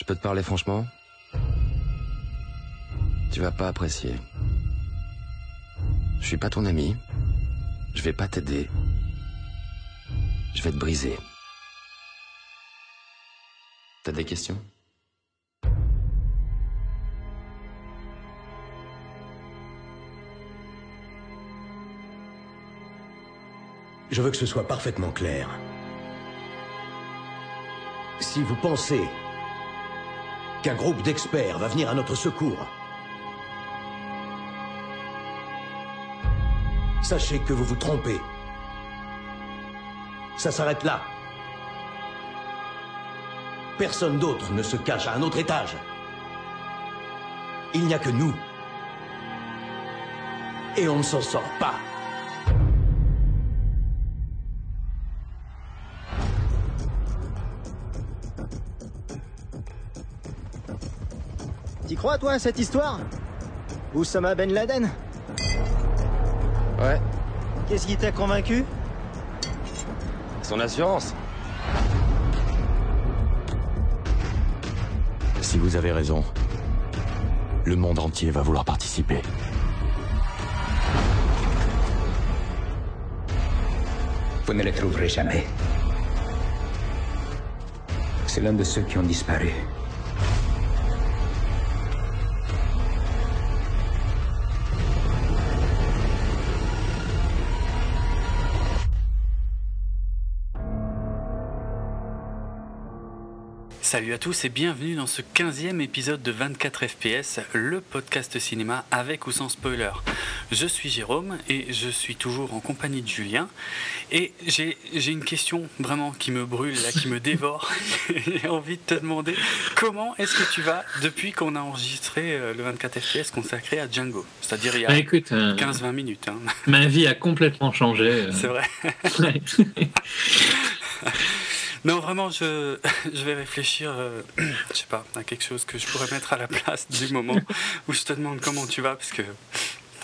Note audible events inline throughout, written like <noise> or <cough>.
Je peux te parler franchement? Tu vas pas apprécier. Je suis pas ton ami. Je vais pas t'aider. Je vais te briser. T'as des questions? Je veux que ce soit parfaitement clair. Si vous pensez qu'un groupe d'experts va venir à notre secours, sachez que vous vous trompez. Ça s'arrête là. Personne d'autre ne se cache à un autre étage. Il n'y a que nous. Et on ne s'en sort pas. Crois, toi, à cette histoire Oussama Ben Laden Ouais. Qu'est-ce qui t'a convaincu Son assurance Si vous avez raison, le monde entier va vouloir participer. Vous ne le trouverez jamais. C'est l'un de ceux qui ont disparu. Salut à tous et bienvenue dans ce 15e épisode de 24 FPS, le podcast cinéma avec ou sans spoiler. Je suis Jérôme et je suis toujours en compagnie de Julien. Et j'ai une question vraiment qui me brûle, là, qui me <laughs> dévore. <laughs> j'ai envie de te demander comment est-ce que tu vas depuis qu'on a enregistré euh, le 24 FPS consacré à Django? C'est-à-dire il y a Bah, écoute, euh, 15-20 minutes. hein. ma vie a complètement changé. euh. C'est vrai. <laughs> Non, vraiment, je, <laughs> je vais réfléchir, euh, <clears throat> je sais pas, à quelque chose que je pourrais mettre à la place du moment <laughs> où je te demande comment tu vas, parce que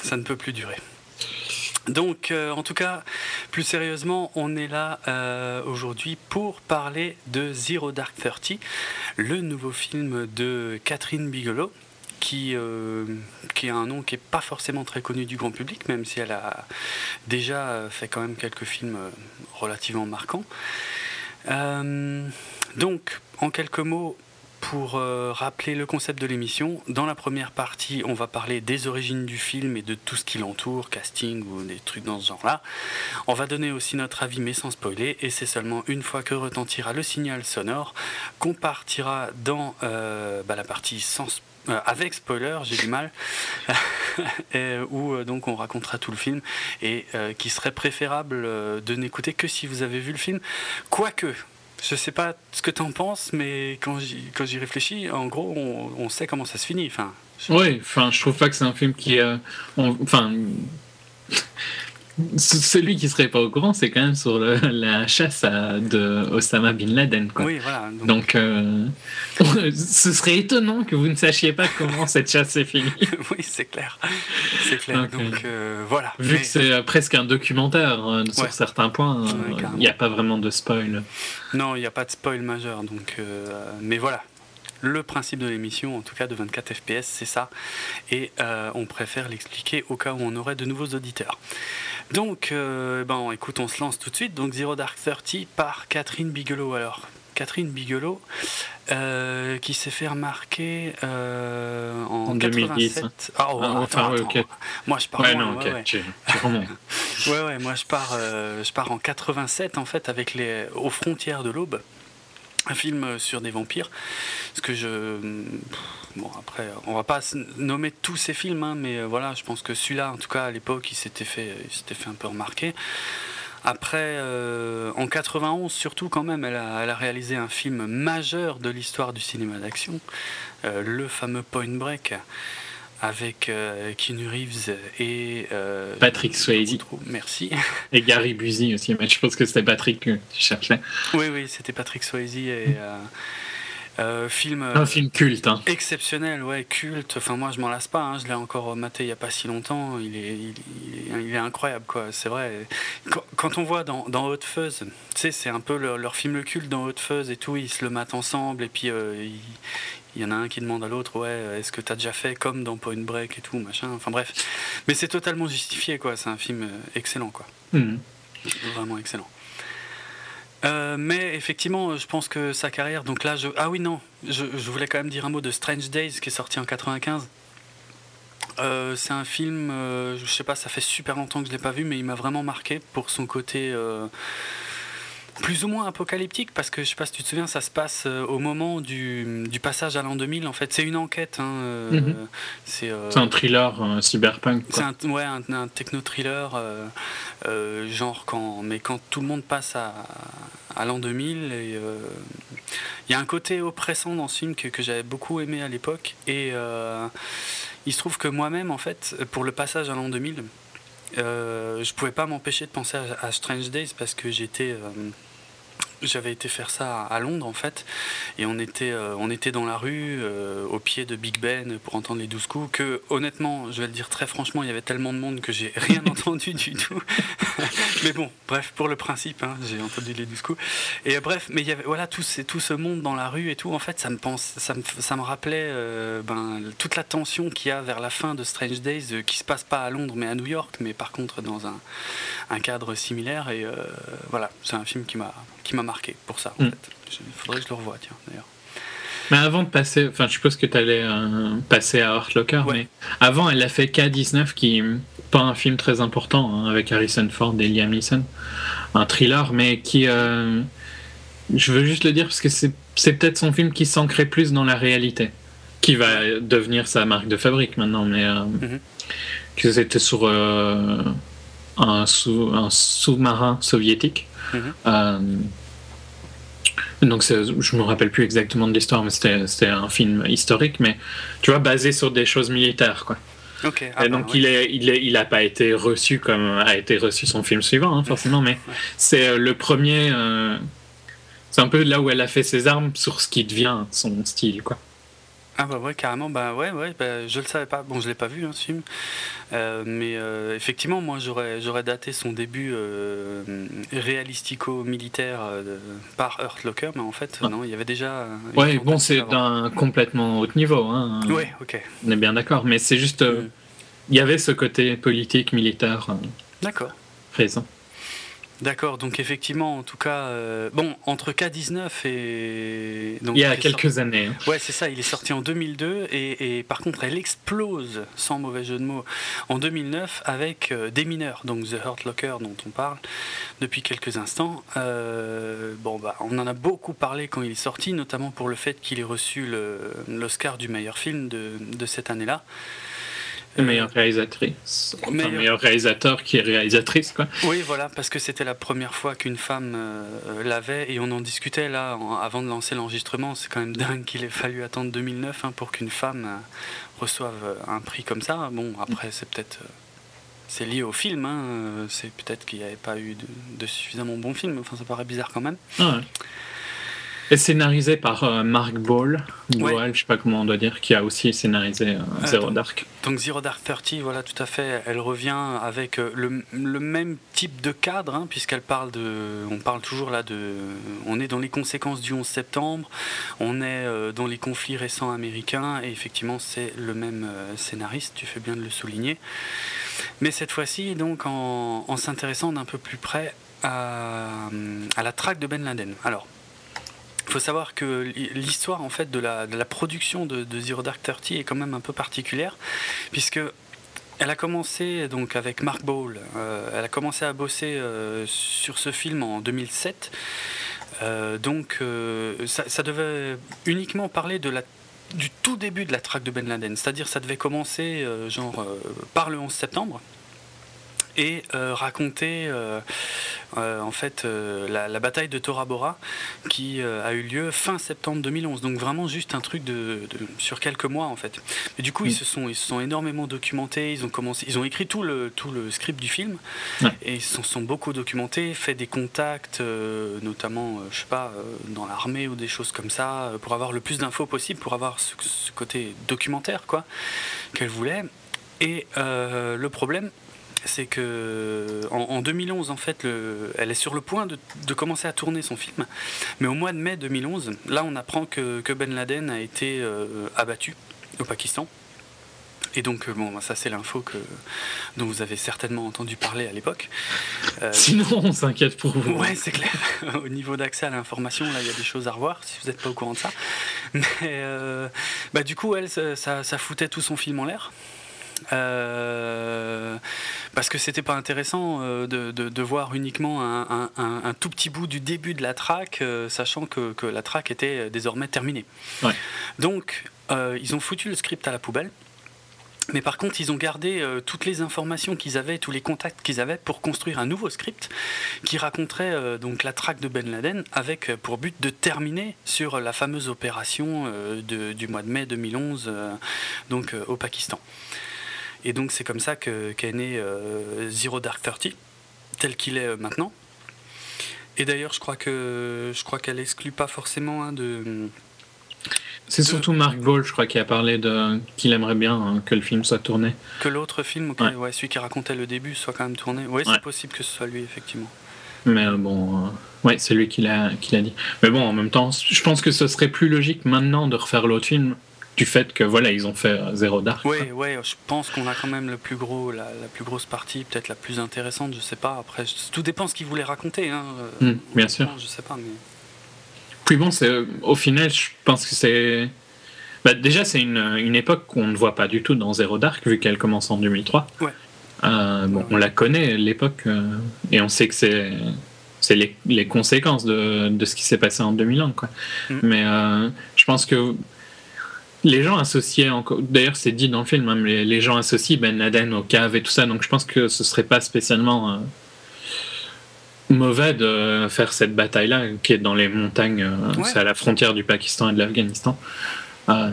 ça ne peut plus durer. Donc, euh, en tout cas, plus sérieusement, on est là euh, aujourd'hui pour parler de Zero Dark Thirty, le nouveau film de Catherine Bigelow, qui, euh, qui a un nom qui n'est pas forcément très connu du grand public, même si elle a déjà fait quand même quelques films relativement marquants. Euh, donc, en quelques mots, pour euh, rappeler le concept de l'émission, dans la première partie, on va parler des origines du film et de tout ce qui l'entoure, casting ou des trucs dans ce genre-là. On va donner aussi notre avis, mais sans spoiler, et c'est seulement une fois que retentira le signal sonore qu'on partira dans euh, bah, la partie sans sp- euh, avec spoiler, j'ai du mal, <laughs> et, où euh, donc on racontera tout le film et euh, qui serait préférable euh, de n'écouter que si vous avez vu le film. Quoique, je sais pas ce que tu en penses, mais quand j'y, réfléchis, en gros, on, sait comment ça se finit. Enfin, je- Ouais, enfin, je trouve pas que c'est un film qui. euh, Enfin. Celui qui serait pas au courant, c'est quand même sur le- <laughs> la chasse à, de Osama Bin Laden. Quoi. Oui, voilà. donc- Donc, euh, <laughs> ce serait étonnant que vous ne sachiez pas comment cette chasse s'est finie. <laughs> oui, c'est clair. C'est clair. Donc euh, voilà. Vu Mais- que c'est euh, presque un documentaire euh, sur Ouais. certains points, Ouais, il n'y a pas vraiment de spoil. Non, il n'y a pas de spoil majeur. Donc, mais voilà. Le principe de l'émission, en tout cas de 24 FPS, c'est ça. Et euh, on préfère l'expliquer au cas où on aurait de nouveaux auditeurs. Donc, euh, ben, écoute, on se lance tout de suite. Donc, Zero Dark Thirty par Catherine Bigelow. Alors, Catherine Bigelow, euh, qui s'est fait remarquer euh, en, En 2010, 87. Ah, oh, Ah, attends, enfin, ouais, attends. ok. Moi, je pars Ouais, loin, non, ok, ouais, tu, tu. <laughs> Ouais, ouais, moi je pars, je pars en 87 en fait avec les aux frontières de l'aube, un film euh, sur des vampires. Parce que je, bon après, on va pas nommer tous ces films, hein, mais euh, voilà, je pense que celui-là, en tout cas à l'époque, il s'était fait, s'était fait un peu remarquer. Après, euh, en 91 surtout quand même, elle a, réalisé un film majeur de l'histoire du cinéma d'action, euh, le fameux Point Break, avec euh, Keanu Reeves et euh, Patrick Swayze. Merci. <laughs> Et Gary Busey aussi, mais je pense que c'était Patrick que tu cherchais. Oui, oui, c'était Patrick Swayze et, euh, Euh, film, Un film culte. Hein. exceptionnel, ouais, culte. Enfin, moi, je m'en lasse pas. hein. Je l'ai encore maté il y a pas si longtemps. Il est, il, il est, il est incroyable, quoi. C'est vrai. Quand, on voit dans, dans Hot Fuzz, tu sais, c'est un peu leur, leur film le culte dans Hot Fuzz et tout. Ils se le matent ensemble et puis euh, il, il y en a un qui demande à l'autre, ouais, est-ce que t'as déjà fait comme dans Point Break et tout, machin. Enfin bref. Mais c'est totalement justifié, quoi. C'est un film euh, excellent, quoi. Mhm. Vraiment excellent. Euh, mais effectivement, je pense que sa carrière. Donc là, je. Ah oui, non. Je, je voulais quand même dire un mot de Strange Days qui est sorti en 95. Euh, c'est un film, euh, je sais pas, ça fait super longtemps que je l'ai pas vu, mais il m'a vraiment marqué pour son côté euh, plus ou moins apocalyptique, parce que je sais pas si tu te souviens, ça se passe euh, au moment du, du passage à l'an 2000. En fait, c'est une enquête. hein, euh, Mhm. C'est euh, C'est un thriller cyberpunk. c'est un, ouais, un, un techno-thriller, euh, genre quand, mais quand tout le monde passe à, à l'an 2000. et, Il y a un côté oppressant dans ce film que, que j'avais beaucoup aimé à l'époque. Et il se trouve que moi-même, en fait, pour le passage à l'an 2000, euh, je pouvais pas m'empêcher de penser à, à Strange Days parce que j'étais. J'avais été faire ça à Londres en fait et on était, euh, on était dans la rue euh, au pied de Big Ben pour entendre les 12 coups que honnêtement je vais le dire très franchement il y avait tellement de monde que j'ai <laughs> rien entendu du tout. <laughs> Mais bon bref pour le principe hein, j'ai entendu les 12 coups. Et euh, bref mais il y avait voilà tout, tout ce monde dans la rue et tout en fait ça me, pense, ça me, ça me rappelait ben, toute la tension qu'il y a vers la fin de Strange Days qui se passe pas à Londres mais à New York mais par contre dans un, un cadre similaire. Et voilà c'est un film qui m'a qui m'a marqué pour ça en Mm. fait il faudrait que je le revoie tiens d'ailleurs Mais avant de passer, enfin, je suppose que tu allais passer à Locker, Ouais. mais avant, elle a fait K-19, qui pas un film très important, hein, avec Harrison Ford et Liam Neeson. Un thriller, mais qui. euh, je veux juste le dire parce que c'est peut-être son film qui s'ancrait plus dans la réalité, qui va devenir sa marque de fabrique maintenant, mais. euh, Mhm. que c'était sur euh, un, sous, un sous-marin soviétique. Mhm. Euh, donc je me rappelle plus exactement de l'histoire, mais c'était un film historique, mais tu vois, basé sur des choses militaires, quoi. ok Et ah, donc bah, il est, il est, il a pas été reçu comme a été reçu son film suivant, hein, forcément, mais c'est euh, le premier. euh, c'est un peu là où elle a fait ses armes sur ce qui devient son style, quoi. Ah bah ouais carrément bah ouais ouais bah, je le savais pas bon je l'ai pas vu hein, ce film Euh, mais euh, effectivement moi j'aurais j'aurais daté son début euh, réalistico militaire euh, par Earth Locker mais en fait non il y avait déjà Ouais, bon, c'est d'un complètement haut niveau, hein. ouais ok On est bien d'accord, mais c'est juste. Mm. Il y avait ce côté politique, militaire d'accord présent. D'accord donc effectivement en tout cas euh, bon entre K19 et donc Il y a quelques années. hein. ouais c'est ça il est sorti en 2002 et, et par contre elle explose sans mauvais jeu de mots en 2009 avec euh, des mineurs donc The Hurt Locker dont on parle depuis quelques instants Euh, bon bah on en a beaucoup parlé quand il est sorti notamment pour le fait qu'il ait reçu l'Oscar du meilleur film de, de cette année là Meilleure réalisatrice. Enfin, meilleur- meilleur réalisateur qui est réalisatrice, quoi. Oui, voilà, parce que c'était la première fois qu'une femme euh, l'avait et on en discutait là en- avant de lancer l'enregistrement. C'est quand même <laughs> dingue qu'il ait fallu attendre 2009 hein, pour qu'une femme euh, reçoive euh, un prix comme ça. Bon, après, c'est peut-être. euh, c'est lié au film, hein, euh, c'est peut-être qu'il n'y avait pas eu de, de suffisamment bons films, enfin ça paraît bizarre quand même. Ah ouais. Et scénarisé par euh, Mark Ball, Ouais. Ball, je sais pas comment on doit dire, qui a aussi scénarisé euh, Zero. Dark. Donc Zero Dark Thirty, voilà, tout à fait. Elle revient avec euh, le, le même type de cadre, hein, puisqu'elle parle de, on parle toujours là de, on est dans les conséquences du 11 septembre, on est dans les conflits récents américains, et effectivement c'est le même scénariste. Tu fais bien de le souligner. Mais cette fois-ci, donc en, en s'intéressant d'un peu plus près à, à la traque de Ben Laden. Alors. Il faut savoir que l'histoire en fait de la, production de, Zero Dark Thirty est quand même un peu particulière puisque elle a commencé donc avec Mark Ball. euh, elle a commencé à bosser euh, sur ce film en 2007. Euh, donc ça, devait uniquement parler du tout début de la traque de Ben Laden, c'est-à-dire ça devait commencer genre par le 11 septembre et euh, raconter euh, euh, en fait la, la bataille de Tora Bora qui a eu lieu fin septembre 2011. Donc vraiment juste un truc de, de- sur quelques mois en fait. Mais du coup ils Mm. se sont ils se sont énormément documentés. Ils ont commencé ils ont écrit tout le tout le script du film et ils se sont beaucoup documentés, fait des contacts notamment je sais pas dans l'armée ou des choses comme ça pour avoir le plus d'infos possible pour avoir ce, ce côté documentaire quoi qu'elle voulait. Et euh, le problème, c'est que en, en 2011, en fait, le- elle est sur le point de, de commencer à tourner son film. Mais au mois de mai 2011, là, on apprend que, que Ben Laden a été euh, abattu au Pakistan. Et donc, euh, bon, ça, c'est l'info que, dont vous avez certainement entendu parler à l'époque. Euh, Sinon, on s'inquiète pour vous. Ouais, c'est clair. <laughs> Au niveau d'accès à l'information, là, il y a des choses à revoir si vous n'êtes pas au courant de ça. Mais euh, bah, du coup, elle, ça foutait tout son film en l'air. Euh, parce que c'était pas intéressant euh, de, de- de voir uniquement un, un- un- un tout petit bout du début de la track, euh, sachant que, que la track était désormais terminée. Ouais. Donc, euh, ils ont foutu le script à la poubelle. Mais par contre, ils ont gardé euh, toutes les informations qu'ils avaient, tous les contacts qu'ils avaient pour construire un nouveau script qui raconterait euh, donc la traque de Ben Laden avec euh, pour but de terminer sur la fameuse opération de- du mois de mai 2011 euh, donc au Pakistan. Et donc c'est comme ça que- qu'est né euh, Zero Dark Thirty tel qu'il est euh, maintenant. Et d'ailleurs, je crois que je crois qu'elle exclut pas forcément hein, de C'est surtout Mark Ball, je crois, qui a parlé de qu'il aimerait bien hein, que le film soit tourné. que l'autre film, Ouais. ouais, celui qui racontait le début, soit quand même tourné. Ouais, c'est Ouais. possible que ce soit lui effectivement. Mais euh, bon, euh, ouais, c'est lui qui l'a qui l'a dit. Mais bon, en même temps, je pense que ce serait plus logique maintenant de refaire l'autre film du fait que voilà, ils ont fait euh, Zero Dark. quoi. Ouais, ouais, je pense qu'on a quand même le plus gros, la, la plus grosse partie, peut-être la plus intéressante, je sais pas. Après, tout dépend ce qu'il voulait raconter. Hein. euh, Mm, bien sûr. Je sais pas, mais. Puis bon, c'est au final, je pense que c'est. Bah, déjà, c'est une, une époque qu'on ne voit pas du tout dans Zero Dark, vu qu'elle commence en 2003. Ouais. Euh, bon, on la connaît, l'époque, euh, et on sait que c'est. C'est les, les conséquences de, de ce qui s'est passé en 2001. Quoi. Mm. Mais euh, je pense que les gens associaient encore. D'ailleurs, c'est dit dans le film, hein, mais les, gens associent Ben Laden aux caves et tout ça, donc je pense que ce serait pas spécialement. euh, mauvais de faire cette bataille-là, qui est dans les montagnes, euh, Ouais. c'est à la frontière du Pakistan et de l'Afghanistan. Euh,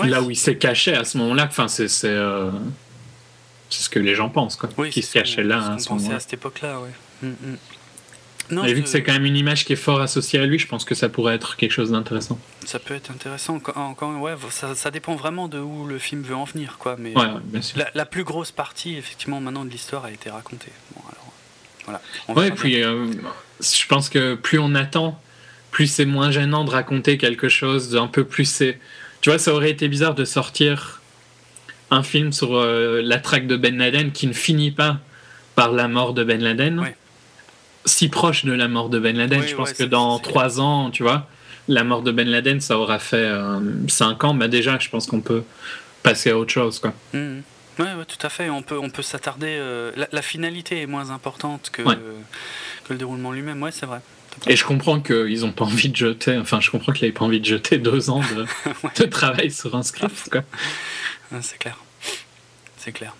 Ouais, là où il s'est caché à ce moment-là, enfin, c'est ce que les gens pensent, quoi. Oui, qui se cachait là à ce moment-là. à cette époque-là, ouais. Mm, mm. Et vu que c'est quand même une image qui est fort associée à lui, je pense que ça pourrait être quelque chose d'intéressant. ça peut être intéressant. Encore- ouais, ça, ça dépend vraiment de où le film veut en venir, quoi. Mais Ouais, la, la plus grosse partie, effectivement, maintenant de l'histoire a été racontée. Bon, alors, voilà. On Ouais, puis euh, je pense que plus on attend, plus c'est moins gênant de raconter quelque chose un peu plus. c'est- Tu vois, ça aurait été bizarre de sortir un film sur euh, la traque de Ben Laden qui ne finit pas par la mort de Ben Laden, Ouais. Si proche de la mort de Ben Laden. Je pense ouais, que dans trois ans, tu vois, la mort de Ben Laden, ça aura fait euh, cinq ans. Bah déjà, je pense qu'on peut passer à autre chose, quoi. Mhm. Ouais, ouais, tout à fait. On peut, on peut s'attarder. euh, la, la finalité est moins importante que, Ouais. que le déroulement lui-même. Ouais, c'est vrai. Et je comprends qu'ils n'ont pas envie de jeter, enfin, je comprends qu'ils n'avaient pas envie de jeter deux ans de, <laughs> de travail sur un script, <laughs> c'est clair. C'est clair.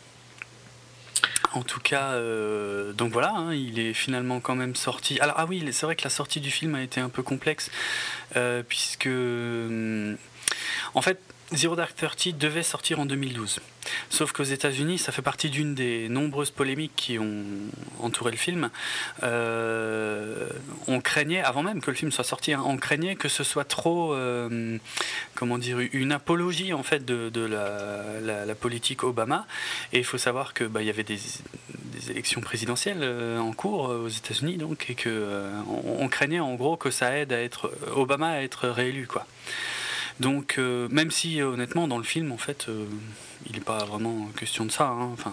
En tout cas, euh, donc voilà, hein, il est finalement quand même sorti. Alors, ah oui, c'est vrai que la sortie du film a été un peu complexe, euh, puisque. hum, En fait, Zero Dark Thirty devait sortir en 2012. Sauf qu'aux États-Unis, ça fait partie d'une des nombreuses polémiques qui ont entouré le film. Euh, on craignait, avant même que le film soit sorti, hein, on craignait que ce soit trop, euh, comment dire, une apologie en fait de, la, politique Obama. Et il faut savoir que bah, y avait des, élections présidentielles euh, en cours aux États-Unis, donc, et que on, on craignait en gros que ça aide à être Obama à être réélu, quoi. Donc, euh, même si euh, honnêtement, dans le film, en fait, euh, il n'est pas vraiment question de ça. hein. Enfin,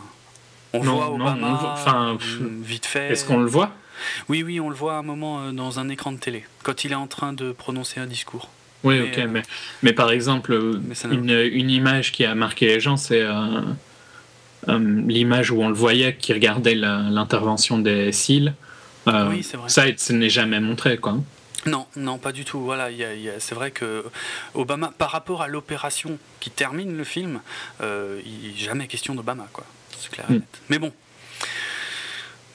on Non, voit non, Obama on voit- enfin, vite fait. Est-ce qu'on le voit? Oui, oui, on le voit à un moment dans un écran de télé, quand il est en train de prononcer un discours. Oui, Mais, ok, mais, mais par exemple, mais une, une image qui a marqué les gens, c'est l'image où on le voyait qui regardait l'intervention des. Euh, Oui, c'est vrai. Ça, ce n'est jamais montré, quoi. Non, non, pas du tout. Voilà, c'est vrai que Obama, par rapport à l'opération qui termine le film, euh, il n'est jamais question d'Obama, quoi. C'est clair et Mm. net. Mais bon.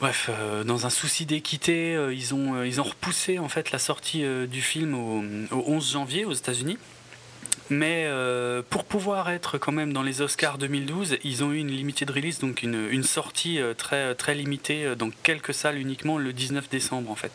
Bref, euh, dans un souci d'équité, euh, ils, ont, euh, ils ont repoussé en fait la sortie du film au, au 11 janvier aux États-Unis. Mais euh, pour pouvoir être quand même dans les Oscars 2012, ils ont eu une limited release, donc une, une sortie euh, très, très limitée euh, dans quelques salles uniquement le 19 décembre en fait.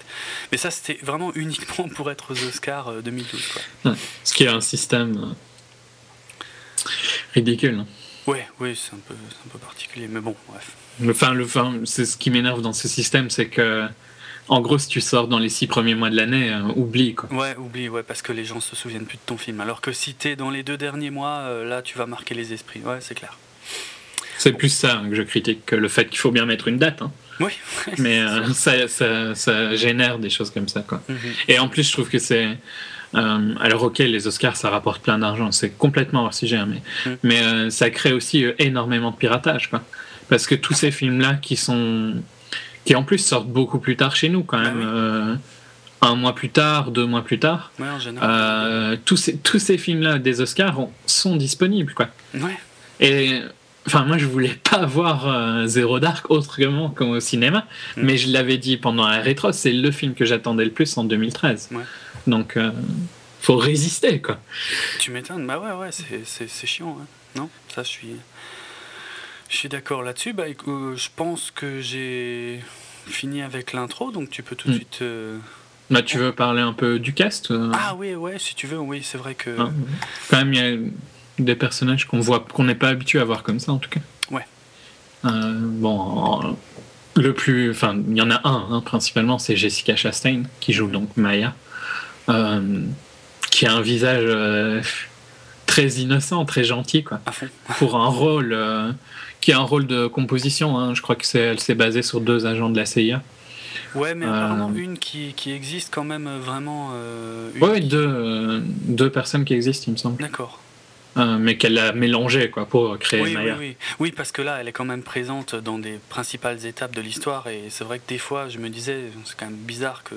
Mais ça, c'était vraiment <laughs> uniquement pour être aux Oscars euh, 2012. Quoi. Ce qui est un système euh, ridicule. hein. Ouais, oui, c'est un, peu, un peu particulier, mais bon, bref. Le- Enfin, le, enfin, c'est ce qui m'énerve dans ce système, c'est que, en gros, si tu sors dans les six premiers mois de l'année, euh, oublie quoi. Ouais, oublie, ouais, parce que les gens se souviennent plus de ton film. Alors que si t'es dans les deux derniers mois, euh, là, tu vas marquer les esprits. Ouais, c'est clair. C'est plus ça hein, que je critique que le fait qu'il faut bien mettre une date. hein. Oui. <laughs> Mais euh, ça, ça, ça génère des choses comme ça, quoi. Mhm. Et en plus, je trouve que c'est. euh, alors, ok, les Oscars, ça rapporte plein d'argent, c'est complètement hors sujet, hein, mais, Mm. mais euh, ça crée aussi énormément de piratage, quoi. Parce que tous ces films-là qui sont. Qui en plus sortent beaucoup plus tard chez nous, quand Ah même. oui. euh, un mois plus tard, deux mois plus tard. Ouais, en général. euh, tous, ces, tous ces films-là des Oscars ont- sont disponibles, quoi. Ouais. Et enfin, moi, je voulais <laughs> pas voir euh, Zéro Dark autrement qu'au cinéma, Mm. mais je l'avais dit pendant la rétro, c'est le film que j'attendais le plus en 2013. Ouais. Donc, euh, faut résister, quoi. Tu m'étonnes. Bah ouais, ouais, c'est, chiant. hein. Non Ça, je suis. Je suis d'accord là-dessus. Bah, euh, je pense que j'ai fini avec l'intro, donc tu peux tout de Mm. suite. euh, Là, tu veux parler un peu du cast euh, Ah oui, ouais, si tu veux, oui, c'est vrai que. hein? Quand même, il y a des personnages qu'on voit, qu'on n'est pas habitué à voir comme ça, en tout cas. Ouais. Bon, le plus, enfin, il y en a un hein, principalement, c'est Jessica Chastain qui joue donc Maya, qui a un visage <laughs> très innocent, très gentil, quoi, À fond. pour un rôle qui a un rôle de composition. hein. Je crois que c'est, elle s'est basée sur deux agents de la CIA. Ouais, mais Euh. apparemment une qui, qui existe quand même euh, vraiment. euh, une Ouais, qui- deux, euh, deux personnes qui existent, il me semble, D'accord. Euh, mais qu'elle a mélangé, quoi, pour créer Oui, oui, Maya. oui. oui, parce que là, elle est quand même présente dans des principales étapes de l'histoire. Et c'est vrai que des fois, je me disais, c'est quand même bizarre que,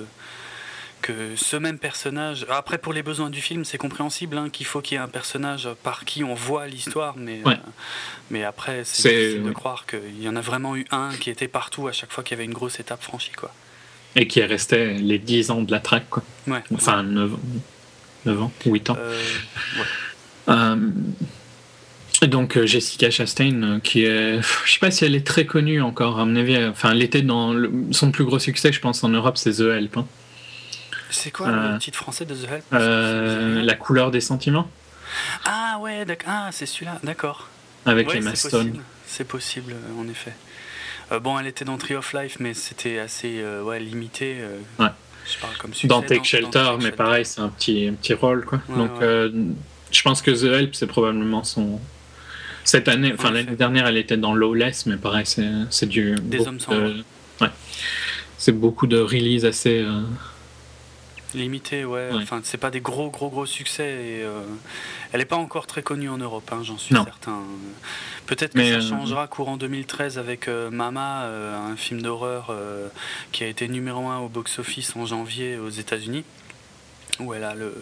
que ce même personnage. Après, pour les besoins du film, c'est compréhensible hein, qu'il faut qu'il y ait un personnage par qui on voit l'histoire. Mais, Ouais. euh, mais après, c'est difficile de ouais. croire qu'il y en a vraiment eu un qui était partout à chaque fois qu'il y avait une grosse étape franchie. Quoi. Et qui est resté les 10 ans de la track, quoi. Ouais. Enfin, 9, 9 ans, 8 ans. Euh. Euh, donc euh, Jessica Chastain, qui est, je sais pas si elle est très connue encore, à mon avis, enfin, elle était dans le- son plus gros succès, je pense, en Europe, c'est The Help. hein. C'est quoi Euh, le titre français de The Help? Euh, la couleur des sentiments, Ah ouais, d'accord. Ah, c'est celui-là, d'accord. avec Ouais, Emma c'est Stone. possible. C'est possible, euh, en effet. Euh, bon, elle était dans Tree of Life, mais c'était assez ouais, limité. Ouais. Je parle comme succès. Dans Take Shelter, mais Shelter. pareil, c'est un petit, un petit rôle, quoi. Ouais, donc, je pense que The Help, c'est probablement son. Cette année, enfin En l'année dernière, elle était dans Lawless, mais pareil, c'est du. Des hommes sans de-. Ouais. C'est beaucoup de release assez. euh, Limité, ouais. Ouais. Enfin, c'est pas des gros, gros, gros succès. Et, euh, elle n'est pas encore très connue en Europe, hein, j'en suis Non. certain. Peut-être que Mais, ça euh, changera courant 2013 avec euh, Mama, un film d'horreur qui a été numéro 1 au box-office en janvier aux États-Unis, où elle a le,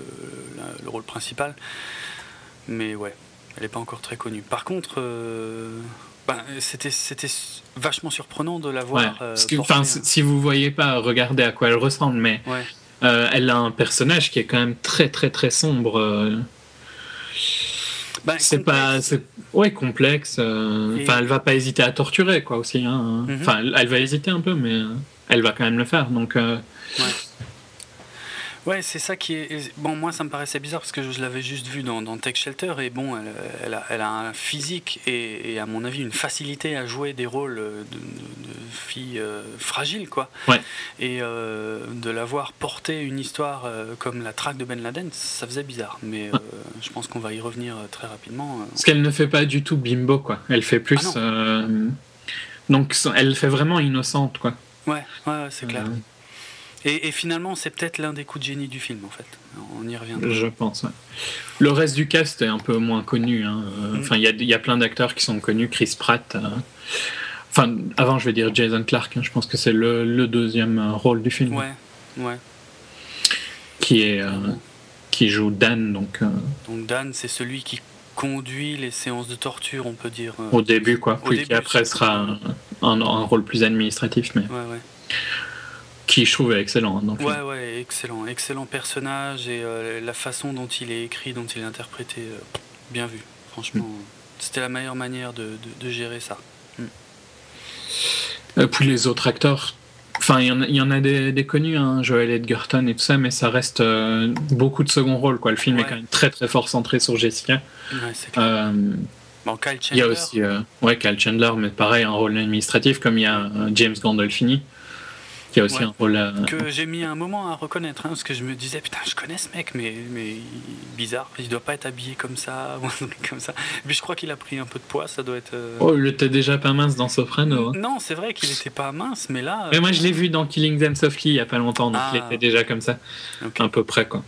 le rôle principal. Mais ouais, elle n'est pas encore très connue. Par contre, ben, c'était c'était vachement surprenant de la voir. Ouais, euh, un- si si vous voyez pas, regardez à quoi elle ressemble, mais Ouais. Euh, elle a un personnage qui est quand même très très très sombre. euh, Ben, c'est pas, ouais complexe. euh, Enfin, elle va pas hésiter à torturer quoi aussi. hein. Mhm. Enfin, elle, va hésiter un peu, mais elle va quand même le faire. Donc, euh, Ouais, c'est ça qui est. Bon, moi, ça me paraissait bizarre parce que je l'avais juste vu dans, dans Tech Shelter et bon, elle, elle a, elle a un physique et, et, à mon avis une facilité à jouer des rôles de, de, de fille euh, fragile, quoi. Ouais. Et euh, de la voir porter une histoire euh, comme la traque de Ben Laden, ça faisait bizarre. Mais euh, je pense qu'on va y revenir euh, très rapidement. euh. parce qu'elle ne fait pas du tout bimbo quoi. Elle fait plus. Ah euh, donc, elle fait vraiment innocente quoi. Ouais, ouais, ouais, c'est clair. Et, et finalement, c'est peut-être l'un des coups de génie du film, en fait. On y reviendra. Je pense. ouais. Le reste du cast est un peu moins connu. hein. Euh, Mm. Enfin, il y a, il y a plein d'acteurs qui sont connus. Chris Pratt. euh, Enfin, avant, je vais dire Jason Clark. hein. Je pense que c'est le, le deuxième euh, rôle du film Ouais, ouais. qui est euh, qui joue Dan. Donc, euh, Donc Dan, c'est celui qui conduit les séances de torture, on peut dire. Au début, quoi. Au Puis début, qui après sera un, un- un rôle plus administratif, mais Ouais, ouais. Qui je trouve est excellent. hein, dans le film. Ouais, ouais, excellent. Excellent personnage et euh, la façon dont il est écrit, dont il est interprété, euh, bien vu. Franchement, Mm. c'était la meilleure manière de, de- de gérer ça. Euh, puis les autres acteurs, enfin, il y en a, il y en a des, des connus, hein, Joel Edgerton et tout ça, mais ça reste euh, beaucoup de second rôle. Quoi. Le film Ouais. est quand même très très fort centré sur Jessica. Ouais, c'est clair. Bon, Kyle il y a aussi ouais, Kyle Chandler, mais pareil, un rôle administratif, comme il y a James Gandolfini, qui a aussi Ouais. un rôle. euh, que j'ai mis un moment à reconnaître, hein, parce que je me disais, putain, je connais ce mec, mais, mais bizarre, il doit pas être habillé comme ça, <laughs> ou un truc comme ça. Puis je crois qu'il a pris un peu de poids, ça doit être... euh, Oh, il était déjà pas mince dans Soprano. hein. Non, c'est vrai qu'il était pas mince, mais là... Mais moi, je l'ai vu dans Killing Them Softly il y a pas longtemps, donc Ah. il était déjà comme ça, ok. à peu près, quoi.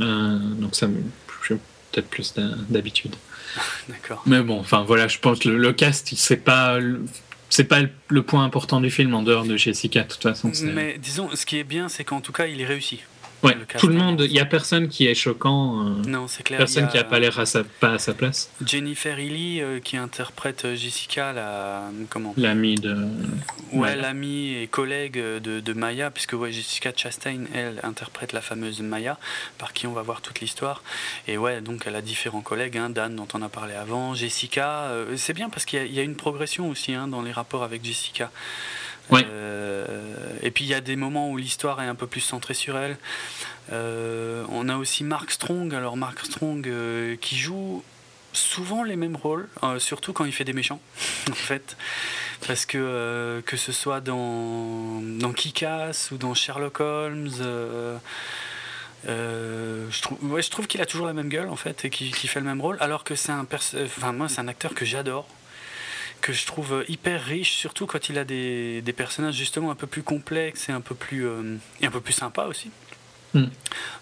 Euh, donc ça me. j'ai Peut-être plus d'habitude. <laughs> D'accord. Mais bon, enfin voilà, je pense que le, le cast, c'est pas le- c'est pas le, point important du film en dehors de Jessica. De toute façon, Mais disons, ce qui est bien, c'est qu'en tout cas, il est réussi. Ouais, le tout le monde. Il y a personne qui est choquant, euh, Non, c'est clair. personne qui a pas l'air à sa, pas à sa place. Jennifer Healy euh, qui interprète euh, Jessica, la comment? L'ami de. Ouais, l'amie et collègue de, de Maya, puisque ouais, Jessica Chastain, elle, interprète la fameuse Maya, par qui on va voir toute l'histoire. Et ouais, donc elle a différents collègues, hein, Dan dont on a parlé avant, Jessica. euh, c'est bien parce qu'il y, a- il y a une progression aussi hein, dans les rapports avec Jessica. Euh, et puis il y a des moments où l'histoire est un peu plus centrée sur elle. Euh, on a aussi Mark Strong. Alors Mark Strong euh, qui joue souvent les mêmes rôles, surtout quand il fait des méchants, <laughs> en fait. Parce que que ce soit dans, dans Kick-Ass ou dans Sherlock Holmes, je trouve, qu'il a toujours la même gueule en fait et qu'il fait le même rôle, alors que c'est un, enfin moi c'est un acteur que j'adore, que je trouve hyper riche, surtout quand il a des, des personnages justement un peu plus complexes et un peu plus euh, et un peu plus sympas aussi. Mm.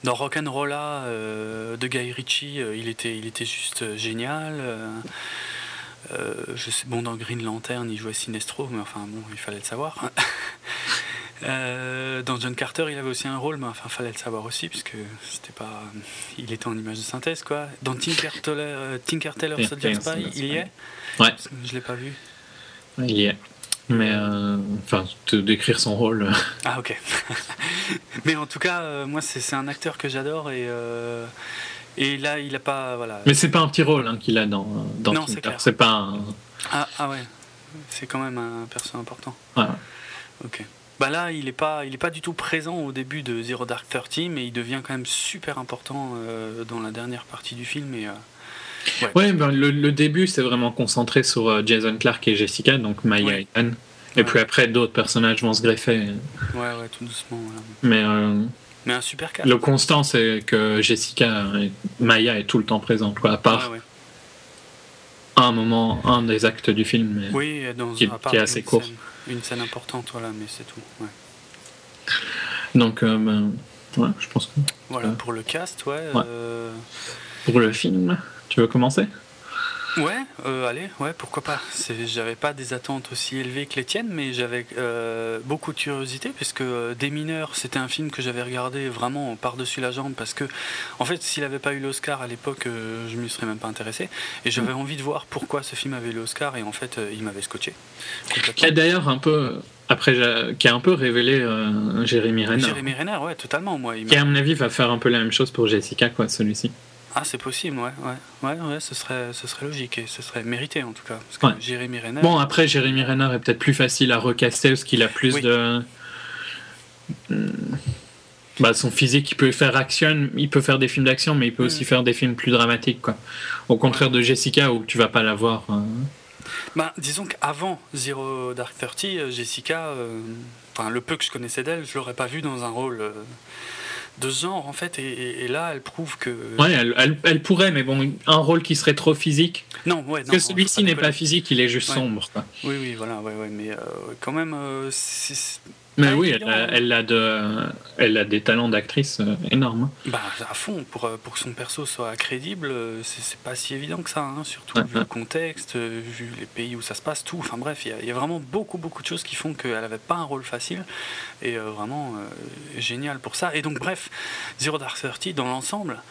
Dans Rock'n'Rolla euh, de Guy Ritchie, euh, il était, il était juste euh, génial. je sais, bon, dans Green Lantern, il jouait Sinestro, mais enfin bon, il fallait le savoir. <laughs> Euh, dans John Carter, il avait aussi un rôle, mais enfin, fallait le savoir aussi, puisque c'était pas, il était en image de synthèse, quoi. Dans Tinker Tailor, euh, Tinker Soldier Spy, il y est Ouais. Je l'ai pas vu. Il y est. Mais euh, enfin, te décrire son rôle. Ah ok. <laughs> mais en tout cas, euh, moi c'est un acteur que j'adore et et là il a pas voilà. Mais c'est pas un petit rôle hein, qu'il a dans dans Non, c'est clair. C'est pas un. Ah, ah ouais. C'est quand même un perso important. Ouais. Ok. Bah là, il est pas, il est pas du tout présent au début de Zero Dark Thirty, mais il devient quand même super important euh, dans la dernière partie du film. Et, euh, Ouais, ben, le, le début c'est vraiment concentré sur euh, Jason Clark et Jessica, donc Maya Ouais. et Dan. Et Ouais. puis après d'autres personnages vont se greffer. ouais, ouais, tout doucement. Mais Mais un super cast. le constant c'est que Jessica et Maya est tout le temps présente, quoi, à part un moment, un des actes du film. Mais... Oui, dans Qui- est assez court. scène- une scène importante, voilà, mais c'est tout. ouais. Donc euh, ben, ouais, je pense que Voilà pour le cast, ouais. Ouais. euh, pour le film, tu veux commencer? Ouais, euh, allez, ouais, pourquoi pas. J'avais pas des attentes aussi élevées que les tiennes, mais j'avais euh, beaucoup de curiosité, puisque euh, Des mineurs, c'était un film que j'avais regardé vraiment par-dessus la jambe, parce que, en fait, s'il avait pas eu l'Oscar à l'époque, euh, je m'y serais même pas intéressé, et j'avais envie de voir pourquoi ce film avait eu l'Oscar, et en fait, il m'avait scotché. Qui a d'ailleurs un peu après qui a un peu révélé Jérémy Renner. Jérémy Renner, ouais, totalement, moi. il Qui à mon avis va faire un peu la même chose pour Jessica, quoi, celui-ci. Ah, c'est possible, ouais, ouais, ouais, ouais, ce serait, ce serait logique, et ce serait mérité, en tout cas, parce que Ouais. Jérémy Renner... Bon, après, Jérémy Renner est peut-être plus facile à recaster parce qu'il a plus Oui. de. Bah, son physique, il peut faire action, il peut faire des films d'action, mais il peut aussi Mm. faire des films plus dramatiques, quoi. Au contraire de Jessica, où tu vas pas la voir. euh, Ben, disons qu'avant Zero Dark Thirty, euh, Jessica, euh, enfin le peu que je connaissais d'elle, je l'aurais pas vue dans un rôle euh, de genre en fait, et, et- et là elle prouve que. Ouais, elle, elle- elle pourrait, mais bon, un rôle qui serait trop physique. Non, ouais, Parce non, que celui-ci n'est pas physique, il est juste Ouais. sombre, quoi. Oui, oui, voilà, ouais, ouais, mais euh, quand même, euh, c'est- Mais Pas oui, elle a, elle a de, elle a des talents d'actrice euh, énormes. hein. bah, à fond, pour, euh, pour que son perso soit crédible, euh, c'est pas si évident que ça, hein, surtout vu le contexte, vu les pays où ça se passe, tout. Enfin bref, il y a- il y, a vraiment beaucoup, beaucoup de choses qui font qu'elle avait pas un rôle facile, et euh, vraiment euh, génial pour ça. Et donc, bref, Zero Dark Thirty, dans l'ensemble,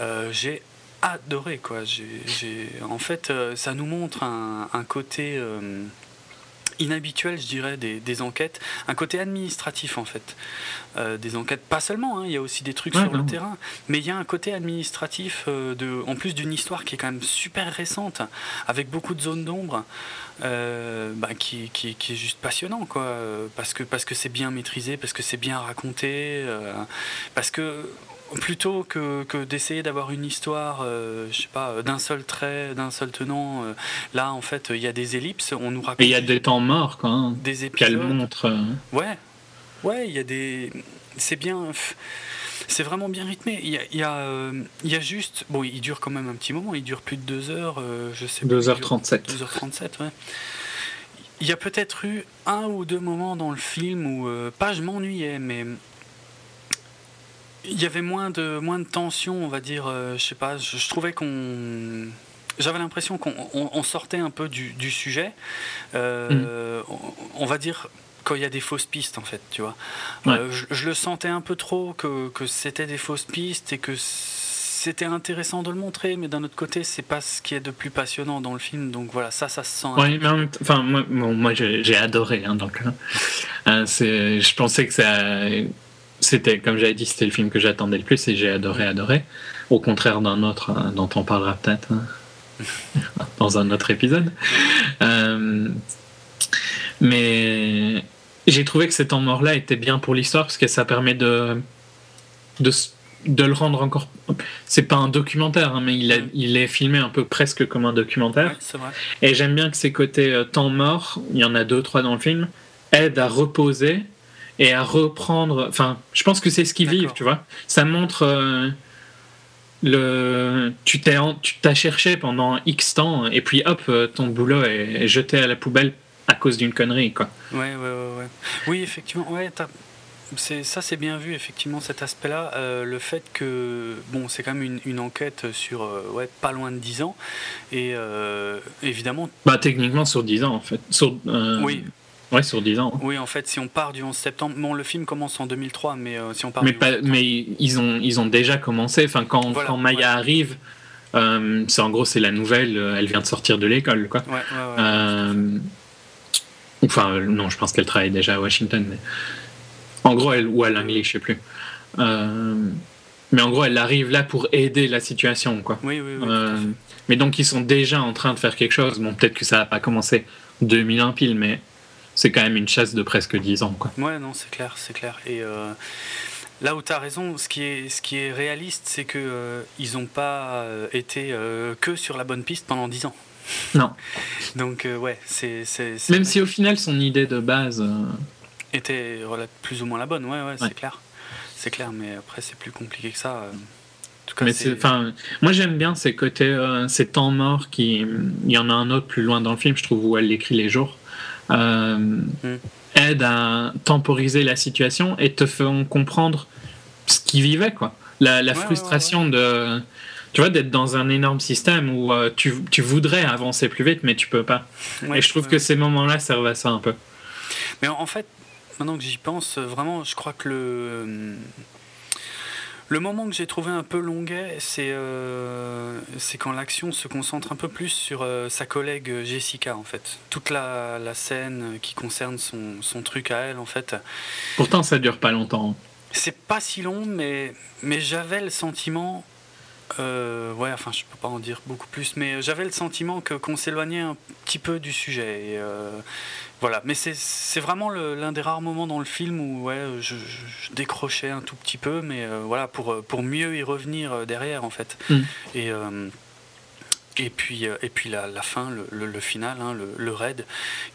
euh, j'ai adoré quoi. J'ai, j'ai- en fait, euh, ça nous montre un, un côté euh, inhabituel, je dirais, des, des enquêtes, un côté administratif en fait. Euh, des enquêtes, pas seulement, hein, il y a aussi des trucs Ouais, sur le terrain, mais il y a un côté administratif, euh, de, en plus d'une histoire qui est quand même super récente, avec beaucoup de zones d'ombre, euh, bah, qui, qui, qui est juste passionnant, quoi, parce que parce que c'est bien maîtrisé, parce que c'est bien raconté, parce que plutôt que, que d'essayer d'avoir une histoire, euh, je sais pas, d'un seul trait, d'un seul tenant, euh, là en fait il y a des ellipses, on nous raconte Et il y a des temps morts, quoi. hein, des Qu'elle épisodes. montre. euh, Ouais, ouais, il y a des. C'est bien. C'est vraiment bien rythmé. Il y a, il y, a, euh, il y a juste. Bon, il dure quand même un petit moment, il dure plus de 2 heures, euh, je sais plus, il dure 2h37. 2h37, ouais. Il y a peut-être eu un ou deux moments dans le film où, euh, pas je m'ennuyais, mais il y avait moins de, moins de tension, on va dire. euh, je sais pas, je, je trouvais qu'on. J'avais l'impression qu'on on- on sortait un peu du, du sujet. Euh, on, on va dire quand il y a des fausses pistes, en fait, tu vois. Ouais. Euh, je, je le sentais un peu trop que, que c'était des fausses pistes et que c'était intéressant de le montrer, mais d'un autre côté, c'est pas ce qui est de plus passionnant dans le film. Donc voilà, ça, ça se sent. un Ouais, mais en même temps- enfin, moi, bon, moi j'ai adoré. Hein, donc, euh, c'est- je pensais que ça, c'était, comme j'avais dit, c'était le film que j'attendais le plus et j'ai adoré, adoré. Au contraire d'un autre hein, dont on parlera peut-être hein, <laughs> dans un autre épisode. Euh, mais j'ai trouvé que cet temps mort-là était bien pour l'histoire parce que ça permet de, de, le rendre encore. C'est pas un documentaire, hein, mais il, a- il est filmé un peu presque comme un documentaire. Ouais, c'est vrai. Et j'aime bien que ces côtés euh, temps mort, il y en a deux, trois dans le film, aident à reposer et à reprendre. Enfin, je pense que c'est ce qu'ils vivent, tu vois. Ça montre. euh, le, tu t'es tu t'as cherché pendant X temps et puis hop, euh, ton boulot est, est jeté à la poubelle à cause d'une connerie, quoi. Ouais, ouais, ouais, ouais. Oui, effectivement, ouais, ça c'est bien vu, effectivement, cet aspect-là. Euh, le fait que, bon, c'est quand même une, une enquête sur, euh, ouais, pas loin de 10 ans. Et euh, évidemment, Bah, techniquement sur 10 ans, en fait. Sur, Oui. Ouais, sur 10 ans. oui, en fait, si on part du 11 septembre, bon, le film commence en 2003, mais euh, si on part Mais, du 11 pas, septembre- mais ils, ont, ils ont déjà commencé. Enfin, quand, Voilà, quand Maya ouais. arrive, euh, c'est en gros, c'est la nouvelle. euh, Elle vient de sortir de l'école, quoi. Ouais, ouais, ouais. Euh, enfin, non, je pense qu'elle travaille déjà à Washington. Mais... En gros, elle, ou à Langley, je sais plus. Mais en gros, elle arrive là pour aider la situation, quoi. Oui, oui, oui. mais donc, ils sont déjà en train de faire quelque chose. Bon, peut-être que ça n'a pas commencé 2001 pile, mais c'est quand même une chasse de presque 10 ans, quoi. Ouais, non, c'est clair, c'est clair. Et euh, là où tu as raison, ce qui est, ce qui est réaliste, c'est que euh, ils n'ont pas euh, été euh, que sur la bonne piste pendant 10 ans. Non. <laughs> Donc, ouais, c'est. Même si au final, son idée de base. était plus ou moins la bonne, ouais, ouais, Ouais. c'est clair. C'est clair, mais après, c'est plus compliqué que ça. En tout cas, Mais enfin, moi j'aime bien ces côtés, ces temps morts qui, il y en a un autre plus loin dans le film, je trouve où elle écrit les jours, euh, Mm. aide à temporiser la situation et te font comprendre ce qu'ils vivaient, quoi. La, la Ouais, ouais, frustration de, tu vois, d'être dans un énorme système où euh, tu, tu voudrais avancer plus vite, mais tu peux pas. et je trouve que ces moments-là servent à ça un peu. Mais en fait, maintenant que j'y pense, euh, vraiment, je crois que le. Le moment que j'ai trouvé un peu longuet, c'est euh, quand l'action se concentre un peu plus sur euh, sa collègue Jessica, en fait. Toute la, la scène qui concerne son, son truc à elle, en fait. Pourtant, ça dure pas longtemps. C'est pas si long, mais, mais j'avais le sentiment. euh, ouais, enfin, je peux pas en dire beaucoup plus, mais j'avais le sentiment que qu'on s'éloignait un petit peu du sujet. Et, euh, voilà, mais c'est vraiment l'un des rares moments dans le film où ouais, je, décrochais un tout petit peu, mais euh, voilà, pour, pour mieux y revenir euh, derrière, en fait. Mm. Et. euh, et puis, euh, et puis la, la fin, le, le- le final, hein, le, le raid,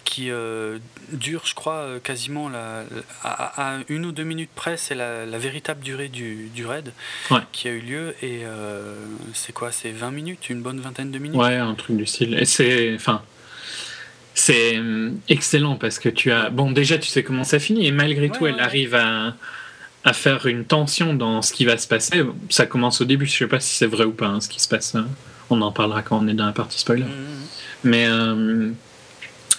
qui euh, dure, je crois, euh, quasiment la, à, à une ou deux minutes près, c'est la, la véritable durée du, du raid Ouais. qui a eu lieu. Et euh, c'est quoi C'est 20 minutes Une bonne vingtaine de minutes? Ouais, un truc du style. Et c'est, enfin, c'est hum, excellent parce que tu as, bon, déjà tu sais comment ça finit et malgré Ouais, tout, elle ouais. arrive à, à faire une tension dans ce qui va se passer. Ça commence au début. Je sais pas si c'est vrai ou pas hein, ce qui se passe. hein. On en parlera quand on est dans la partie spoiler. Mhm. Mais euh,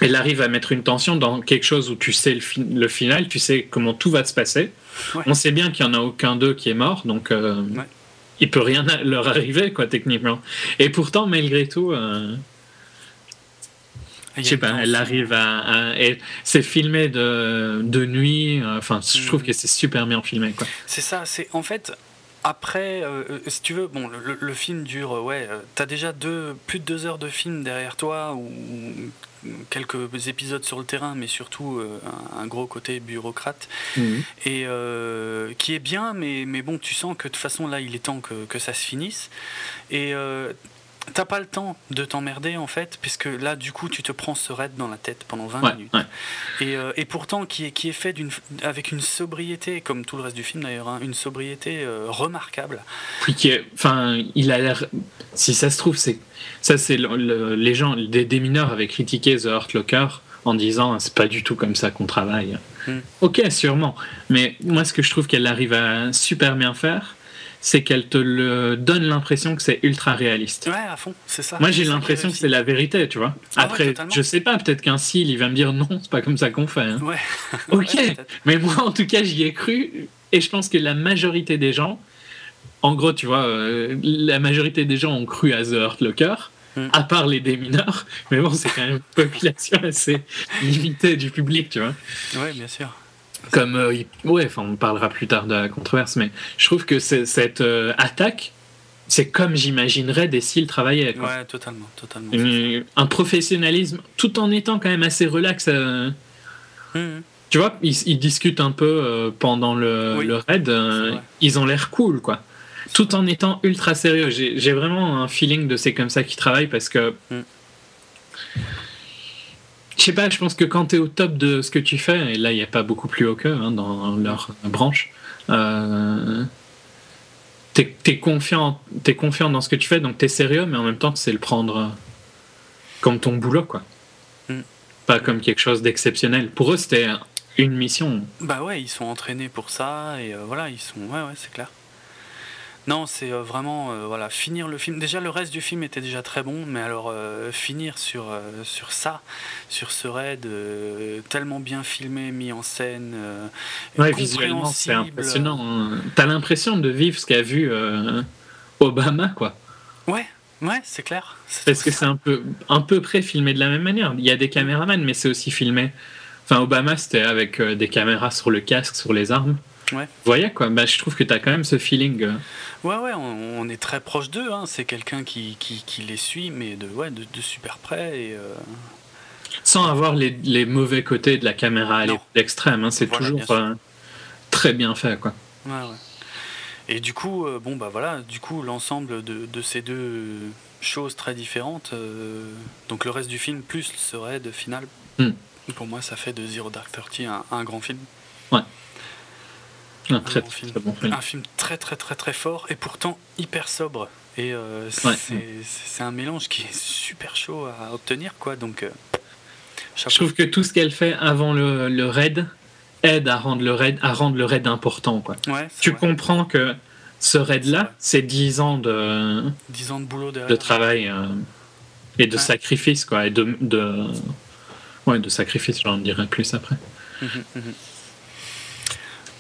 elle arrive à mettre une tension dans quelque chose où tu sais le, fi- le final, tu sais comment tout va se passer. Ouais. On sait bien qu'il n'y en a aucun d'eux qui est mort, donc euh, il peut rien leur arriver, quoi, techniquement. Et pourtant, malgré tout, euh, je sais pas, elle arrive à. à- et c'est filmé de, de nuit. euh, Enfin, je trouve Mhm. que c'est super bien filmé. C'est ça, c'est en fait. Après, euh, euh, si tu veux, bon, le, film dure, euh, ouais, t'as déjà deux, plus de deux heures de film derrière toi, ou quelques épisodes sur le terrain, mais surtout euh, un, un gros côté bureaucrate, et euh, qui est bien, mais, mais bon, tu sens que de toute façon, là, il est temps que, que ça se finisse, et euh, t'as pas le temps de t'emmerder, en fait, puisque là, du coup, tu te prends ce raid dans la tête pendant 20 Ouais, minutes. ouais. Et, euh, et pourtant, qui est, qui est fait d'une, avec une sobriété, comme tout le reste du film d'ailleurs, hein, une sobriété euh, remarquable. Puis qui est- enfin, il a l'air. Si ça se trouve, c'est ça, c'est le- le- les gens, des, des mineurs avaient critiqué The Hurt Locker en disant c'est pas du tout comme ça qu'on travaille. Mm. Ok, sûrement. Mais moi, ce que je trouve qu'elle arrive à super bien faire, c'est qu'elle te le donne l'impression que c'est ultra réaliste. Ouais, à fond, c'est ça. Moi, j'ai l'impression que c'est la vérité, tu vois. Ah ouais, Après, totalement. je sais pas, peut-être qu'un s'il, il va me dire non, c'est pas comme ça qu'on fait. hein. Ouais. <laughs> <laughs> Ok, Ouais, mais moi en tout cas j'y ai cru et je pense que la majorité des gens, en gros tu vois, euh, la majorité des gens ont cru à The Hurt Locker, Mm. à part les démineurs, <laughs> mais bon c'est quand même une population assez limitée du public, tu vois. ouais, bien sûr. Comme, euh, il- ouais, enfin on parlera plus tard de la controverse, mais je trouve que cette euh, attaque, c'est comme j'imaginerais des cils travaillaient. quoi. Ouais, totalement, totalement. Une- un professionnalisme tout en étant quand même assez relax. euh, Mhm. tu vois, ils, ils discutent un peu pendant le, Oui, le raid. ils ont l'air cool, quoi. Tout en étant ultra sérieux. J'ai vraiment un feeling de c'est comme ça qu'ils travaillent parce que. Mm. Je sais pas, je pense que quand tu es au top de ce que tu fais, et là il n'y a pas beaucoup plus haut qu'eux hein, dans leur branche, euh, t'es es confiant, es confiant dans ce que tu fais, donc t'es sérieux, mais en même temps c'est le prendre euh, comme ton boulot, quoi. Mm. Pas comme quelque chose d'exceptionnel. Pour eux, c'était une mission. Bah ouais, ils sont entraînés pour ça et euh, voilà, ils sont. Ouais, ouais, c'est clair. Non, c'est euh, vraiment euh, voilà finir le film. Déjà, le reste du film était déjà très bon, mais alors euh, finir sur euh, sur ça, sur ce raid tellement bien filmé, mis en scène, Ouais, visuellement, c'est impressionnant. hein. T'as l'impression de vivre ce qu'a vu Obama, quoi. Ouais, ouais, c'est clair. Parce que c'est un peu, un peu près filmé de la même manière. Il y a des caméramans, mais c'est aussi filmé. Enfin, Obama, c'était avec des caméras sur le casque, sur les armes. Ouais. Voyez, quoi. Bah, je trouve que t'as quand même ce feeling. euh, Ouais, ouais, on, on est très proche d'eux. Hein. C'est quelqu'un qui, qui, qui les suit, mais de, ouais, de, de super près. Et, euh, sans avoir les, les mauvais côtés de la caméra à l'extrême. hein. C'est Voilà, toujours bien euh, très bien fait, quoi. Ouais, ouais. Et du coup, euh, bon, bah voilà, du coup, l'ensemble de, de ces deux choses très différentes, donc le reste du film plus ce raid final, Hmm. pour moi, ça fait de Zero Dark Thirty un, un grand film. Un très, bon film. très bon film. Un film très, très, très, très fort et pourtant hyper sobre. Et euh, Ouais. c'est un mélange qui est super chaud à obtenir, quoi. Donc, euh. Je trouve que tout ce qu'elle fait avant le, le raid aide à rendre le raid, à rendre le raid important, quoi. Ouais, Tu vrai. comprends que ce raid-là, c'est 10 ans de, 10 ans de boulot de travail euh, et de Ouais. sacrifice, quoi. Et de, de, ouais, de sacrifice, j'en dirai plus après. Mhm, mhm.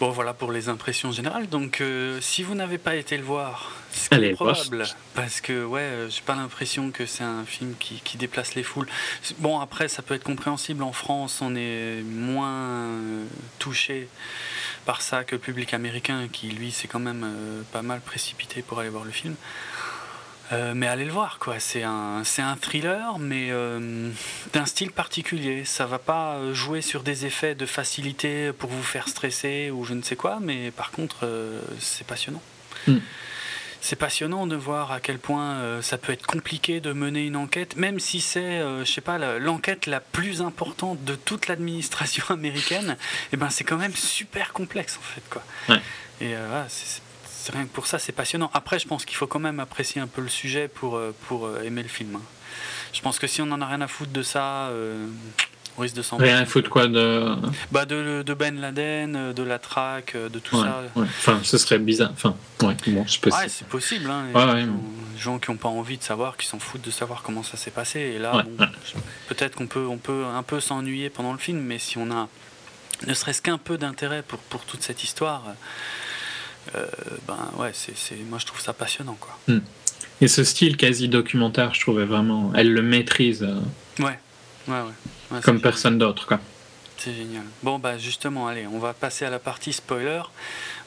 Bon, voilà pour les impressions générales. Donc, euh, si vous n'avez pas été le voir, ce qui Allez est le voir. probable, parce que, ouais, euh, j'ai pas l'impression que c'est un film qui, qui déplace les foules. C'est- Bon, après, ça peut être compréhensible. En France, on est moins euh, touché par ça que le public américain, qui, lui, s'est quand même euh, pas mal précipité pour aller voir le film. Euh, mais allez le voir, quoi. C'est un, c'est un thriller, mais euh, d'un style particulier. Ça va pas euh, jouer sur des effets de facilité pour vous faire stresser ou je ne sais quoi, mais par contre, euh, c'est passionnant. Mm. C'est passionnant de voir à quel point ça peut être compliqué de mener une enquête, même si c'est, je sais pas, l'enquête la plus importante de toute l'administration <laughs> américaine. Et ben, c'est quand même super complexe en fait, quoi. Ouais. Et voilà, c'est- c'est rien que pour ça, c'est passionnant. Après, je pense qu'il faut quand même apprécier un peu le sujet pour, euh, pour euh, aimer le film. hein. Je pense que si on en a rien à foutre de ça, euh, on risque de s'en Rien à foutre, quoi, de. bah de, de Ben Laden, de la traque, de tout Ouais, ça. ouais. Enfin, ce serait bizarre. Enfin, ouais, bon, c'est possible. Ouais, c'est possible. Hein, les, gens, qui gens n'ont pas envie de savoir, qui s'en foutent de savoir comment ça s'est passé. Et là, bon, peut-être qu'on peut, on peut un peu s'ennuyer pendant le film, mais si on a ne serait-ce qu'un peu d'intérêt pour, pour toute cette histoire, euh, ben ouais, c'est, moi je trouve ça passionnant quoi. Et ce style quasi documentaire, je trouvais vraiment. Elle le maîtrise euh, Ouais, ouais, ouais. Comme personne d'autre, quoi. C'est génial. Bon, bah justement, allez, on va passer à la partie spoiler.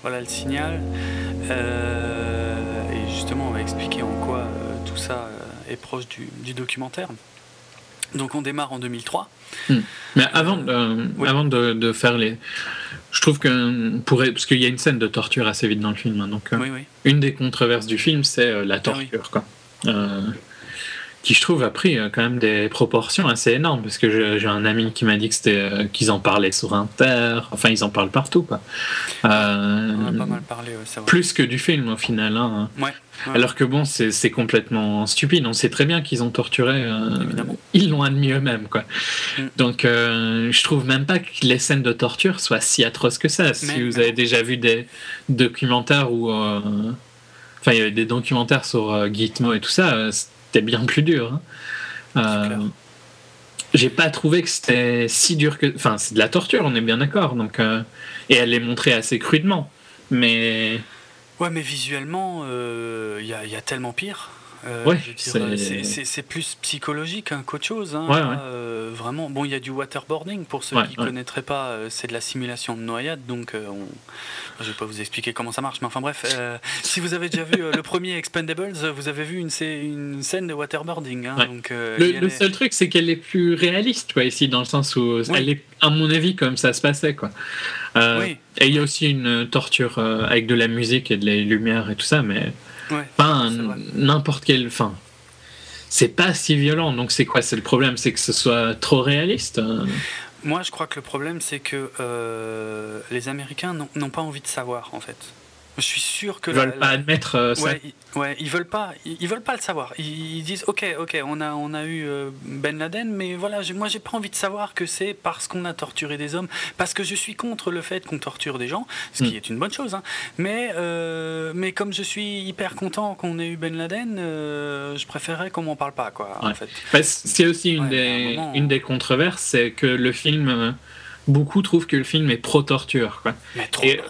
Voilà le signal. Euh, et justement, on va expliquer en quoi euh, tout ça euh, est proche du, du documentaire. Donc, on démarre en 2003. Mais avant, oui. avant de, de faire les. Je trouve que. Pourrait, parce qu'il y a une scène de torture assez vite dans le film. hein, donc, euh, Oui, oui. une des controverses du film, c'est euh, la Ah oui. torture, quoi. Qui, je trouve, a pris euh, quand même des proportions assez énormes. Parce que j'ai un ami qui m'a dit que c'était, euh, qu'ils en parlaient sur Inter. Enfin, ils en parlent partout, quoi. Euh, On a pas mal parlé, ouais, c'est vrai. plus que du film, au final. hein. Ouais. ouais. Alors que bon, c'est complètement stupide. On sait très bien qu'ils ont torturé. euh, ils l'ont admis eux-mêmes, quoi. Mm. Donc, euh, je trouve même pas que les scènes de torture soient si atroces que ça. Si Mais- vous avez déjà vu des documentaires où, enfin, il y avait des documentaires sur Gitmo et tout ça, c'était bien plus dur. hein. Euh, j'ai pas trouvé que c'était si dur que. Enfin, c'est de la torture, on est bien d'accord. Donc, euh, et elle est montrée assez crudement. Mais Ouais, mais visuellement, euh, il y, a, il y a tellement pire. Euh, Ouais, c'est- euh, c'est- plus psychologique hein, qu'autre chose. hein. Ouais, Là, ouais. euh, vraiment, bon, il y a du waterboarding pour ceux qui ouais. connaîtraient pas. c'est de la simulation de noyade, donc euh, on... je vais pas vous expliquer comment ça marche, mais enfin bref, <laughs> si vous avez déjà vu le premier Expendables, vous avez vu une, scè- une scène de waterboarding. hein, donc, Le, est- seul truc, c'est qu'elle est plus réaliste, quoi, ici, dans le sens où elle est, à mon avis, comme ça se passait, quoi. Oui. Et il y a aussi une torture avec de la musique et de la lumière et tout ça, mais Ouais, pas n'importe quel. Enfin, c'est pas si violent. Donc c'est quoi? C'est le problème, c'est que ce soit trop réaliste. euh? Moi, je crois que le problème, c'est que euh, les Américains n'ont pas envie de savoir, en fait. Je suis sûr que Ils la- veulent pas la- admettre euh, ça. Ouais, ils, ouais, ils veulent pas, ils, ils veulent pas le savoir. Ils, ils disent, ok, ok, on a, on a eu euh, Ben Laden, mais voilà, moi j'ai pas envie de savoir que c'est parce qu'on a torturé des hommes, parce que je suis contre le fait qu'on torture des gens, ce qui Mm. est une bonne chose. hein. Mais, euh, mais comme je suis hyper content qu'on ait eu Ben Laden, je préférerais qu'on m'en parle pas, quoi. En fait. Bah, c'est aussi une, Ouais, des, moment- une des controverses, c'est que le film. Beaucoup trouvent que le film est pro-torture. quoi. Mais trop. Et-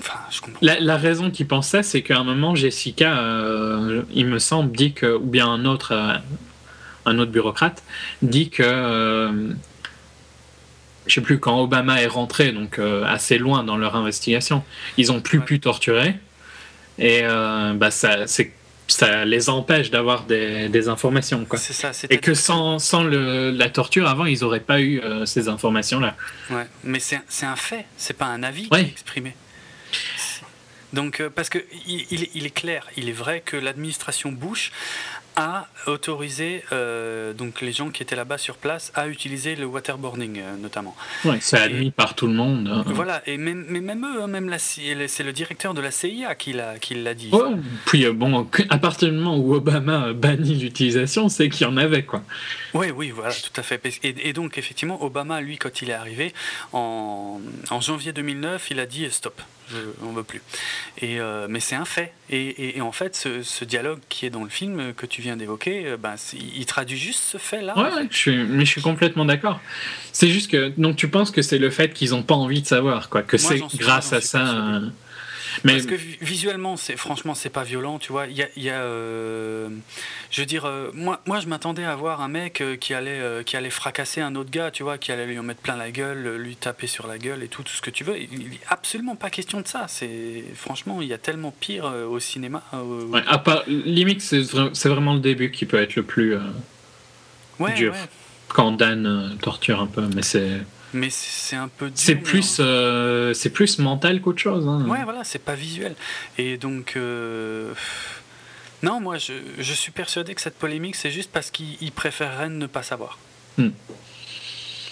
Enfin, je comprends. La, la raison qui pense ça, c'est qu'à un moment, Jessica, euh, il me semble, dit que, ou bien un autre, euh, un autre bureaucrate, dit que, euh, je sais plus, quand Obama est rentré, donc euh, assez loin dans leur investigation, ils ont plus Ouais. pu torturer, et bah, ça, c'est- ça les empêche d'avoir des, des informations. Quoi. C'est ça, Et que sans, sans le- la torture avant, ils n'auraient pas eu euh, ces informations-là. Ouais, mais c'est un- c'est un fait, c'est pas un avis Ouais. qui est exprimé. Donc, euh, parce que il, il est, clair, il est vrai que l'administration Bush a autorisé euh, donc les gens qui étaient là-bas sur place à utiliser le waterboarding euh, notamment. Ouais, c'est admis par tout le monde. hein. Voilà, et même, mais même eux, hein, même c'est le directeur de la CIA qui l'a dit. Ouais, puis euh, bon, à partir du moment où Obama bannit l'utilisation, c'est qu'il y en avait quoi. Oui, oui, voilà, tout à fait. Et, et donc, effectivement, Obama, lui, quand il est arrivé, en, en janvier 2009, il a dit stop, on veut plus. Et, euh, mais c'est un fait. Et, et- et en fait, ce, ce dialogue qui est dans le film euh, que tu viens d'évoquer, ben, il traduit juste ce fait-là. Ouais, je suis, mais je suis complètement d'accord. C'est juste que donc tu penses que c'est le fait qu'ils n'ont pas envie de savoir quoi, que c'est grâce à ça. Mais Parce que vi- visuellement, c'est franchement, c'est pas violent, tu vois. Il y a, il y a, euh, je veux dire, euh, moi, moi, je m'attendais à voir un mec euh, qui allait, euh, qui allait fracasser un autre gars, tu vois, qui allait lui en mettre plein la gueule, lui taper sur la gueule et tout, tout ce que tu veux. Il, il est absolument pas question de ça. C'est franchement, il y a tellement pire au cinéma. ouais, à part limite, c'est vra- c'est vraiment le début qui peut être le plus ouais, dur. ouais. quand Dan torture un peu, mais c'est Mais c'est un peu. c'est plus euh, c'est plus mental qu'autre chose. hein. Ouais, voilà, c'est pas visuel. Et donc, euh, non, moi, je, je suis persuadé que cette polémique, c'est juste parce qu'ils ils préféreraient ne pas savoir. Hmm.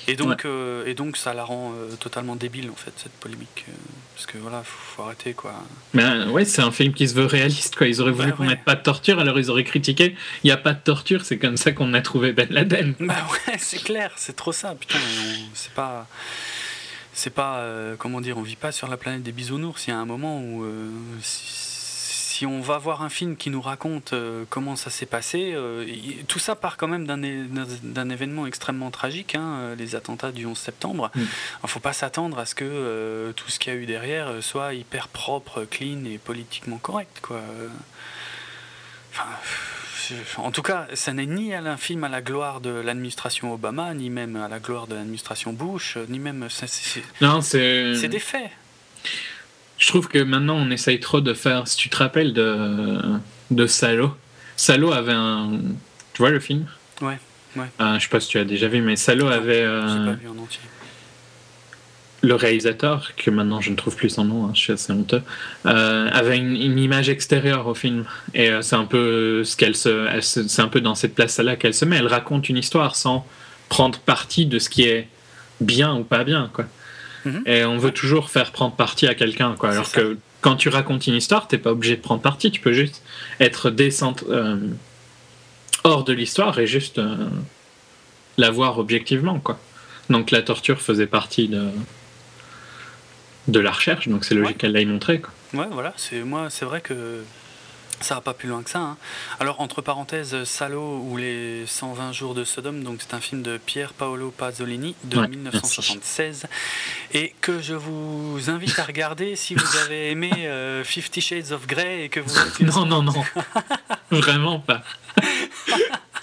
Et donc, euh, et donc, ça la rend euh, totalement débile, en fait, cette polémique. euh, parce que voilà, faut, faut arrêter, quoi. Euh, ouais, c'est un film qui se veut réaliste quoi. Ils auraient voulu Bah qu'on ouais. mette pas de torture, alors ils auraient critiqué. Il n'y a pas de torture, c'est comme ça qu'on a trouvé Ben Laden. Bah ouais, <laughs> c'est clair, c'est trop ça, putain. on- C'est pas. C'est pas. euh, comment dire, on vit pas sur la planète des bisounours. Il y a un moment où. euh, si si on va voir un film qui nous raconte euh, comment ça s'est passé, euh, y- tout ça part quand même d'un événement extrêmement tragique, hein, euh, les attentats du 11 septembre. Mm. Il ne faut pas s'attendre à ce que euh, tout ce qu'il y a eu derrière soit hyper propre, clean et politiquement correct. Quoi. Enfin, en tout cas, ça n'est ni un film à la gloire de l'administration Obama, ni même à la gloire de l'administration Bush, ni même... Non, c'est des faits. Je trouve que maintenant on essaye trop de faire. Si tu te rappelles de, de Salo, Salo avait un. Tu vois le film? Ouais, ouais. Euh, Je sais pas si tu as déjà vu, mais Salo avait. Euh, pas vu en entier. le réalisateur, que maintenant je ne trouve plus son nom, hein, je suis assez honteux, euh, avait une, une image extérieure au film. Et euh, c'est un peu ce qu'elle se, elle se- c'est un peu dans cette place-là qu'elle se met. Elle raconte une histoire sans prendre parti de ce qui est bien ou pas bien, quoi. Mhm. Et on veut toujours faire prendre parti à quelqu'un, quoi. Alors ça. que quand tu racontes une histoire, t'es pas obligé de prendre parti. Tu peux juste être décente, euh, hors de l'histoire et juste euh, la voir objectivement, quoi. Donc la torture faisait partie de de la recherche, donc c'est logique Ouais. qu'elle l'ait montré. Quoi. Ouais, voilà, c'est moi, c'est vrai que ça va pas plus loin que ça. hein. Alors entre parenthèses, Salo ou les 120 jours de Sodome, donc c'est un film de Pier Paolo Pasolini de Ouais, 1976 et que je vous invite à regarder si vous <laughs> avez aimé euh, Fifty Shades of Grey et que vous <laughs> Non, non, non, <laughs> vraiment pas.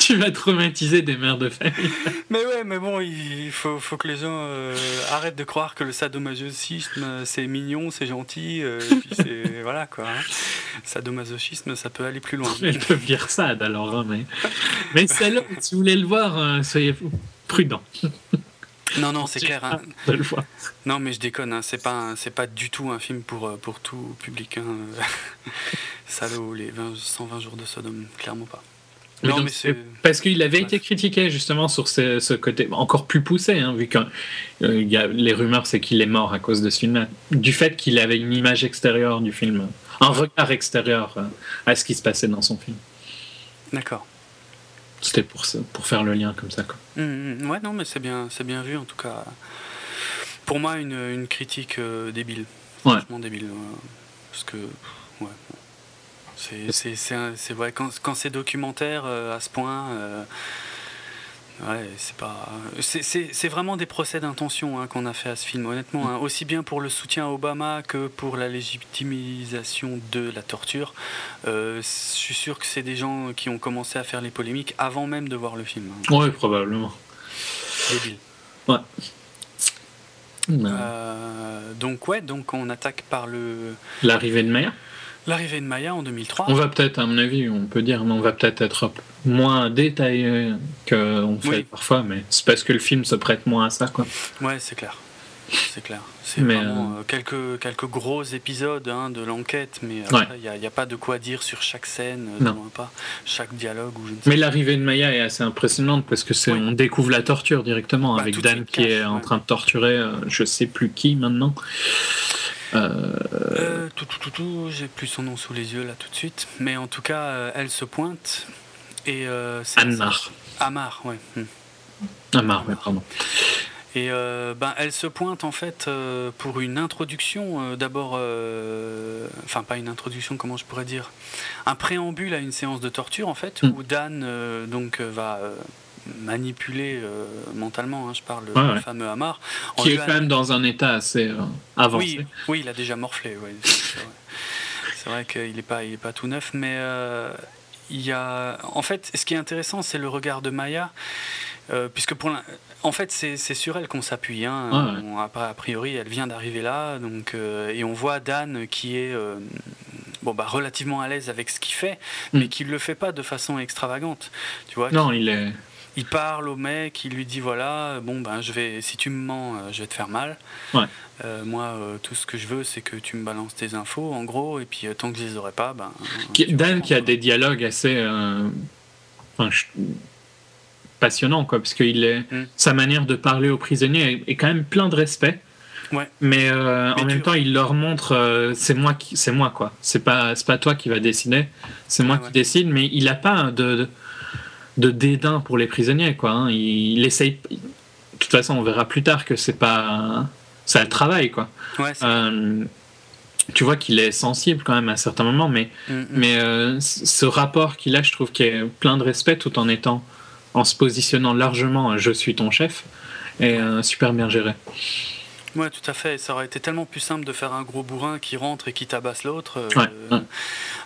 Tu vas traumatiser des mères de famille. <laughs> Mais ouais, mais bon, il faut, faut que les gens euh, arrêtent de croire que le sadomasochisme euh, c'est mignon, c'est gentil, euh, et puis c'est <laughs> voilà quoi. hein. Sadomasochisme, ça peut aller plus loin. <laughs> Elles peuvent dire ça alors, hein, mais mais celle si vous voulez le voir, euh, soyez prudents Non, non, c'est clair. hein. de le voir. Non, mais je déconne. hein. C'est pas, c'est pas du tout un film pour pour tout public. Hein. Salaud, les 20 120 jours de Sodome, clairement pas. Mais non, donc, mais c'est Parce qu'il avait Bref. été critiqué justement sur ce, ce côté encore plus poussé, hein, vu que euh, il y a, les rumeurs c'est qu'il est mort à cause de ce film du fait qu'il avait une image extérieure du film, un regard extérieur euh, à ce qui se passait dans son film. d'accord. C'était pour, pour faire le lien comme ça. Quoi. Hum, hum. Ouais, non, mais c'est bien, c'est bien vu en tout cas. Pour moi, une, une critique euh, débile. Ouais. Franchement débile. Parce que. C'est, vrai, quand, quand c'est documentaire euh, à ce point, euh, ouais, c'est pas. Vraiment des procès d'intention hein, qu'on a fait à ce film, honnêtement. hein. aussi bien pour le soutien à Obama que pour la légitimisation de la torture. Euh, je suis sûr que c'est des gens qui ont commencé à faire les polémiques avant même de voir le film. hein. Ouais, probablement. Débile. Ouais. Donc ouais, donc on attaque par le L'arrivée de Maya. L'arrivée de Maya en 2003. On va peut-être, à mon avis, on peut dire, mais on va peut-être être moins détaillé qu'on fait Oui. parfois, mais c'est parce que le film se prête moins à ça. Quoi. Ouais, c'est clair. C'est clair. C'est vraiment euh, quelques, quelques gros épisodes hein, de l'enquête, mais il n'y a, pas de quoi dire sur chaque scène, euh, Non. pas, chaque dialogue ou je ne sais Mais l'arrivée de Maya est assez impressionnante parce que c'est Oui. on découvre la torture directement Bah, avec Dan qui est en train de torturer euh, je sais plus qui maintenant. Euh, Euh, tout, tout, tout, tout, j'ai plus son nom sous les yeux là tout de suite. Mais en tout cas, euh, elle se pointe. Et c'est Anmar. Amar, ouais. hmm. Ah, Mar, ouais, pardon. Et euh, ben, elle se pointe en fait euh, pour une introduction, euh, d'abord, enfin pas une introduction, comment je pourrais dire, un préambule à une séance de torture en fait, Mm. où Dan donc va manipuler euh, mentalement, hein, je parle Ouais, le ouais. fameux Amar. en Qui est quand même dans un état assez euh, avancé. oui, oui, il a déjà morflé. c'est vrai, qu'il n'est pas, il est pas tout neuf, mais euh, il y a. En fait, ce qui est intéressant, c'est le regard de Maya, puisque pour l'in- en fait, c'est sur elle qu'on s'appuie. Hein. Ouais, ouais. On- a, a priori, elle vient d'arriver là, donc et on voit Dan qui est. Bon, bah, relativement à l'aise avec ce qu'il fait, mais Mm. qui ne le fait pas de façon extravagante. Tu vois, Non, il est. il parle au mec, il lui dit voilà, bon ben je vais, si tu me mens, euh, je vais te faire mal. Ouais. Euh, moi, euh, tout ce que je veux, c'est que tu me balances tes infos, en gros, et puis tant que je les aurai pas, ben. Qui- Dan qui a des dialogues assez enfin, je- passionnants, quoi, parce que il est, Mm. sa manière de parler aux prisonniers est, est quand même plein de respect. Ouais. Mais, euh, Mais en même temps, il leur montre euh, c'est moi qui, c'est moi quoi. C'est pas, c'est pas toi qui va décider, c'est moi qui ouais. décide. Mais il a pas de, de, de dédain pour les prisonniers quoi. hein. Il, il essaye. De toute façon, on verra plus tard que c'est pas, ça le travail quoi. Ouais, Euh, tu vois qu'il est sensible quand même à certains moments, mais, Mm, mm. mais euh, ce rapport qu'il a, je trouve qu'il est plein de respect tout en étant, en se positionnant largement, euh, je suis ton chef, et euh, super bien géré. Ouais, tout à fait. Ça aurait été tellement plus simple de faire un gros bourrin qui rentre et qui tabasse l'autre, euh, Ouais, ouais.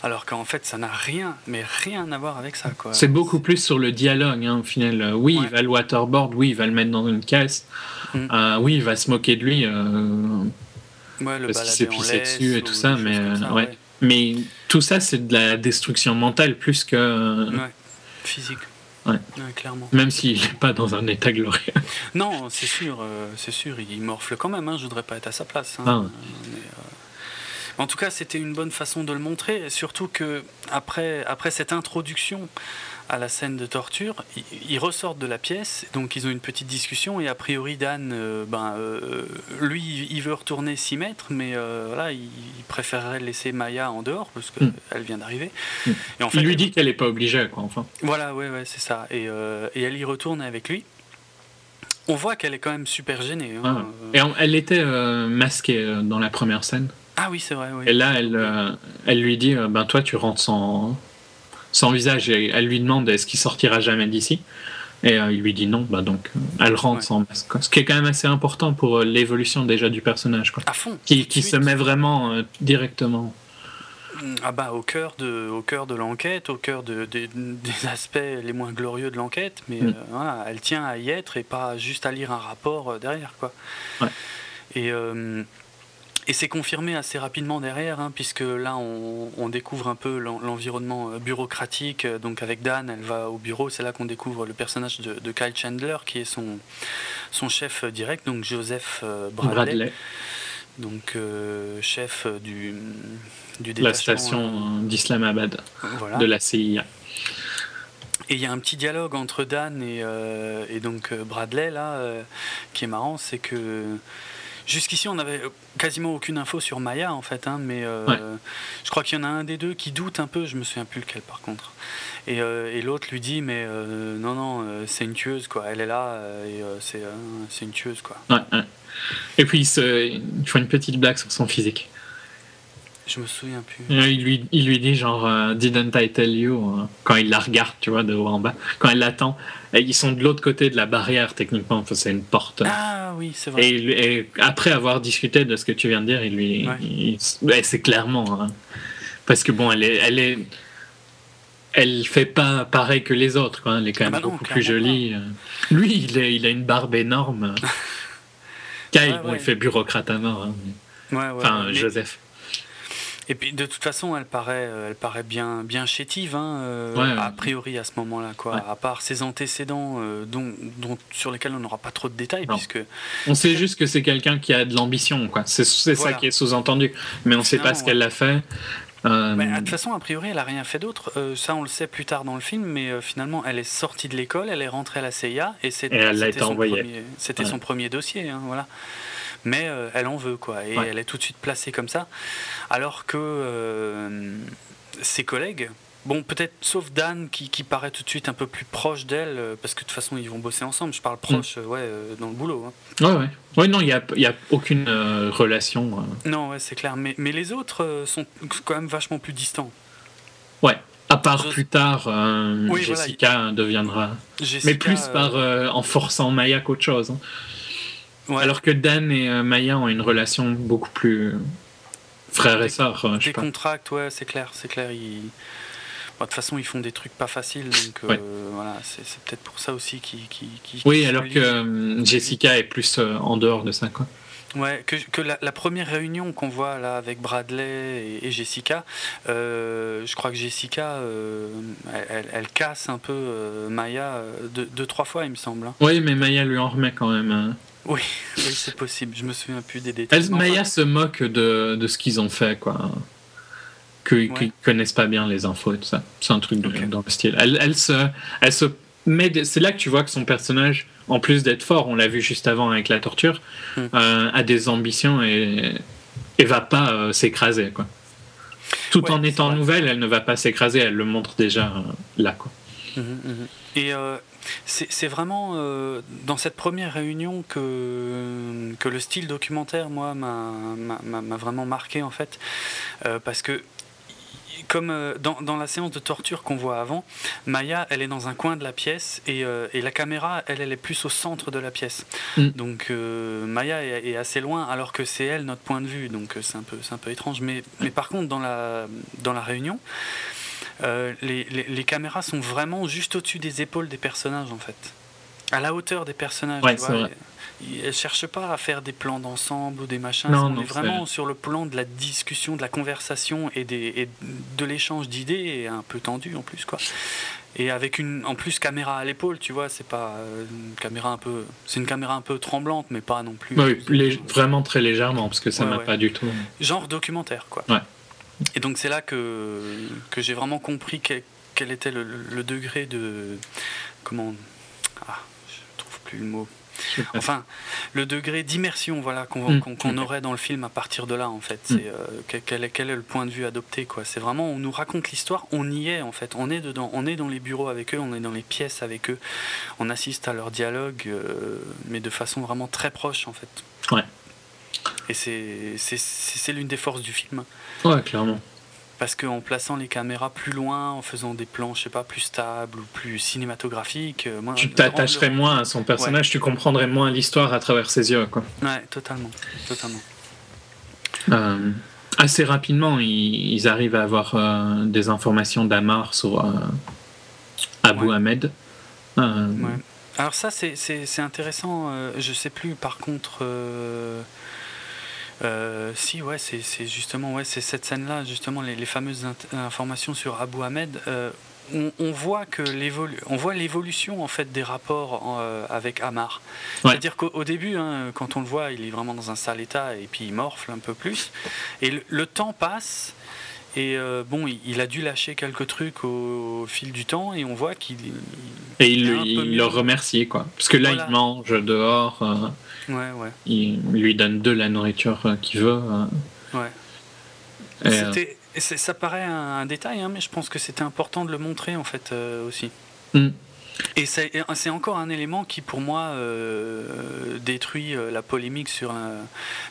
alors qu'en fait, ça n'a rien, mais rien à voir avec ça, quoi. C'est beaucoup plus sur le dialogue, hein, au final. Euh, Oui, Ouais. il va le waterboard, oui, il va le mettre dans une caisse, Mm. euh, oui, il va se moquer de lui, euh, Ouais, le parce qu'il s'est pissé dessus et ou tout ça, mais, ça, mais tout ça, c'est de la destruction mentale plus que. euh, Ouais, physique. Ouais. clairement. Même s'il n'est pas dans un état glorieux. Non, c'est sûr, euh, c'est sûr, il morfle quand même. Hein, je voudrais pas être à sa place. hein, Ah. euh, mais, euh, En tout cas, c'était une bonne façon de le montrer, et surtout que après, après cette introduction à la scène de torture, ils, ils ressortent de la pièce, donc ils ont une petite discussion, et a priori Dan, euh, ben, euh, lui, il veut retourner s'y mettre, mais euh, il, préférerait laisser Maya en dehors parce qu'elle Mm. vient d'arriver. Mm. Et en Il lui dit qu'elle n'est pas obligée, quoi, enfin. voilà, ouais, ouais, c'est ça. Et, euh, et elle y retourne avec lui. On voit qu'elle est quand même super gênée. hein. Ah. Et elle était masquée dans la première scène. Ah oui, c'est vrai. Oui. Et là, elle, elle lui dit Ben, toi, tu rentres sans, sans visage. Et elle lui demande Est-ce qu'il sortira jamais d'ici Et euh, il lui dit non. Bah, donc, euh, elle rentre Ouais. sans masque. quoi. Ce qui est quand même assez important pour euh, l'évolution déjà du personnage. Quoi. À fond. Qui, se met vraiment euh, directement. Ah bah, au cœur de, au cœur de l'enquête, au cœur de, de- des aspects les moins glorieux de l'enquête, mais Mm. voilà, elle tient à y être et pas juste à lire un rapport derrière, quoi. Ouais. Et, et c'est confirmé assez rapidement derrière, hein, puisque là on, on découvre un peu l'en- l'environnement euh, bureaucratique. euh, Donc avec Dan, elle va au bureau, c'est là qu'on découvre le personnage de, de Kyle Chandler, qui est son, son chef direct, donc Joseph euh, Bradley, Bradley, donc euh, chef du, du la station euh, d'Islamabad voilà. de la CIA. Et il y a un petit dialogue entre Dan et, euh, et donc Bradley là, qui est marrant, c'est que jusqu'ici on n'avait quasiment aucune info sur Maya en fait, hein, mais euh, Ouais. je crois qu'il y en a un des deux qui doute un peu, je me souviens plus lequel par contre. Et, euh, et l'autre lui dit mais euh, non non euh, c'est une tueuse quoi, elle est là euh, et euh, c'est euh, c'est une tueuse quoi. Ouais, ouais. Et puis, il, se, il fait une petite blague sur son physique. Je me souviens plus. Il lui, il lui dit genre euh, Didn't I tell you euh, quand il la regarde, tu vois, de haut en bas, quand elle l'attend. Et ils sont de l'autre côté de la barrière, techniquement, enfin, c'est une porte. Ah oui c'est vrai. Et, après avoir discuté de ce que tu viens de dire, il lui. Ouais. c'est clairement. hein. parce que bon, elle est. Elle est elle fait pas pareil que les autres, quoi. Elle est quand Ah même bah non, beaucoup plus jolie. euh. Lui, il, est, il a une barbe énorme. <laughs> Kyle, Ouais, bon, il fait bureaucrate à mort. hein. Ouais, ouais, Enfin, Joseph. Et puis de toute façon, elle paraît, euh, elle paraît bien, bien chétive, hein, euh, Ouais. a priori à ce moment-là, quoi. Ouais. À part ses antécédents, euh, dont, dont- sur lesquels on n'aura pas trop de détails, Non. puisque On sait juste que c'est quelqu'un qui a de l'ambition, quoi. C'est Voilà. ça qui est sous-entendu. Mais on sait pas ce qu'elle a fait. Euh, Mais, de toute façon, a priori, elle a rien fait d'autre. Euh, ça, on le sait plus tard dans le film, mais euh, finalement, elle est sortie de l'école, elle est rentrée à la CIA, et, c'était premier- Ouais. son premier dossier, hein, voilà. Mais euh, elle en veut, quoi, et Ouais. elle est tout de suite placée comme ça, alors que euh, ses collègues. Bon, peut-être sauf Dan qui, qui paraît tout de suite un peu plus proche d'elle, euh, parce que de toute façon ils vont bosser ensemble. Je parle Mm. proche, ouais, dans le boulot. hein. Ouais, ouais. Ouais, non, il n'y a, y a aucune euh, relation. Non, ouais, c'est clair. Mais, mais les autres sont quand même vachement plus distants. Ouais. À part Je- plus tard, euh, Oui, voilà. Jessica deviendra. Jessica, Mais plus par euh, en forçant Maya qu'autre chose. hein. Ouais, Alors que Dan et euh, Maya ont une relation beaucoup plus frère et sœur. euh, Des contracts, ouais, c'est clair, c'est clair. Ils... Bon, de toute façon, ils font des trucs pas faciles, donc euh, voilà, c'est peut-être pour ça aussi qu'ils. Oui, alors que euh, Jessica est plus en dehors de ça, quoi. Ouais, que, que la, la première réunion qu'on voit là avec Bradley et, et Jessica, euh, je crois que Jessica, euh, elle, elle- elle casse un peu euh, Maya deux, deux, trois fois, il me semble. hein. Oui, mais Maya lui en remet quand même. Oui, oui c'est possible, je me souviens plus des détails. Enfin, Maya se moque de, de ce qu'ils ont fait, quoi. Qu'ils connaissent pas bien les infos et tout ça. C'est un truc de- dans le style. Elle, elle se, elle se met. C'est là que tu vois que son personnage, en plus d'être fort, on l'a vu juste avant avec la torture, Hmm. euh, a des ambitions et, et va pas euh, s'écraser, quoi. Tout Ouais, en étant nouvelle, elle ne va pas s'écraser. Elle le montre déjà euh, là, quoi. Mhm, mhm. Et c'est vraiment euh, dans cette première réunion que, que le style documentaire, moi, m'a vraiment marqué, en fait. Euh, parce que, comme euh, dans, dans la séance de torture qu'on voit avant, Maya, elle est dans un coin de la pièce et, euh, et la caméra, elle, elle est plus au centre de la pièce. Mm. Donc, euh, Maya est, est assez loin, alors que c'est elle notre point de vue. Donc, c'est un peu, un peu étrange. Mais, mais par contre, dans la, dans la réunion, les, les- les caméras sont vraiment juste au-dessus des épaules des personnages en fait. À la hauteur des personnages. Ouais, tu c'est vois. vrai. Elles ne cherchent pas à faire des plans d'ensemble ou des machins. Non, On non, est vraiment sur le plan de la discussion, de la conversation et, des, et de l'échange d'idées un peu tendu en plus quoi. Et avec une en plus caméra à l'épaule, tu vois, c'est pas euh, une caméra un peu, c'est une caméra un peu tremblante, mais pas non plus. Oui, lég- vraiment très légèrement, parce que ça Ouais, m'a pas du tout. genre documentaire quoi. Ouais. Et donc c'est là que, que j'ai vraiment compris que- quel était le, le degré de comment ah je trouve plus le mot enfin le degré d'immersion voilà qu'on Mm. Ok. aurait dans le film à partir de là en fait Mm. euh, quel, quel est, quel est le point de vue adopté quoi c'est vraiment on nous raconte l'histoire on y est en fait on est dedans on est dans les bureaux avec eux on est dans les pièces avec eux on assiste à leur dialogue euh, mais de façon vraiment très proche en fait Ouais. Et c'est l'une des forces du film Ouais, clairement. parce qu'en plaçant les caméras plus loin, en faisant des plans, je sais pas, plus stables ou plus cinématographiques, euh, moi, Tu t'attacherais moins à son personnage, tu comprendrais moins l'histoire à travers ses yeux, quoi. Ouais, totalement, totalement. Euh, assez rapidement, ils, ils arrivent à avoir euh, des informations d'Amar sur euh, Abu Ouais. Ahmed. Ouais. Alors ça, c'est- intéressant. je sais plus, par contre. Euh, si, ouais, c'est justement ouais, c'est cette scène-là, justement, les, les fameuses informations sur Abu Ahmed. euh, on, on voit que l'évolu on voit l'évolution en fait des rapports euh, avec Amar. Ouais. C'est-à-dire qu'au au début, hein, quand on le voit, il est vraiment dans un sale état et puis il morfle un peu plus. Et le, le temps passe. Et euh, bon, il, a dû lâcher quelques trucs au, au fil du temps et on voit qu'il et il, il le remercie, quoi. Parce que là, Voilà. il mange dehors, euh, Ouais, ouais, il lui donne de la nourriture euh, qu'il veut. euh, ouais. et, euh, ça paraît un, un détail, hein, mais je pense que c'était important de le montrer en fait euh, aussi. Mm. Et c'est encore un élément qui, pour moi, euh, détruit la polémique sur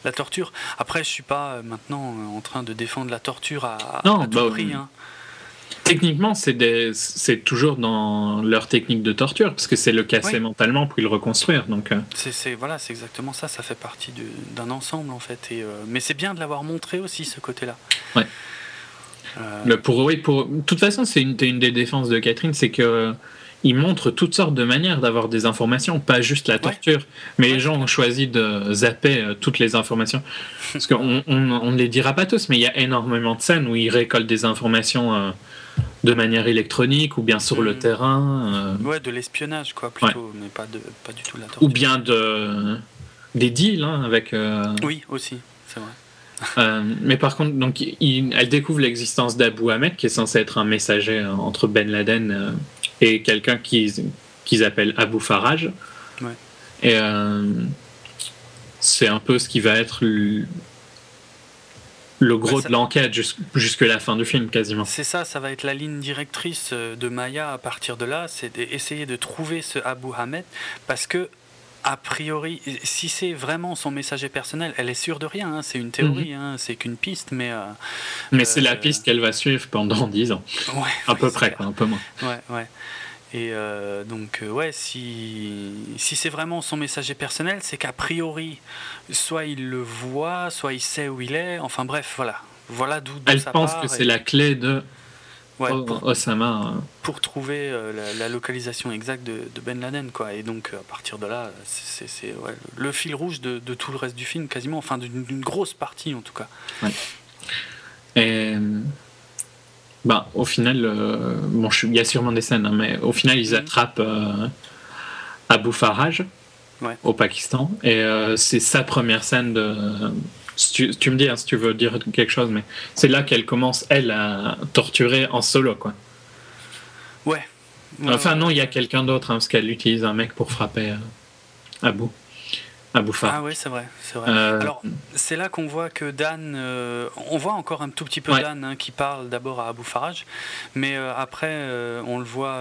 la torture. Après, je suis pas maintenant en train de défendre la torture à, Non, à tout bah, prix. hein. Techniquement, c'est toujours dans leur technique de torture, parce que c'est le casser Oui. mentalement puis le reconstruire. Donc, euh, C'est voilà, c'est exactement ça. Ça fait partie du- d'un ensemble en fait. Et, euh, mais c'est bien de l'avoir montré aussi ce côté-là. Ouais. Euh, pour, oui, pour, de toute façon, c'est une, une des défenses de Catherine, c'est que il montre toutes sortes de manières d'avoir des informations, pas juste la torture. Mais les gens ont choisi de zapper toutes les informations. <laughs> Parce qu'on on, on ne les dira pas tous, mais il y a énormément de scènes où ils récoltent des informations de manière électronique ou bien sur le Mhm. terrain. euh, Ouais, de l'espionnage, quoi, plutôt, mais pas, de, pas du tout de la torture. ou bien de, des deals hein, avec. euh, Oui, aussi, c'est vrai. Euh, mais par contre, donc, il- elle découvre l'existence d'Abu Ahmed, qui est censé être un messager euh, entre Ben Laden euh, et quelqu'un qu'ils appellent Abu Faraj. Ouais. Et euh, c'est un peu ce qui va être le, gros Ouais, ça- de l'enquête jus- jusque la fin du film, quasiment. C'est ça, ça va être la ligne directrice euh, de Maya à partir de là, c'est d'essayer de trouver ce Abu Hamed, parce que, a priori, si c'est vraiment son messager personnel, elle est sûre de rien, hein, c'est une théorie, hein, c'est qu'une piste, mais... euh, Mais c'est la Euh, piste qu'elle va suivre pendant 10 ans. ouais, À oui, peu près, quoi, un peu moins. Ouais, ouais. Et euh, donc, euh, ouais, si, si c'est vraiment son messager personnel, c'est qu'a priori, soit il le voit, soit il sait où il est, enfin bref, voilà. Voilà d'où Elle ça pense part que et- c'est la clé de ouais, pour, Osama. euh. pour trouver euh, la, la localisation exacte de, de Ben Laden, quoi. Et donc, à partir de là, c'est ouais, le, fil rouge de, de tout le reste du film, quasiment, enfin d'une grosse partie en tout cas. Et bah, au final, euh, bon, il y a sûrement des scènes, hein, mais au final, ils Mhm. attrapent euh, Abu Faraj Ouais. au Pakistan, et euh, c'est sa première scène de. si tu, tu me dis hein, si tu veux dire quelque chose, mais c'est là qu'elle commence, elle, à torturer en solo, quoi. Ouais. enfin, Ouais, non, il y a quelqu'un d'autre, hein, parce qu'elle utilise un mec pour frapper euh, Ah oui, c'est vrai, c'est vrai. Euh, Alors, c'est là qu'on voit que Dan, euh, on voit encore un tout petit peu Ouais. Dan hein, qui parle d'abord à Abu Faraj, mais euh, après on le voit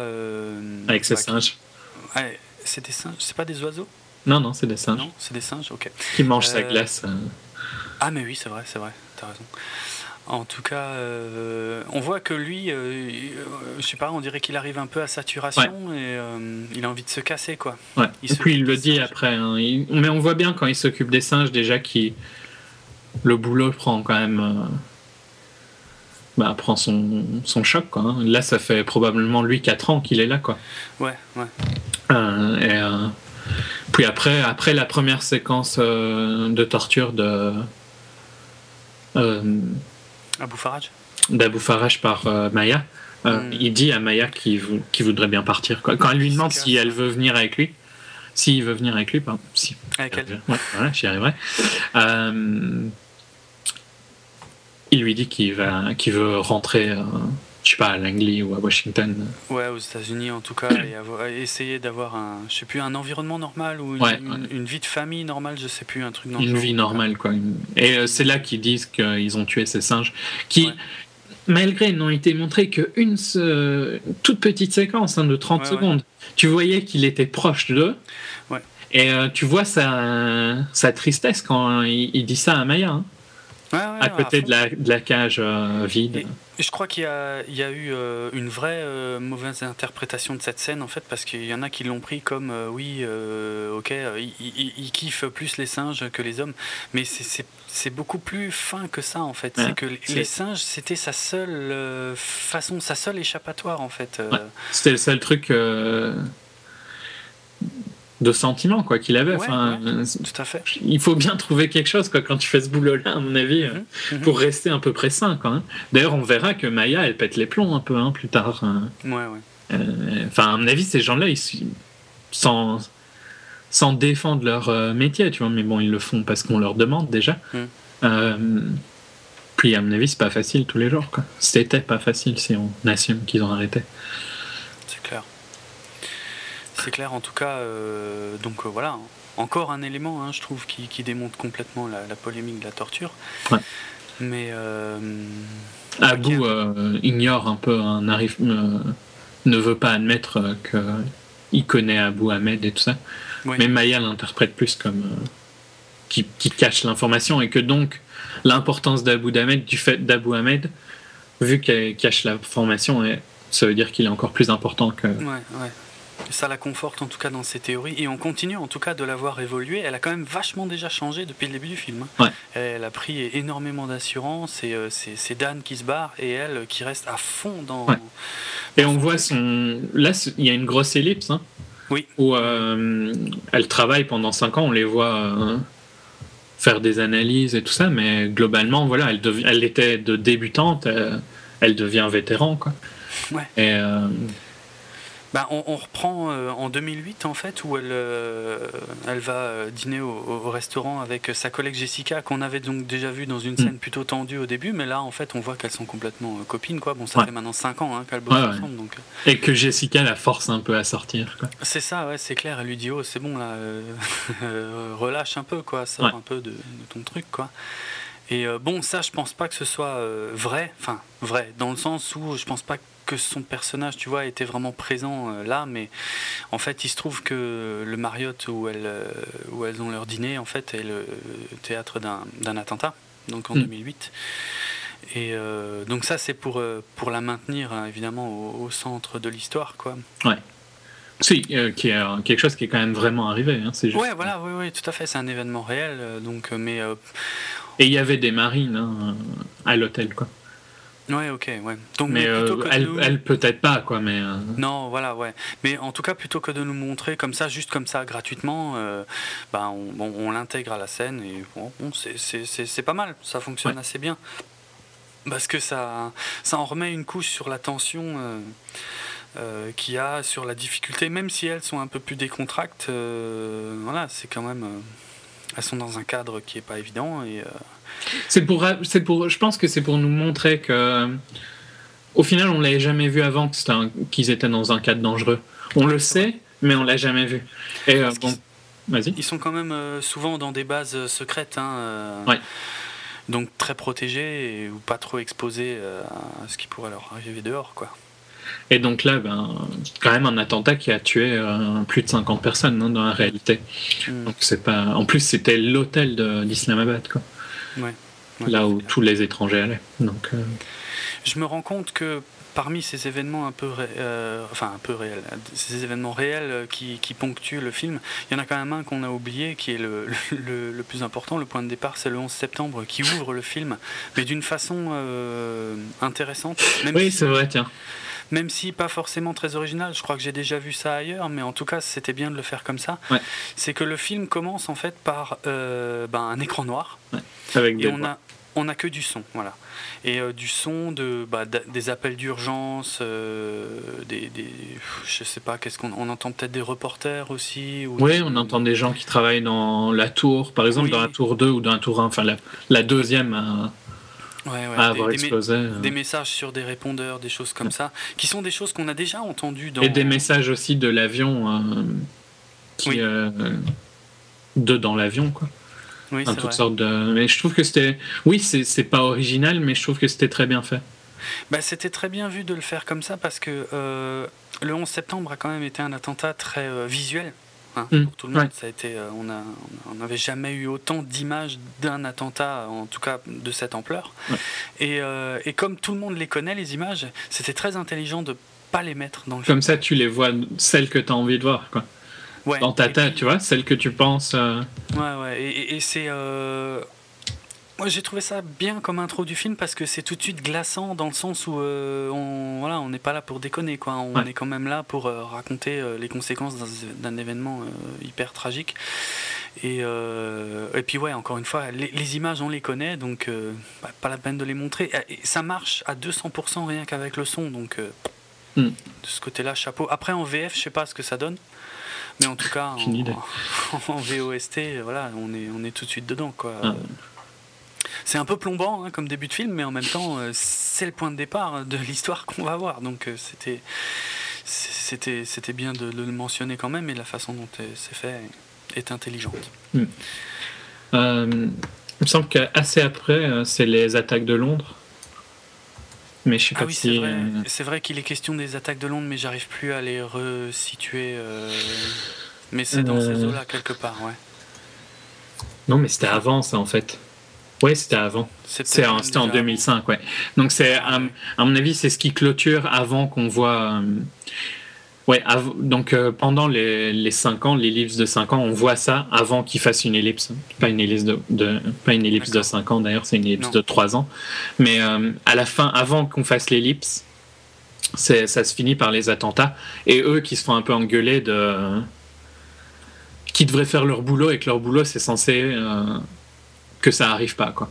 avec ses bah, qui- singes. Ouais, c'est des singes, c'est pas des oiseaux? Non, non, c'est des singes Non, c'est des singes, ok. qui mangent sa glace. Ah mais oui, c'est vrai, c'est vrai, t'as raison. En tout cas, euh, on voit que lui, euh, euh, je sais pas, on dirait qu'il arrive un peu à saturation et euh, il a envie de se casser, quoi. Ouais. il Et puis il le dit singes. après. hein. Il- Mais on voit bien quand il s'occupe des singes déjà qui le boulot prend quand même bah, prend son, son choc quoi. hein. Là ça fait probablement lui 4 ans qu'il est là quoi. Ouais, ouais. Et, puis après après la première séquence de torture de Abu Faraj d'Abu Faraj par euh, Maya. euh, Mm. Il dit à Maya qu'il vou- qu'il voudrait bien partir. Quoi. Quand elle lui demande si elle veut venir avec lui, s'il veut venir avec lui, pardon, si. Avec elle. Ouais, voilà, j'y arriverai. Euh, il lui dit qu'il va, qu'il veut rentrer, euh, je sais pas, à Langley ou à Washington. Ouais, aux États-Unis en tout cas, et avoir- essayer d'avoir un, je sais plus, un environnement normal ou une, Ouais, une- ouais. une vie de famille normale, je sais plus, un truc le Une vie normale, quoi. Et euh, c'est là qu'ils disent qu'ils ont tué ces singes, qui, Ouais. malgré n'ont été montrés qu'une toute petite séquence hein, de 30 Ouais, ouais. secondes, tu voyais qu'il était proche d'eux. Ouais. Et euh, tu vois sa, sa tristesse quand il, il dit ça à Maya, hein, Ouais, à côté à de la, de la cage euh, vide. Et je crois qu'il y a, il y a eu euh, une vraie euh, mauvaise interprétation de cette scène en fait, parce qu'il y en a qui l'ont pris comme euh, oui, euh, ok, euh, il, il- il kiffe plus les singes que les hommes, mais c'est- beaucoup plus fin que ça en fait. Ouais, c'est que les- singes c'était sa seule euh, façon, sa seule échappatoire en fait. euh, Ouais. C'était le seul truc euh, de sentiment quoi qu'il avait. Ouais, enfin, ouais. euh, Tout à fait. il faut bien trouver quelque chose quoi, quand tu fais ce boulot-là, à mon avis, euh, Mhm, mhm. pour rester un peu près sain quand même. D'ailleurs, on verra que Maya, elle pète les plombs un peu hein, plus tard. hein. Ouais. Euh, Enfin, à mon avis, ces gens-là, ils sans sans défendre leur métier, tu vois. Mais bon, ils le font parce qu'on leur demande déjà. Mm. Euh, puis, à mon avis, c'est pas facile tous les jours. quoi. C'était pas facile si on assume qu'ils ont arrêté. C'est clair. En tout cas. euh, donc euh, voilà, encore un élément, hein, je trouve, qui, qui démontre complètement la, la polémique de la torture. Ouais. Mais. Abou euh, ignore un peu, hein, ne veut pas admettre que il connaît Abou Ahmed et tout ça. Oui. Mais Maya l'interprète plus comme euh, qui, qui cache l'information et que donc l'importance d'Abou Ahmed, du fait d'Abou Ahmed, vu qu'elle cache l'information, ça veut dire qu'il est encore plus important que. Ouais, ouais. Ça la conforte en tout cas dans ses théories et on continue en tout cas de la voir évoluer. Elle a quand même vachement déjà changé depuis le début du film. Ouais. Elle a pris énormément d'assurance et euh, c'est Dan qui se barre et elle qui reste à fond dans. Ouais. Et on voit son. Là, il y a une grosse ellipse. Hein, Oui. Où euh, elle travaille pendant 5 ans, on les voit euh, faire des analyses et tout ça, mais globalement, voilà, elle, devi- elle était de débutante, euh, elle devient vétéran, quoi. Ouais. Et euh, Bah, on, on reprend euh, en 2008 en fait où elle, euh, elle va euh, dîner au, au restaurant avec sa collègue Jessica qu'on avait donc déjà vu dans une Mm. scène plutôt tendue au début mais là en fait on voit qu'elles sont complètement copines quoi. Bon ça Ouais. fait maintenant 5 ans hein, qu'elles bossent Ouais, ouais. ensemble donc et que Jessica la force un peu à sortir, c'est ça ouais c'est clair elle lui dit oh c'est bon là <laughs> relâche un peu quoi sors un peu de, de ton truc quoi. Et euh, bon ça je pense pas que ce soit euh, vrai enfin vrai dans le sens où je pense pas que son personnage, tu vois, était vraiment présent euh, là, mais en fait, il se trouve que le Marriott où elles, euh, où elles ont leur dîner, en fait, est le théâtre d'un attentat, donc en Mm. 2008. Et euh, donc ça, c'est pour, pour la maintenir, hein, évidemment, au, au centre de l'histoire, quoi. Si, euh, qui est euh, quelque chose qui est quand même vraiment arrivé. Hein, c'est juste. Ouais, voilà, oui, oui, tout à fait, c'est un événement réel, donc, mais... euh, Et il y avait des marines hein, à l'hôtel, quoi. ouais, ok, ouais. Donc, Mais euh, elle, nous- elle peut-être pas, quoi. Mais euh, Non, voilà, ouais. Mais en tout cas, plutôt que de nous montrer comme ça, juste comme ça, gratuitement, euh, bah, on, bon, on l'intègre à la scène et bon, bon, c'est- pas mal, ça fonctionne Ouais. assez bien. Parce que ça, ça en remet une couche sur la tension euh, qu'il y a, sur la difficulté, même si elles sont un peu plus décontractes, voilà, c'est quand même. Elles sont dans un cadre qui est pas évident et. euh, C'est pour, c'est pour, je pense que c'est pour nous montrer que, au final, on l'avait jamais vu avant qu'ils étaient dans un cadre dangereux. On le sait, mais on l'a jamais vu. Et euh, bon, Vas-y. Ils sont quand même euh, souvent dans des bases secrètes, hein, Ouais. donc très protégés et, ou pas trop exposés à ce qui pourrait leur arriver dehors, quoi. Et donc là, ben, quand même un attentat qui a tué euh, plus de 50 personnes hein, dans la réalité. Mm. Donc c'est pas. En plus, c'était l'hôtel d'Islamabad, quoi. Ouais. Ouais. Là où tous les étrangers allaient. Donc. euh, Je me rends compte que parmi ces événements un peu, ré- euh, enfin un peu réels, ces événements réels qui, qui ponctuent le film, il y en a quand même un qu'on a oublié, qui est le, <laughs> le, le plus important. Le point de départ, c'est le 11 septembre, qui ouvre le film, mais d'une façon euh, intéressante. Même Oui, si- c'est vrai, tiens. Même si pas forcément très original, je crois que j'ai déjà vu ça ailleurs, mais en tout cas c'était bien de le faire comme ça. Ouais. C'est que le film commence en fait par euh, ben, un écran noir Avec et on a on a que du son, voilà. Et euh, du son de bah, des appels d'urgence, euh, des, des je sais pas qu'est-ce qu'on on entend peut-être des reporters aussi. Ou Oui, on entend des gens qui travaillent dans la tour, par exemple Oui. dans la tour 2 ou dans la tour 1, enfin la, la deuxième Ouais, ouais, à des- avoir des, mé- explosé. des messages sur des répondeurs, des choses comme ça, qui sont des choses qu'on a déjà entendues dans Et des messages aussi de l'avion euh, qui. Oui. euh, de dans l'avion, quoi. Oui, Enfin, c'est toutes vrai. sortes de. Mais je trouve que c'était. Oui, c'est c'est pas original, mais je trouve que c'était très bien fait. Bah, c'était très bien vu de le faire comme ça parce que euh, le 11 septembre a quand même été un attentat très euh, visuel. Hein, Mm, pour tout le monde, ouais. ça a été, euh, on a, on n'avait jamais eu autant d'images d'un attentat, en tout cas de cette ampleur. Ouais. Et, euh, et comme tout le monde les connaît, les images, c'était très intelligent de pas les mettre dans le film. Comme ça, tu les vois, celles que tu as envie de voir, quoi. Ouais, Dans ta tête, puis- tu vois, celles que tu penses. euh, Ouais, ouais, et, et- et c'est. euh, Moi, j'ai trouvé ça bien comme intro du film parce que c'est tout de suite glaçant dans le sens où euh, on voilà, on n'est pas là pour déconner, quoi. On Ouais. est quand même là pour euh, raconter euh, les conséquences d'un- événement hyper tragique. Et, et puis, ouais, encore une fois, les, les images, on les connaît, donc bah, pas la peine de les montrer. Et ça marche à 200% rien qu'avec le son, donc Hmm. de ce côté-là, chapeau. Après, en VF, je sais pas ce que ça donne. Mais en tout cas, en <laughs> VOST, voilà, on est, on est tout de suite dedans. Quoi. Ah. C'est un peu plombant hein, comme début de film, mais en même temps, euh, c'est le point de départ de l'histoire qu'on va voir. Donc euh, c'était, c'était, c'était bien de, de le mentionner quand même, et la façon dont c'est fait est intelligente. euh, il me semble qu'assez après, c'est les attaques de Londres. Mais je sais pas Ah oui, c'est si. vrai, c'est vrai qu'il est question des attaques de Londres, mais j'arrive plus à les resituer. euh, Mais c'est dans ces eaux-là quelque part, ouais. Non, mais c'était avant, ça, en fait. Ouais, c'était avant. C'était en déjà 2005, ouais. Donc, c'est, à, mon avis, c'est ce qui clôture avant qu'on voit. euh, Ouais, av- donc euh, pendant les, les 5 ans, l'ellipse de 5 ans, on voit ça avant qu'il fasse une ellipse. Pas une ellipse de, de- pas une ellipse de D'accord. 5 ans d'ailleurs, c'est une ellipse Non. de 3 ans. Mais euh, à la fin, avant qu'on fasse l'ellipse, ça se finit par les attentats. Et eux qui se font un peu engueuler de. qui devraient faire leur boulot et que leur boulot c'est censé. Que ça arrive pas, quoi.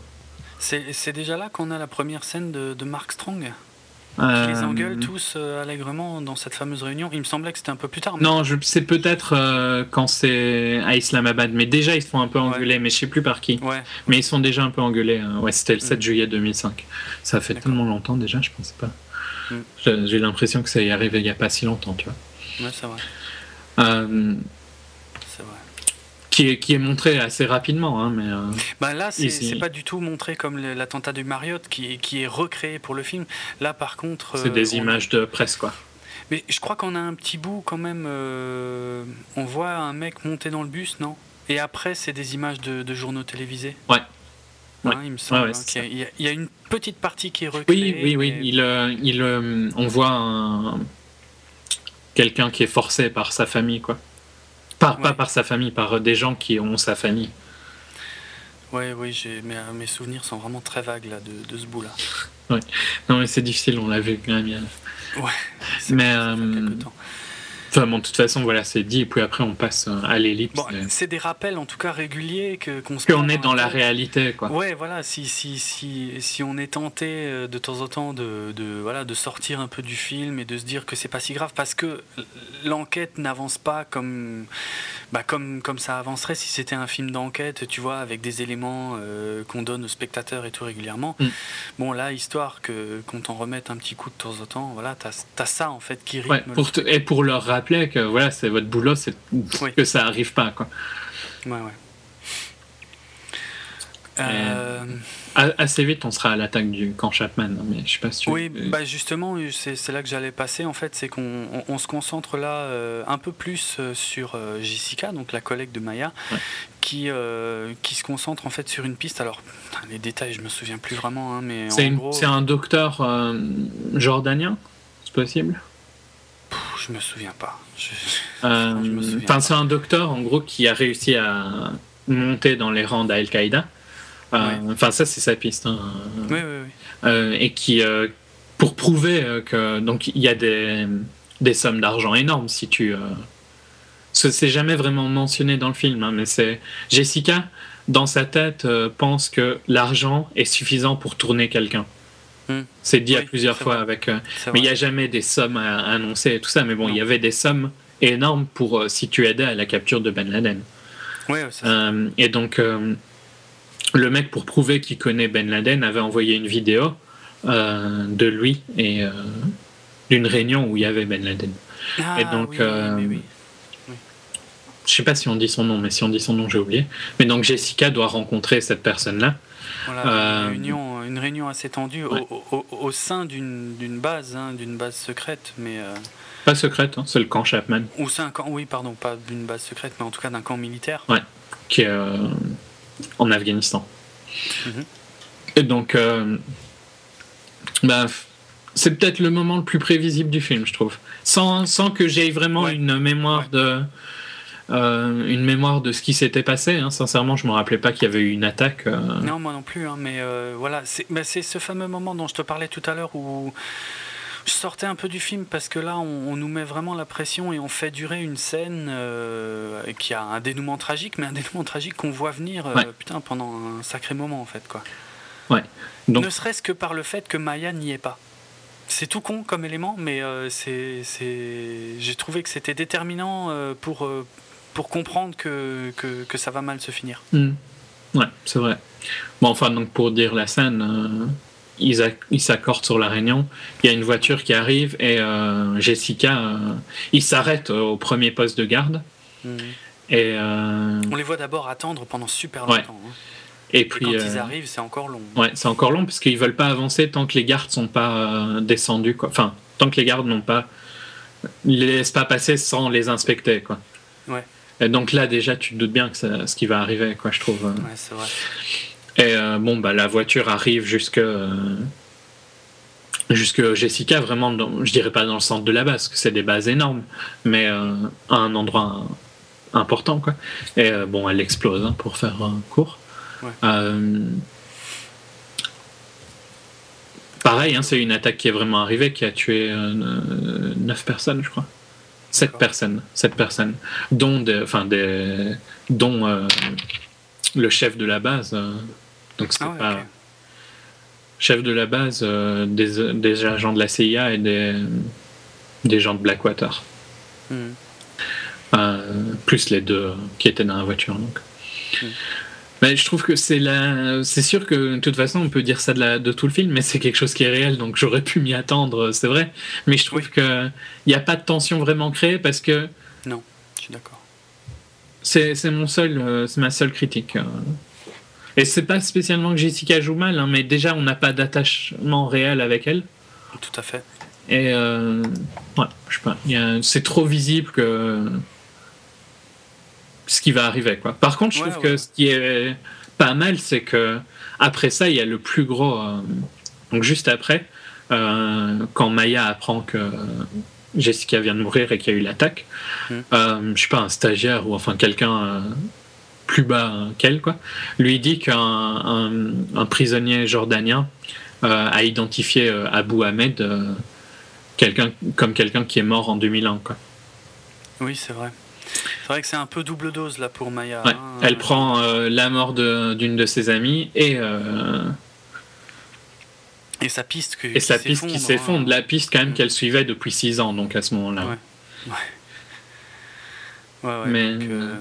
C'est, déjà là qu'on a la première scène de, de Mark Strong qui Euh, les engueule tous euh, allègrement dans cette fameuse réunion. Il me semblait que c'était un peu plus tard. mais- Non, je, c'est peut-être euh, quand c'est à Islamabad, mais déjà ils se font un peu engueuler, mais je sais plus par qui. Ouais, Mais ils sont déjà un peu engueulés. hein. Ouais, c'était le 7 Mm. juillet 2005. Ça fait tellement longtemps déjà, je pensais pas. Mm. J'ai, j'ai l'impression que ça y est arrivé il y a pas si longtemps, tu vois. ouais, c'est vrai. Euh, qui, est, qui est montré assez rapidement, hein, mais. euh, Bah là, c'est, pas du tout montré comme l'attentat du Marriott qui, est- qui est recréé pour le film. Là, par contre. c'est euh, des a- images de presse, quoi. Mais je crois qu'on a un petit bout quand même. euh, On voit un mec monter dans le bus, non? Et après, c'est des images de, de journaux télévisés. Ouais. Hein, Ouais. il me semble Ouais, ouais, hein, qu'il y a, y y une petite partie qui est recréée. Oui, oui, oui. Il, euh, il, euh, on voit un- quelqu'un qui est forcé par sa famille, quoi. Par, Pas Ouais. par sa famille, par des gens qui ont sa famille. Ouais, oui, j'ai, mes, mes souvenirs sont vraiment très vagues là, de, de ce bout-là. Non, mais c'est difficile, on l'a vu quand même. il y a- Ouais, Mais, euh, temps. Enfin, bon, de toute façon, voilà, c'est dit, et puis après, on passe euh, à l'ellipse. Bon, c'est des rappels en tout cas réguliers que, qu'on se qu'on prend est dans la réalité, quoi. Ouais, voilà, si, si, si, si on est tenté euh, de temps en temps de, de, voilà, de sortir un peu du film et de se dire que c'est pas si grave parce que l'enquête n'avance pas comme, bah, comme, comme ça avancerait si c'était un film d'enquête, tu vois, avec des éléments euh, qu'on donne aux spectateurs et tout régulièrement. Mm. Bon, là, histoire que, qu'on t'en remette un petit coup de temps en temps, voilà, t'as, t'as ça en fait qui rythme. Ouais, pour et pour leur rappeler que voilà, c'est votre boulot, c'est Oui. que ça arrive pas, quoi. Ouais, ouais. Euh, A- Assez vite, on sera à l'attaque du camp Chapman, hein, mais je sais pas si tu- Oui, euh, bah justement, c'est là que j'allais passer. En fait, c'est qu'on on- on se concentre là euh, un peu plus euh, sur euh, Jessica, donc la collègue de Maya, Ouais. qui, euh, qui se concentre en fait sur une piste. Alors, putain, les détails, je me souviens plus vraiment, hein, mais c'est un docteur euh, jordanien, c'est possible? Pff, je me souviens pas. Je- Euh, Je me souviens Enfin, pas. c'est un docteur en gros qui a réussi à monter dans les rangs d'Al-Qaïda. Euh. Enfin, ça, c'est sa piste. hein. Oui, oui, oui. Euh, et qui, pour prouver que donc il y a des, des sommes d'argent énormes si tu. Ce- c'est jamais vraiment mentionné dans le film, hein, mais c'est Jessica dans sa tête pense que l'argent est suffisant pour tourner quelqu'un. Hmm. C'est dit à Oui, plusieurs fois vrai. avec. euh, mais il n'y a jamais des sommes à, à annoncer et tout ça. Mais bon, il y avait des sommes énormes pour euh, si tu aidais à la capture de Ben Laden. C'est- Euh, et donc, euh, le mec, pour prouver qu'il connaît Ben Laden, avait envoyé une vidéo de lui et d'une réunion où il y avait Ben Laden. Ah, et donc, oui, oui, oui. Je sais pas si on dit son nom, mais si on dit son nom, j'ai oublié. Mais donc, Jessica doit rencontrer cette personne-là. Voilà, Euh, une, réunion, une réunion assez tendue au- Ouais. au, au- au sein d'une base, hein, d'une base secrète, mais euh, Pas secrète, hein, c'est le camp Chapman, ou c'est un camp, oui, pardon, pas d'une base secrète, mais en tout cas d'un camp militaire. qui est euh, en Afghanistan. Mhm. Et donc, euh, bah, c'est peut-être le moment le plus prévisible du film, je trouve. Sans, sans que j'aie vraiment Ouais. une mémoire Ouais. de. Euh, une mémoire de ce qui s'était passé. hein. Sincèrement, je me rappelais pas qu'il y avait eu une attaque. euh, Non, moi non plus, hein, mais euh, voilà, c'est bah, ce fameux moment dont je te parlais tout à l'heure où je sortais un peu du film parce que là, on, on nous met vraiment la pression et on fait durer une scène qui a un dénouement tragique, mais un dénouement tragique qu'on voit venir Ouais. putain, pendant un sacré moment en fait. Quoi. Donc- Ne serait-ce que par le fait que Maya n'y est pas. C'est tout con comme élément, mais euh, c'est... j'ai trouvé que c'était déterminant euh, pour, euh, pour comprendre que, que, que ça va mal se finir. hmm. Ouais, c'est vrai. Bon, enfin, donc pour dire la scène, euh, ils, ils s'accordent sur la réunion. Il y a une voiture qui arrive et euh, Jessica, euh, il s'arrête au premier poste de garde. Mhm. Et, euh, On les voit d'abord attendre pendant super Ouais. longtemps. hein. et Et puis, quand euh, ils arrivent, c'est encore long. ouais, c'est encore long parce qu'ils veulent pas avancer tant que les gardes sont pas euh, descendus. Quoi. Enfin, tant que les gardes n'ont pas. Ils les laissent pas passer sans les inspecter. Quoi. Ouais. Et donc là, déjà, tu te doutes bien que ça- ce qui va arriver, quoi, je trouve. Ouais, c'est vrai. Et euh, bon, bah, la voiture arrive jusque. euh, jusque Jessica, vraiment, dans- je dirais pas dans le centre de la base, parce que c'est des bases énormes, mais euh, à un endroit important, quoi. Et bon, elle explose, hein, pour faire un court. Ouais. Pareil, hein, c'est une attaque qui est vraiment arrivée, qui a tué 9 personnes, je crois. 7 D'accord. personnes, sept personnes, dont, des, enfin, des, dont euh, le chef de la base. euh, donc Ah ouais, pas chef de la base euh, des, des agents de la CIA et des, des gens de Blackwater. Euh, plus les deux qui étaient dans la voiture. Donc. Mm. Mais je trouve que c'est la... c'est sûr que de toute façon on peut dire ça de, la... de tout le film, mais c'est quelque chose qui est réel, donc j'aurais pu m'y attendre, c'est vrai. Mais je trouve Oui. que il n'y a pas de tension vraiment créée parce que Je suis d'accord. c'est c'est mon seul, euh, c'est ma seule critique. euh. Et c'est pas spécialement que Jessica joue mal, hein, mais déjà on n'a pas d'attachement réel avec elle. Tout à fait. Et euh, ouais, je sais pas, a- c'est trop visible que ce qui va arriver quoi. Par contre, je Ouais, trouve ouais. que ce qui est pas mal, c'est que après ça, il y a le plus gros. euh, donc juste après, euh, quand Maya apprend que Jessica vient de mourir et qu'il y a eu l'attaque, Mm. euh, je sais pas, un stagiaire ou enfin quelqu'un plus bas qu'elle quoi, lui dit qu'un un, un prisonnier jordanien a identifié Abu Ahmed quelqu'un comme quelqu'un qui est mort en 2001 quoi. Oui, c'est vrai. C'est vrai que c'est un peu double dose là pour Maya. Ouais, hein. elle prend euh, la mort d'une de, ses amies et, euh, Et sa piste, que, et sa piste qui hein. s'effondre, la piste quand même Mm. qu'elle suivait depuis 6 ans donc à ce moment-là. Ouais. Ouais, ouais, Mais- donc, euh,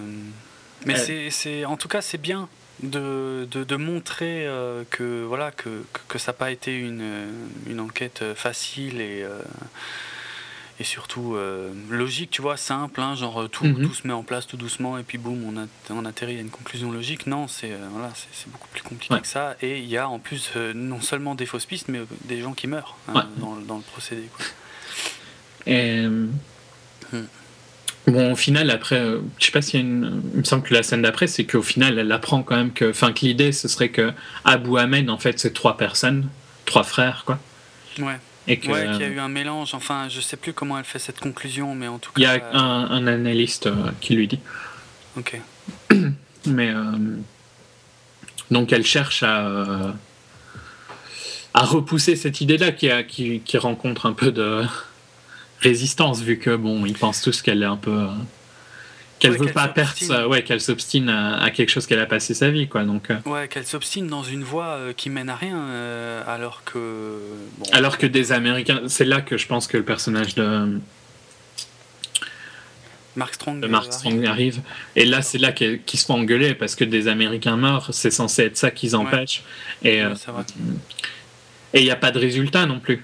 mais elle- c'est, c'est, en tout cas, c'est bien de, de, de montrer euh, que, voilà, que, que, que ça n'a pas été une, une enquête facile et, euh, et surtout euh, logique, tu vois, simple, hein, genre euh, tout, Mhm. tout se met en place tout doucement et puis boum, on, a, on atterrit à une conclusion logique. Non, c'est euh, voilà, c'est- beaucoup plus compliqué Ouais. que ça. Et il y a en plus euh, non seulement des fausses pistes, mais des gens qui meurent hein, Ouais. dans, dans le procédé. Quoi. Et, Hmm. Bon, au final, après, je sais pas s'il y a une. Il me semble que la scène d'après, c'est qu'au final, elle apprend quand même que. Enfin, que l'idée, ce serait que Abu Ahmed, en fait, c'est trois personnes, trois frères, quoi. Ouais, Et que. ouais qu'il y a eu un mélange. Enfin, je sais plus comment elle fait cette conclusion, mais en tout cas. Il y a euh, un, un analyste euh, qui lui dit. Ok. <clears throat> Mais. euh, donc, elle cherche à. à repousser cette idée-là qui, a- qui, qui rencontre un peu de <laughs> résistance, vu que, bon, ils pensent tous qu'elle est un peu. Qu'elle Ouais, veut pas perdre ouais qu'elle s'obstine à, à quelque chose qu'elle a passé sa vie quoi donc euh, Ouais, qu'elle s'obstine dans une voie euh, qui mène à rien, euh, alors que. bon, alors que des américains c'est là que je pense que le personnage de, Mark Strong. de Mark arrive. Strong arrive et là c'est là qu'ils se font engueuler parce que des américains morts c'est censé être ça qu'ils empêchent et Ouais, il n'y a pas de résultat non plus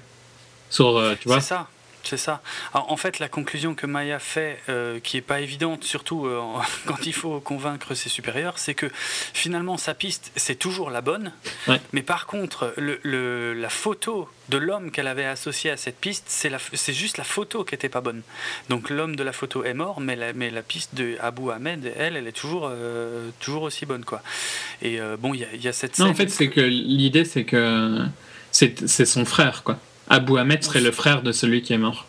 sur euh, tu vois C'est ça. C'est ça. Alors, en fait, la conclusion que Maya fait, euh, qui est pas évidente, surtout euh, <laughs> quand il faut convaincre ses supérieurs, c'est que finalement sa piste, c'est toujours la bonne. Ouais. Mais par contre, le, le- la photo de l'homme qu'elle avait associé à cette piste, c'est juste la photo qui était pas bonne. Donc l'homme de la photo est mort, mais la, mais la piste de Abu Ahmed, elle, elle est toujours, euh, toujours aussi bonne, quoi. Et bon, il y, a- il y a cette non scène. en fait c'est que l'idée c'est que c'est c'est son frère quoi Abu Ahmed serait le frère de celui qui est mort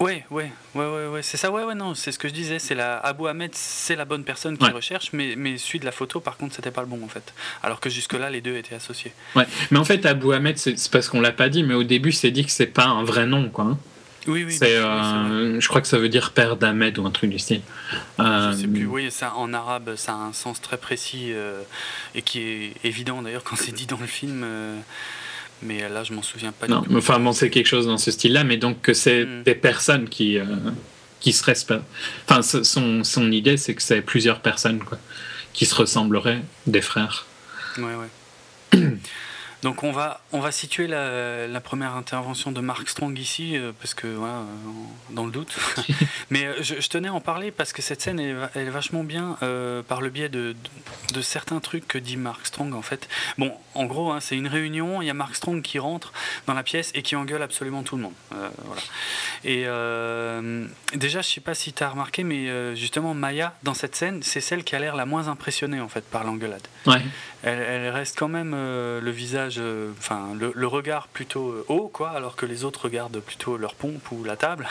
Ouais, ouais, ouais, ouais, ouais, c'est ça, ouais, ouais, non, c'est ce que je disais, c'est la Abu Ahmed, c'est la bonne personne qui Ouais. recherche, mais, mais celui de la photo, par contre, c'était pas le bon en fait. Alors que jusque-là, les deux étaient associés. ouais mais en fait Abu Ahmed c'est parce qu'on l'a pas dit mais au début c'est dit que c'est pas un vrai nom quoi hein. Oui, oui, C'est, oui, euh, je crois que ça veut dire père d'Ahmed ou un truc du style. Euh, Je sais plus, oui, ça, en arabe, ça a un sens très précis euh, et qui est évident d'ailleurs quand c'est dit dans le film. Euh, mais là, je m'en souviens pas non, mais enfin bon, c'est quelque chose dans ce style-là, mais donc que c'est Mm. des personnes qui euh, qui se respectent. Enfin, son, son idée, c'est que c'est plusieurs personnes quoi, qui se ressembleraient, des frères. Ouais, ouais. <clears throat> Donc on va, on va situer la, la première intervention de Mark Strong ici, euh, parce que voilà, euh, dans le doute. <laughs> Mais euh, je, je tenais à en parler parce que cette scène elle, est va- elle est vachement bien par le biais de, de, de certains trucs que dit Mark Strong en fait. Bon, en gros, hein, c'est une réunion, il y a Mark Strong qui rentre dans la pièce et qui engueule absolument tout le monde. Voilà. Et déjà, je sais pas si tu as remarqué, mais justement, Maya, dans cette scène, c'est celle qui a l'air la moins impressionnée en fait par l'engueulade. Ouais. Elle, elle reste quand même euh, le visage, euh, enfin le, le regard plutôt euh, haut, quoi, alors que les autres regardent plutôt leur pompe ou la table.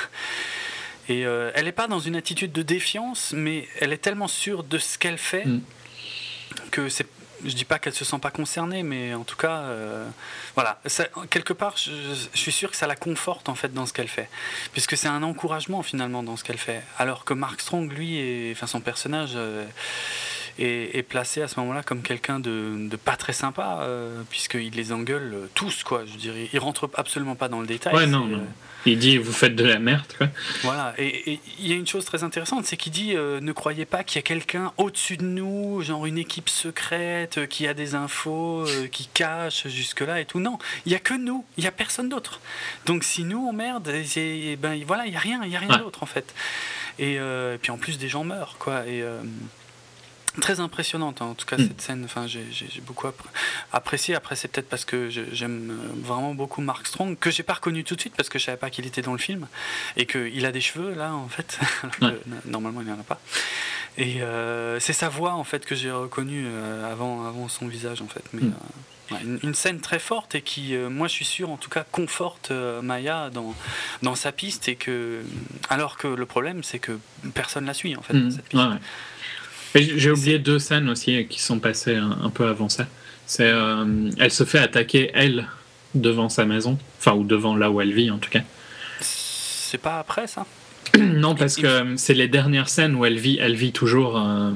Et euh, elle n'est pas dans une attitude de défiance, mais elle est tellement sûre de ce qu'elle fait Mm. que c'est. Je dis pas qu'elle se sent pas concernée, mais en tout cas, voilà. Ça- quelque part, je, je suis sûr que ça la conforte en fait dans ce qu'elle fait, puisque c'est un encouragement finalement dans ce qu'elle fait. Alors que Mark Strong, lui, et, enfin son personnage. Est, est placé à ce moment-là comme quelqu'un de, de pas très sympa, euh, puisqu'il les engueule euh, tous, quoi. Je dirais, il rentre absolument pas dans le détail. Ouais, c'est, non, euh, non. Il dit vous faites de la merde quoi. voilà, et il y a une chose très intéressante, c'est qu'il dit euh, ne croyez pas qu'il y a quelqu'un au-dessus de nous, genre une équipe secrète qui a des infos, euh, qui cache jusque-là et tout. Non, il y a que nous, il y a personne d'autre. Donc si nous on merde, et c'est- et ben voilà, il y a rien, il y a rien Ouais. d'autre en fait. Et, euh, et puis en plus des gens meurent quoi. Et très impressionnante hein, en tout cas Mm. cette scène. Enfin, j'ai beaucoup appré- apprécié. Après, c'est peut-être parce que j'aime euh, vraiment beaucoup Mark Strong que j'ai pas reconnu tout de suite parce que je savais pas qu'il était dans le film et qu'il a des cheveux là en fait. <laughs> Ouais. n- Normalement, il n'y en a pas. Et euh, c'est sa voix en fait que j'ai reconnu euh, avant, avant son visage en fait. Mais Mm. euh, ouais, une, une scène très forte et qui, euh, moi, je suis sûr, en tout cas, conforte euh, Maya dans dans sa piste et que alors que le problème, c'est que personne la suit en fait. dans Mm, cette piste. ouais, J'ai oublié deux scènes aussi qui sont passées un, un peu avant ça. C'est euh, elle se fait attaquer elle devant sa maison, enfin ou devant là où elle vit en tout cas. C'est pas après ça? <clears throat> Non parce que euh, c'est les dernières scènes où elle vit, elle vit toujours euh,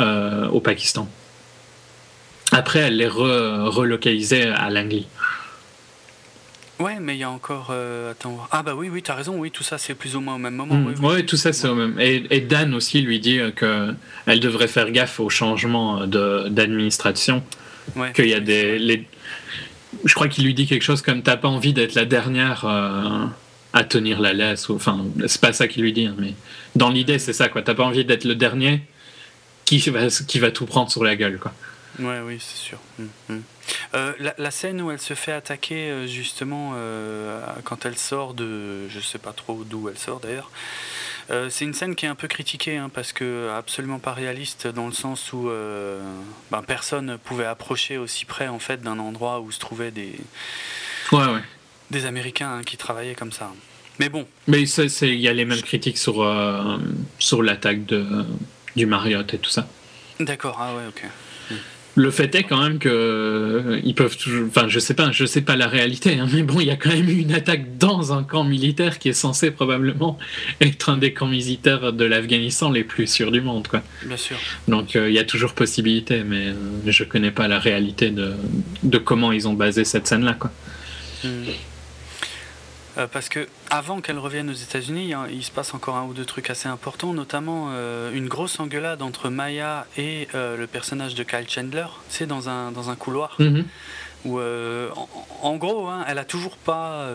euh, au Pakistan. Après, elle est re- relocalisée à Langley. Ouais, mais il y a encore. euh, attends. Ah, bah oui, oui, t'as raison, oui, tout ça c'est plus ou moins au même moment. Mm. oui, oui. Ouais, tout ça c'est au même. Et, et Dan aussi lui dit euh, que elle devrait faire gaffe au changement de- d'administration. Ouais, Qu'il y a des. les- Je crois qu'il lui dit quelque chose comme t'as pas envie d'être la dernière. euh, à tenir la laisse. Enfin, c'est pas ça qu'il lui dit, hein, mais dans l'idée, c'est ça, quoi. T'as pas envie d'être le dernier qui va, qui va tout prendre sur la gueule, quoi. Ouais, oui, c'est sûr. Mm, mm. Euh, la, la scène où elle se fait attaquer, euh, justement, euh, quand elle sort de. Je sais pas trop d'où elle sort d'ailleurs. euh, c'est une scène qui est un peu critiquée hein, parce que absolument pas réaliste dans le sens où ben, personne pouvait approcher aussi près en fait d'un endroit où se trouvaient des, Ouais, ouais. des Américains hein, qui travaillaient comme ça. Mais bon, Mais il y a les mêmes critiques sur, sur l'attaque de, du Marriott et tout ça. d'accord, ah ouais, ok. Le fait est quand même que euh, ils peuvent toujours. Enfin, je sais pas, je sais pas la réalité, hein, mais bon, il y a quand même eu une attaque dans un camp militaire qui est censé probablement être un des camps militaires de l'Afghanistan les plus sûrs du monde, quoi. Bien sûr. Donc euh, il y a toujours possibilité, mais euh, je connais pas la réalité de, de comment ils ont basé cette scène-là, quoi. Mm. Euh, parce que avant qu'elle revienne aux États-Unis, il se passe encore un ou deux trucs assez importants, notamment euh, une grosse engueulade entre Maya et euh, le personnage de Kyle Chandler, c'est dans un, dans un couloir. Mhm. Où, en, en gros, hein, elle a toujours pas.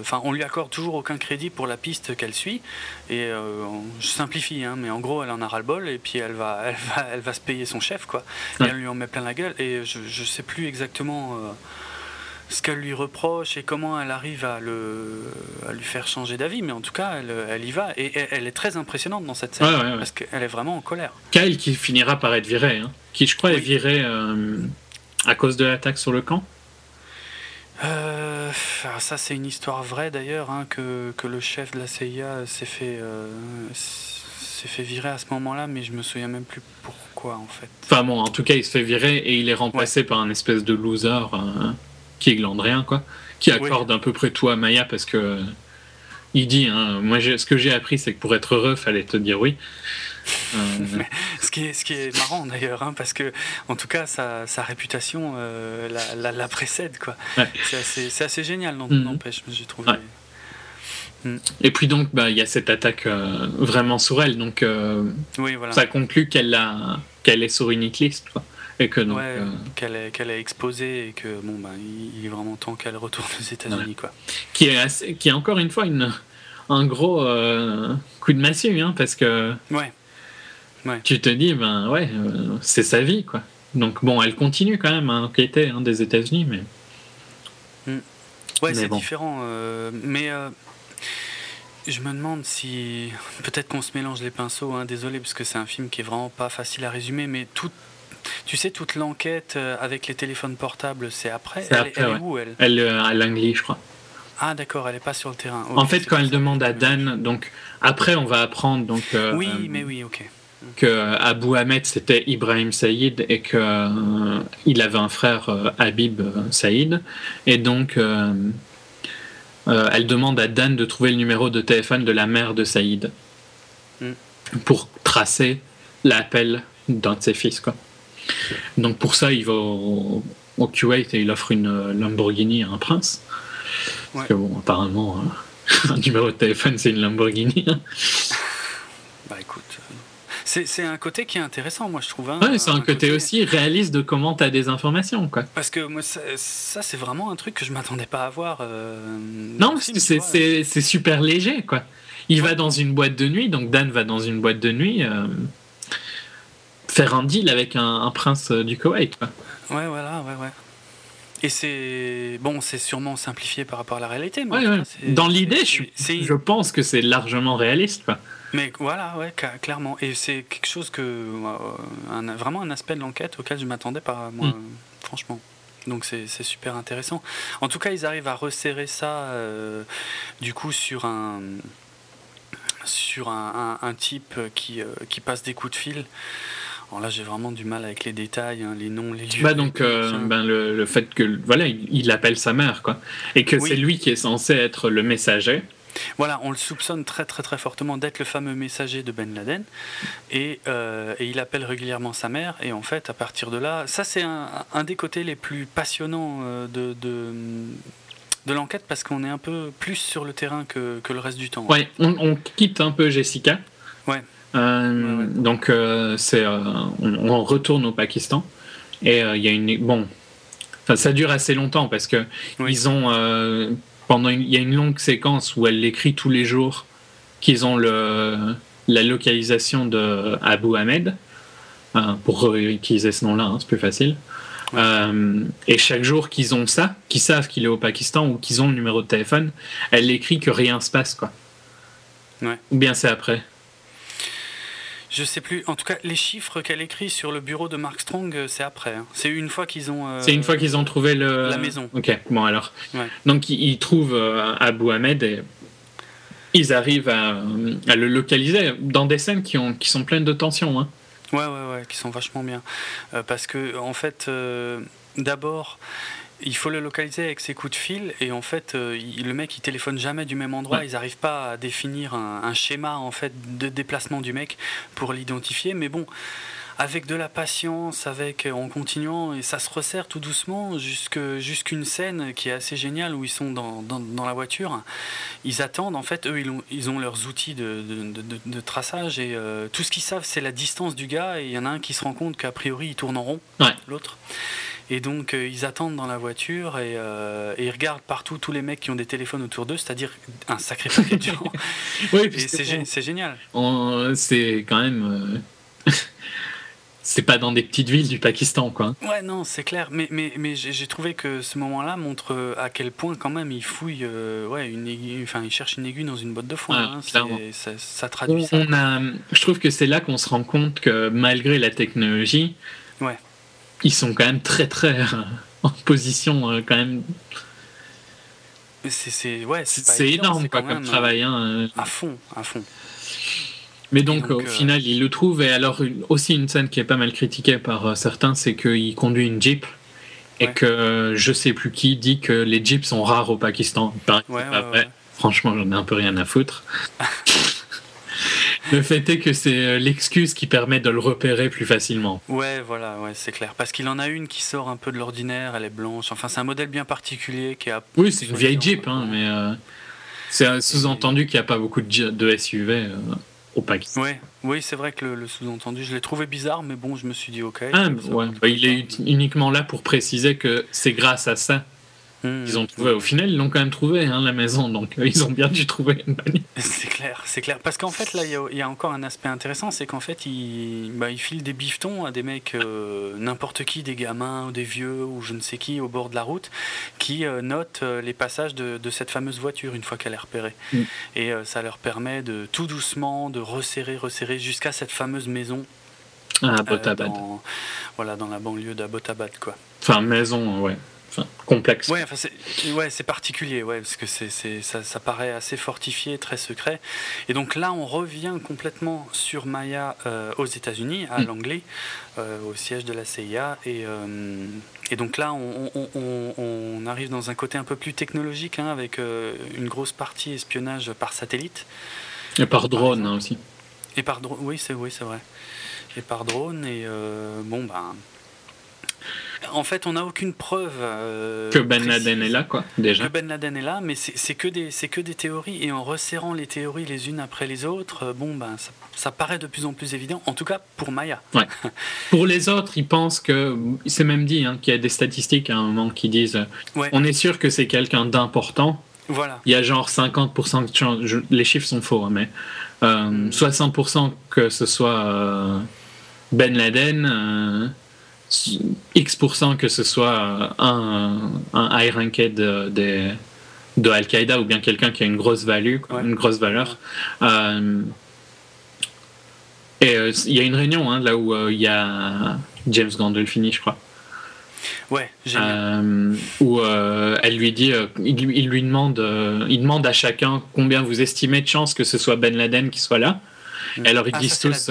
Enfin, on lui accorde toujours aucun crédit pour la piste qu'elle suit. Et on- je simplifie, hein, mais en gros, elle en a ras-le-bol et puis elle va, <laughs> elle va, elle va se payer son chef, quoi. Et Ouais. elle lui en met plein la gueule. Et je, je sais plus exactement. Ce qu'elle lui reproche et comment elle arrive à, le, à lui faire changer d'avis, mais en tout cas, elle, elle y va et elle, elle est très impressionnante dans cette scène Ouais, ouais, ouais. parce qu'elle est vraiment en colère. Kyle qui finira par être viré, hein, qui je crois est viré euh, à cause de l'attaque sur le camp. Euh, alors ça, c'est une histoire vraie d'ailleurs, hein, que, que le chef de la CIA s'est fait, euh, s'est fait virer à ce moment-là, mais je me souviens même plus pourquoi en fait. Enfin bon, en tout cas, il se fait virer et il est remplacé par un espèce de loser qui est glandrien, quoi, qui accorde à peu près tout à Maya parce que euh, il dit, hein, moi, ce que j'ai appris, c'est que pour être heureux, fallait te dire oui. Euh, <laughs> Ce qui est, ce qui est marrant d'ailleurs, hein, parce que en tout cas, sa, sa réputation euh, la, la- la précède, quoi. Ouais. C'est assez, assez génial, Mhm. n'empêche, j'ai trouvé. Ouais. Et puis donc, bah, il y a cette attaque euh, vraiment sur elle, donc Oui, voilà. ça conclut qu'elle qu'elle est sur une hitlist, quoi. Et que donc, ouais, euh, qu'elle est, qu'elle est exposée et que bon ben il, est vraiment temps qu'elle retourne aux États-Unis quoi. qui est assez- qui est encore une fois une, un gros euh, coup de massue, hein, parce que Ouais. tu te dis, ben ouais, euh, c'est sa vie, quoi. Donc bon, elle continue quand même à enquêter hein, des États-Unis, mais Ouais, Mais c'est bon. différent. euh, mais euh, je me demande si peut-être qu'on se mélange les pinceaux. Hein, désolé parce que c'est un film qui est vraiment pas facile à résumer, mais tout. Tu sais, toute l'enquête euh, avec les téléphones portables, c'est après. C'est elle, après, elle est ouais. où elle? Elle euh, à Langley, je crois. Ah d'accord, elle est pas sur le terrain. en fait, quand elle ça. demande à Dan, donc après, on va apprendre donc euh, Oui, euh, mais oui, ok. que Abu Ahmed c'était Ibrahim Saïd et que euh, il avait un frère Habib Saïd et donc elle demande à Dan de trouver le numéro de téléphone de la mère de Saïd Mm. pour tracer l'appel d'un de ses fils quoi. Donc pour ça il va au, au Kuwait et il offre une euh, Lamborghini à un prince. Parce que bon apparemment euh, <laughs> un numéro de téléphone c'est une Lamborghini. hein. <laughs> Bah écoute, euh, c'est un côté qui est intéressant, moi je trouve. hein, Ouais, c'est un côté aussi réaliste de comment t'as des informations, quoi. Parce que moi, ça, ça, c'est vraiment un truc que je m'attendais pas à voir. euh, Non, c'est tu super léger, quoi. Il va dans une boîte de nuit, donc Dan va dans une boîte de nuit euh, faire un deal avec un, un prince euh, du Koweït, quoi. Ouais, voilà, ouais, ouais. Et c'est. Bon, c'est sûrement simplifié par rapport à la réalité. Mais, Ouais, ouais. Dans l'idée, je, pense que c'est largement réaliste, quoi. Mais voilà, ouais, clairement. Et c'est quelque chose que. euh, un- vraiment un aspect de l'enquête auquel je m'attendais pas, moi, Mm. franchement. Donc c'est c'est super intéressant. En tout cas, ils arrivent à resserrer ça, euh, du coup, sur un sur un, un- un type qui, euh, qui passe des coups de fil. Alors là, j'ai vraiment du mal avec les détails, hein, les noms, les lieux. Bah donc, euh, ben, le, le fait que, voilà, il, il appelle sa mère, quoi. Et que Oui. c'est lui qui est censé être le messager. Voilà, on le soupçonne très très très fortement d'être le fameux messager de Ben Laden et, euh, et il appelle régulièrement sa mère et en fait à partir de là, ça c'est un, un des côtés les plus passionnants euh, de, de, de l'enquête parce qu'on est un peu plus sur le terrain que, que le reste du temps. Ouais, on, on quitte un peu Jessica. Ouais. Euh, Ouais, ouais. Donc, euh, c'est, euh, on, on retourne au Pakistan. Et il y a une. Bon. Enfin, ça dure assez longtemps parce que Oui. ils ont. pendant il y a une longue séquence où elle l'écrit tous les jours qu'ils ont le, la localisation de Abu Ahmed pour utiliser ce nom-là, hein, c'est plus facile. Et chaque jour qu'ils ont ça, qu'ils savent qu'il est au Pakistan ou qu'ils ont le numéro de téléphone, elle écrit que rien se passe quoi. Ou bien c'est après. Je sais plus. En tout cas, les chiffres qu'elle écrit sur le bureau de Mark Strong, euh, c'est après. hein. C'est une fois qu'ils ont. euh, C'est une fois qu'ils ont trouvé le la maison. Ok, bon alors. Ouais. Donc ils, trouvent euh, Abu Ahmed et ils arrivent à, à le localiser dans des scènes qui, ont, qui sont pleines de tension. Hein. Ouais, ouais, ouais, qui sont vachement bien. Euh, parce que, en fait, euh, d'abord, il faut le localiser avec ses coups de fil. Et en fait, euh, il- le mec, il téléphone jamais du même endroit. Ouais. Ils n'arrivent pas à définir un, un schéma en fait de déplacement du mec pour l'identifier. Mais bon. Avec de la patience, avec en continuant, et ça se resserre tout doucement jusqu'une scène qui est assez géniale où ils sont dans, dans, dans la voiture. Ils attendent, en fait, eux, ils ont, ils ont leurs outils de, de, de- de traçage et euh, tout ce qu'ils savent, c'est la distance du gars. Et il y en a un qui se rend compte qu'a priori, il tourne en rond, Ouais. l'autre. Et donc, euh, ils attendent dans la voiture et, euh, et ils regardent partout tous les mecs qui ont des téléphones autour d'eux, c'est-à-dire un sacré paquet de gens. <laughs> Oui, c'est génial. c'est quand même. euh, <laughs> c'est pas dans des petites villes du Pakistan, quoi. Ouais, non, c'est clair. Mais, mais, mais j'ai trouvé que ce moment-là montre à quel point, quand même, il fouille, euh, ouais, une aiguille, enfin, il cherche une aiguille dans une botte de foin. Hein. Clairement. ça, On, traduit ça. on a, je trouve que c'est là qu'on se rend compte que malgré la technologie, Ouais. Ils sont quand même très très euh, en position euh, quand même. C'est ouais, C'est pas énorme quand comme travail. hein, euh. À fond, à fond. Mais donc, donc, au euh, final, il le trouve. Et alors, une- aussi une scène qui est pas mal critiquée par certains, c'est qu'il conduit une Jeep. Et Ouais. que je sais plus qui dit que les Jeeps sont rares au Pakistan. Il paraît que Ouais, c'est pas ouais, vrai. ouais. Franchement, j'en ai un peu rien à foutre. <laughs> le fait est que c'est euh, l'excuse qui permet de le repérer plus facilement. Ouais, voilà, ouais, c'est clair. Parce qu'il en a une qui sort un peu de l'ordinaire, elle est blanche. Enfin, c'est un modèle bien particulier qui a. Oui, c'est une vieille Jeep, hein, mais euh, c'est un sous-entendu qu'il n'y a pas beaucoup de, SUV euh, au Pakistan. Ouais, oui, c'est vrai que le, le sous-entendu, je l'ai trouvé bizarre, mais bon, je me suis dit ok. Ah, ouais, bah, il est uniquement là pour préciser que c'est grâce à ça Mmh. ont trouvé. Au final, ils l'ont quand même trouvé, hein, la maison, donc euh, ils ont bien dû trouver une bagnole. <laughs> C'est clair, c'est clair. Parce qu'en fait, là, il y a- il y, a encore un aspect intéressant, c'est qu'en fait, il, bah, il file des bifetons à des mecs, euh, n'importe qui, des gamins ou des vieux ou je ne sais qui, au bord de la route, qui euh, notent les passages de, de cette fameuse voiture une fois qu'elle est repérée. Mm. Et ça leur permet de tout doucement, de resserrer, resserrer jusqu'à cette fameuse maison. Ah, euh, Abbottabad. dans, voilà, dans la banlieue d'Abbottabad, quoi. Enfin, maison, ouais. Enfin, complexe. Ouais, enfin, c'est ouais, particulier, ouais, parce que c'est, c'est- ça, ça paraît assez fortifié, très secret. Et donc là, on revient complètement sur Maya euh, aux États-Unis, à Mm. Langley, euh, au siège de la CIA. Et, euh, et donc là, on, on- on- on arrive dans un côté un peu plus technologique, hein, avec euh, une grosse partie espionnage par satellite. Et par drone hein, aussi. Et par drone, oui, c'est oui, vrai. Et par drone, et bon, ben. En fait, on n'a aucune preuve. euh, Que Ben. Laden est là, quoi, déjà. Que Ben Laden est là, mais c'est que, des- que des théories. Et en resserrant les théories les unes après les autres, euh, bon, ben, ça, ça paraît de plus en plus évident. En tout cas, pour Maya. <laughs> Pour les autres, ils pensent que. C'est même dit hein, qu'il y a des statistiques à un moment qui disent Ouais. on est sûr que c'est quelqu'un d'important. Voilà. Il y a genre 50% de chance. je- les chiffres sont faux, hein, mais. euh, 60% que ce soit euh, Ben Laden. X% que ce soit euh, un, un high ranked de, Al-Qaïda ou bien quelqu'un qui a une grosse value, Ouais. une grosse valeur. Euh, et euh, il y a une réunion hein, là où il y a James Gandolfini, je crois, Ouais, euh, où euh, elle lui dit, euh, il, lui- il lui demande, il demande à chacun combien vous estimez de chances que ce soit Ben Laden qui soit là. Et alors ils Ah, disent tous,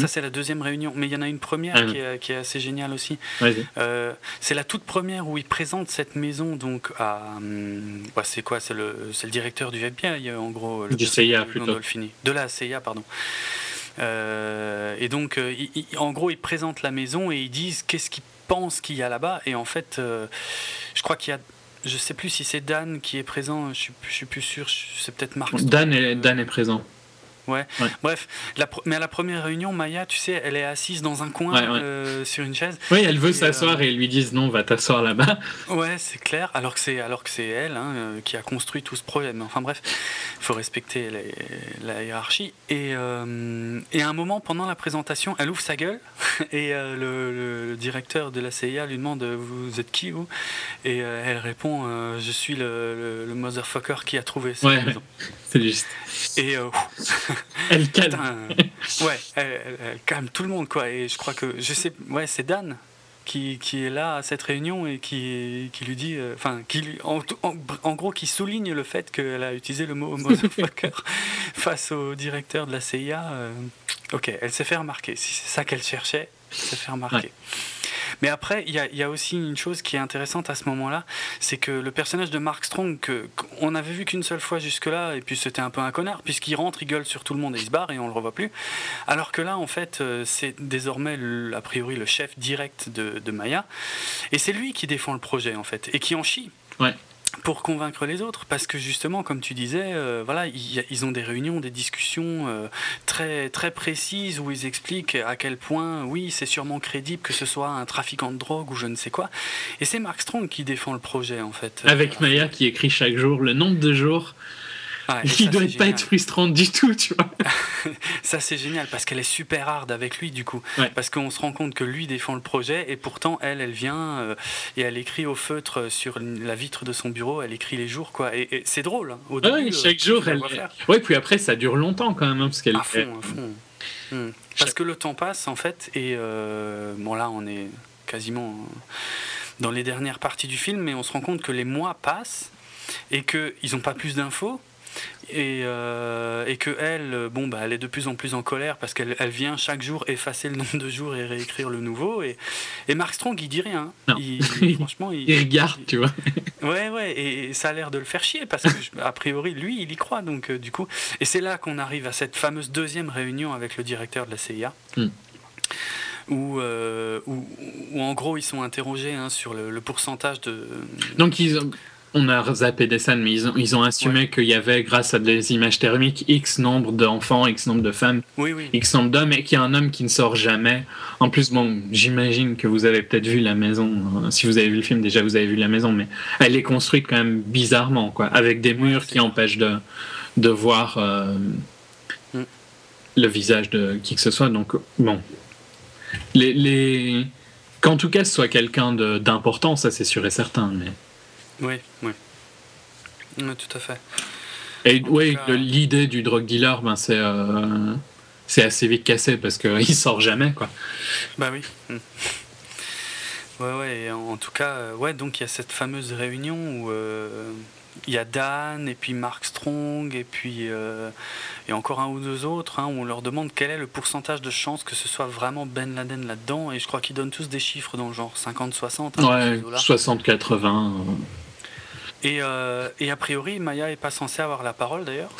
Ça, c'est la deuxième réunion. Mais il y en a une première Ah. qui, est, qui est assez géniale aussi. Euh, c'est la toute première où il présente cette maison donc à. bah, c'est quoi? C'est le, c'est le directeur du FBI, euh, en gros. Le Du CIA, de plutôt. Gandolfini. De la CIA, pardon. Euh, et donc, euh, il- il- en gros, ils présentent la maison et ils disent qu'est-ce qu'ils pensent qu'il y a là-bas. Et en fait, euh, je crois qu'il y a. Je sais plus si c'est Dan qui est présent, je suis, je suis plus sûr, c'est peut-être Mark. Dan est, Dan est présent. Ouais. Ouais. Bref, la mais à la première réunion, Maya, tu sais, elle est assise dans un coin Ouais, ouais. euh, sur une chaise. Oui, elle veut s'asseoir euh, et ils lui disent non, va t'asseoir là-bas. Ouais, c'est clair. Alors que c'est alors que c'est elle hein, euh, qui a construit tout ce. Mais enfin bref, il faut respecter les- la hiérarchie. Et, euh, et à un moment pendant la présentation, elle ouvre sa gueule <laughs> et le, directeur de la CIA lui demande vous êtes qui vous? Et elle répond je suis le, le, le motherfucker qui a trouvé cette maison. <laughs> C'est juste. Et <laughs> <laughs> Elle calme. Putain, ouais, elle, elle- elle calme tout le monde, quoi. Et je crois que, je sais, ouais, c'est Dan qui, qui est là à cette réunion et qui, qui lui dit, euh, enfin, qui lui, en, en- en gros, qui souligne le fait qu'elle a utilisé le mot motherfucker <laughs> face au directeur de la CIA. euh, ok, elle s'est fait remarquer. Si c'est ça qu'elle cherchait, elle s'est fait remarquer. Ouais. Mais après, il y a, aussi une chose qui est intéressante à ce moment-là, c'est que le personnage de Mark Strong, qu'on avait vu qu'une seule fois jusque-là, et puis c'était un peu un connard, puisqu'il rentre, il gueule sur tout le monde et il se barre et on le revoit plus. Alors que là, en fait, euh, c'est désormais, a priori, le chef direct de, de Maya, et c'est lui qui défend le projet, en fait, et qui en chie. Ouais. Pour convaincre les autres, parce que justement, comme tu disais, euh, voilà, ils ont des réunions, des discussions euh, très très précises où ils expliquent à quel point, oui, c'est sûrement crédible que ce soit un trafiquant de drogue ou je ne sais quoi. Et c'est Mark Strong qui défend le projet, en fait. Avec Maya qui écrit chaque jour le nombre de jours ouais, et qui doit c'est pas génial. être frustrante du tout, tu vois. <laughs> Ça, c'est génial parce qu'elle est super hard avec lui, du coup. Ouais. Parce qu'on se rend compte que lui défend le projet et pourtant, elle, elle vient euh, et elle écrit au feutre sur la vitre de son bureau, elle écrit les jours, quoi. Et, et c'est drôle. hein. Au Ouais, début, euh, chaque tu jour, elle. Ouais, puis après, ça dure longtemps quand même, hein, parce qu'elle. À fond, à fond. Hmm. Parce que le temps passe, en fait, et euh, bon, là, on est quasiment euh, dans les dernières parties du film, mais on se rend compte que les mois passent et qu'ils n'ont pas plus d'infos. Et, euh, et que elle, bon, bah, elle est de plus en plus en colère parce qu'elle elle vient chaque jour effacer le nombre de jours et réécrire le nouveau. Et, et Mark Strong, il dit rien. Non. Il, <laughs> franchement, il, Il regarde, tu vois. Ouais, ouais, et ça a l'air de le faire chier parce que, a priori, lui, il y croit. Donc, euh, du coup, et c'est là qu'on arrive à cette fameuse deuxième réunion avec le directeur de la CIA. Hmm. Où, euh, où, où, en gros ils sont interrogés hein, sur le, le pourcentage de. Donc, ils ont- on a zappé des scènes, mais ils ont, ils ont assumé qu'il y avait, grâce à des images thermiques, X nombre d'enfants, X nombre de femmes, Oui, oui. X nombre d'hommes, et qu'il y a un homme qui ne sort jamais. En plus, bon, j'imagine que vous avez peut-être vu la maison. euh, Si vous avez vu le film, déjà, vous avez vu la maison, mais elle est construite quand même bizarrement, quoi, avec des murs qui empêchent de, de voir euh, Mm. le visage de qui que ce soit. Donc, bon. Les, les... Qu'en tout cas, ce soit quelqu'un d'important, ça c'est sûr et certain. Mais... Oui, oui. Oui, tout à fait. Et oui, cas- l'idée du drug dealer, ben, c'est euh, assez vite cassé parce qu'il <laughs> sort jamais. Quoi. Bah oui. Hmm. Ouais, ouais, et en tout cas, euh, ouais, donc il y a cette fameuse réunion où euh, il y a Dan, et puis Mark Strong, et puis euh, et encore un ou deux autres, hein, où on leur demande quel est le pourcentage de chance que ce soit vraiment Ben Laden là-dedans, et je crois qu'ils donnent tous des chiffres dans le genre 50-60. hein, Ouais, ces eaux-là. 60-80. Et, euh, et a priori, Maya est pas censée avoir la parole d'ailleurs.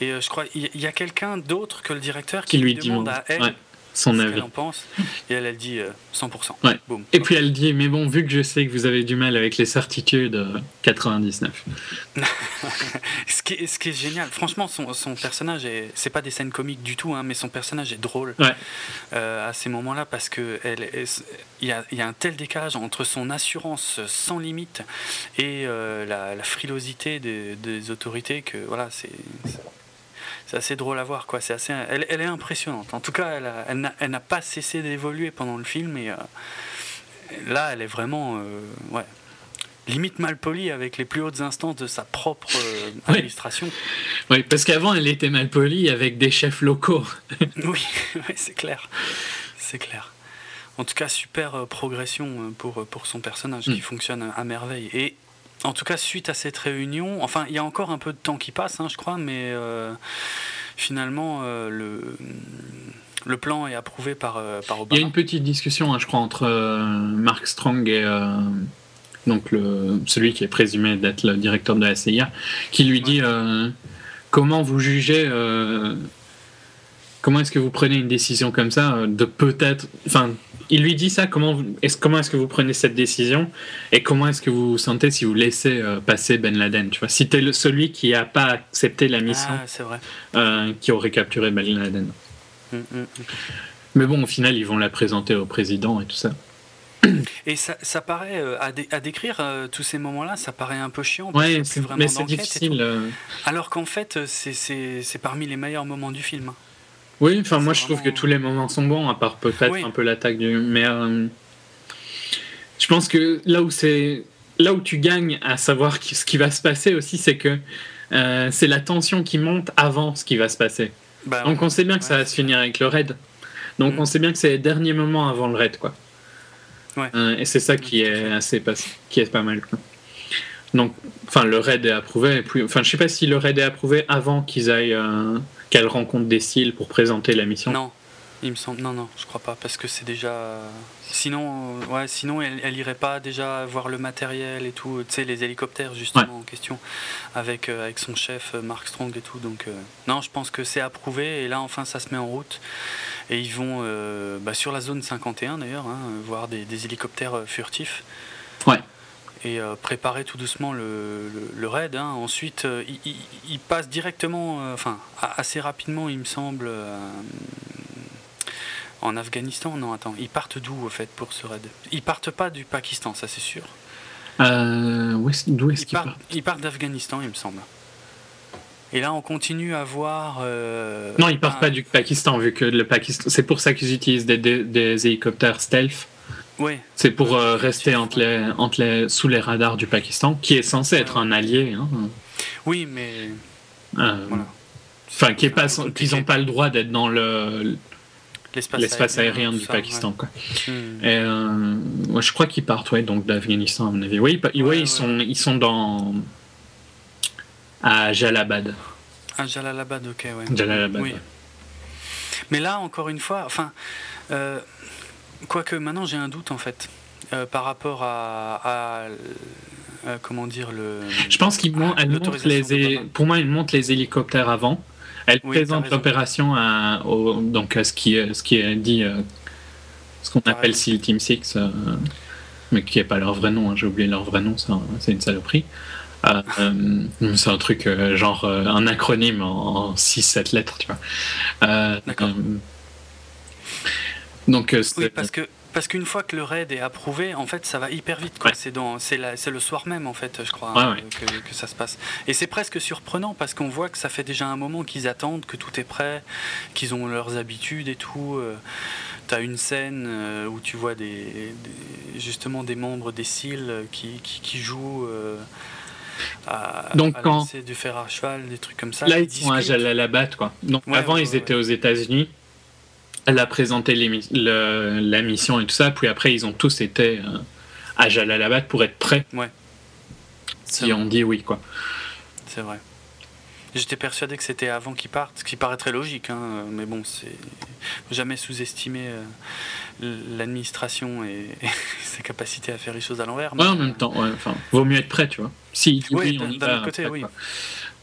Et euh, je crois il y, a quelqu'un d'autre que le directeur qui, qui lui demande à elle ouais, son avis. en pense. Et elle, elle dit euh, 100%. Ouais. Boum. Et puis elle dit, mais bon, vu que je sais que vous avez du mal avec les certitudes, euh, 99. <laughs> Ce qui, est, ce qui est génial, franchement, son, son personnage, est, c'est pas des scènes comiques du tout, hein, mais son personnage est drôle Ouais. euh, à ces moments-là parce que il y, a, il y a un tel décalage entre son assurance sans limite et euh, la, la frilosité des, des autorités que voilà, c'est. c'est- c'est assez drôle à voir, quoi. C'est assez, elle, elle est impressionnante. En tout cas, elle, a- elle n'a, elle n'a pas cessé d'évoluer pendant le film et euh, là, elle est vraiment, euh, ouais, limite mal polie avec les plus hautes instances de sa propre euh, Oui. administration. Oui, parce qu'avant, elle était mal polie avec des chefs locaux. <laughs> Oui, oui, c'est clair. C'est clair. En tout cas, super euh, progression pour, pour son personnage Mm. qui fonctionne à, à merveille. Et en tout cas, suite à cette réunion, enfin, il y a encore un peu de temps qui passe, hein, je crois, mais euh, finalement, euh, le, le plan est approuvé par, euh, par Il y Obama. a une petite discussion, hein, je crois, entre euh, Mark Strong et euh, donc le, celui qui est présumé d'être le directeur de la CIA, qui lui dit euh, comment vous jugez euh, comment est-ce que vous prenez une décision comme ça euh, de peut-être, enfin, il lui dit ça. Comment est-ce comment est-ce que vous prenez cette décision et comment est-ce que vous vous sentez si vous laissez euh, passer Ben Laden Tu vois, si t'es le, celui qui a pas accepté la mission, Ah, c'est vrai. euh, qui aurait capturé Ben Laden. Mm, mm, mm. Mais bon, au final, ils vont la présenter au président et tout ça. Et ça, ça paraît, euh, à, dé- à décrire euh, tous ces moments-là, ça paraît un peu chiant. parce Ouais, c'est- vraiment mais c'est difficile. Alors qu'en fait, c'est- c'est c'est parmi les meilleurs moments du film. Oui, enfin moi je trouve que tous les moments sont bons, à part peut-être Oui. un peu l'attaque du. Mais euh, je pense que là où c'est là où tu gagnes à savoir ce qui va se passer aussi, c'est que euh, c'est la tension qui monte avant ce qui va se passer. Bah, Donc on sait bien que ça va se finir avec le raid. Donc Mm. on sait bien que c'est les derniers moments avant le raid, quoi. Ouais. Euh, et c'est ça qui est assez pas, qui est pas mal. Quoi. Donc, enfin le raid est approuvé. Et puis, enfin je sais pas si le raid est approuvé avant qu'ils aillent qu'elle rencontre des cils pour présenter la mission. Non, il me semble. Non, non, je crois pas, parce que c'est déjà. Sinon, euh, ouais, sinon elle, elle irait pas déjà voir le matériel et tout. Tu sais, les hélicoptères justement en question, avec euh, avec son chef euh, Mark Strong et tout. Donc, euh, non, je pense que c'est approuvé. Et là, enfin, ça se met en route. Et ils vont bah, sur la zone 51 d'ailleurs, hein, voir des, des hélicoptères furtifs. Ouais. Et euh, préparer tout doucement le, le, le raid. hein. Ensuite, euh, il, il- il passe directement, euh, enfin assez rapidement, il me semble, en Afghanistan. Non, attends, ils partent d'où au fait pour ce raid? Ils partent pas du Pakistan, ça c'est sûr. Euh, où est-ce- D'où est-ce Ils qu'il partent, part ils partent d'Afghanistan, il me semble. Et là, on continue à voir. euh, Non, ils partent un- pas du Pakistan, vu que le Pakistan. C'est pour ça qu'ils utilisent des, des- des hélicoptères stealth. Ouais, C'est pour euh, rester entre les, entre les, sous les radars du Pakistan, qui est censé être un allié. hein. oui, mais Euh, voilà. Enfin, qui est pas, qu'ils n'ont pas le droit d'être dans le, l'espace, aérien du ça, Pakistan. Quoi. Hmm. Et euh, ouais, je crois qu'ils partent ouais, donc d'Afghanistan, à mon avis. Oui, ils ouais. Sont, ils sont dans. à Jalalabad. Ah, Jalalabad, ok, ouais. Jalalabad. Oui. Mais là, encore une fois, enfin, euh, quoique maintenant j'ai un doute en fait euh, par rapport à, à, euh, comment dire le. Je pense qu'ils mon- elle montre L'autorisation les, pour moi, ils montrent les hélicoptères avant. Elle Oui, présente l'opération à, au- donc à ce qui ce qui est dit, euh, ce qu'on appelle raison. SEAL Team 6, euh, mais qui n'est pas leur vrai nom. hein, J'ai oublié leur vrai nom, c'est un- c'est une saloperie. Euh, c'est un truc euh, genre euh, un acronyme en 6-7 lettres, tu vois. D'accord. Euh, donc, Oui, parce que parce qu'une fois que le raid est approuvé, en fait, ça va hyper vite. Ouais. C'est dans, c'est la- c'est le soir même, en fait, je crois, Ouais, hein, ouais. Que, que ça se passe. Et c'est presque surprenant parce qu'on voit que ça fait déjà un moment qu'ils attendent, que tout est prêt, qu'ils ont leurs habitudes et tout. Euh, T'as une scène euh, où tu vois des, des- justement des membres des SEAL qui, qui, qui jouent euh, à, Donc à quand- du fer à cheval, des trucs comme ça. Là, ils sont à discutent. Jalalabad, quoi. Donc, avant, ils étaient aux États-Unis. Elle a présenté le- la mission et tout ça. Puis après, ils ont tous été euh, à Jalalabad pour être prêts. Ouais. Si on dit oui, quoi. C'est vrai. J'étais persuadé que c'était avant qu'ils partent, ce qui paraît très logique, hein, mais bon, c'est faut jamais sous-estimer euh, l'administration et, <laughs> et ses capacités à faire les choses à l'envers. Ouais, en même temps, ouais, enfin, vaut mieux être prêt, tu vois. Si Oui, oui, on y va. côté, après, oui. quoi.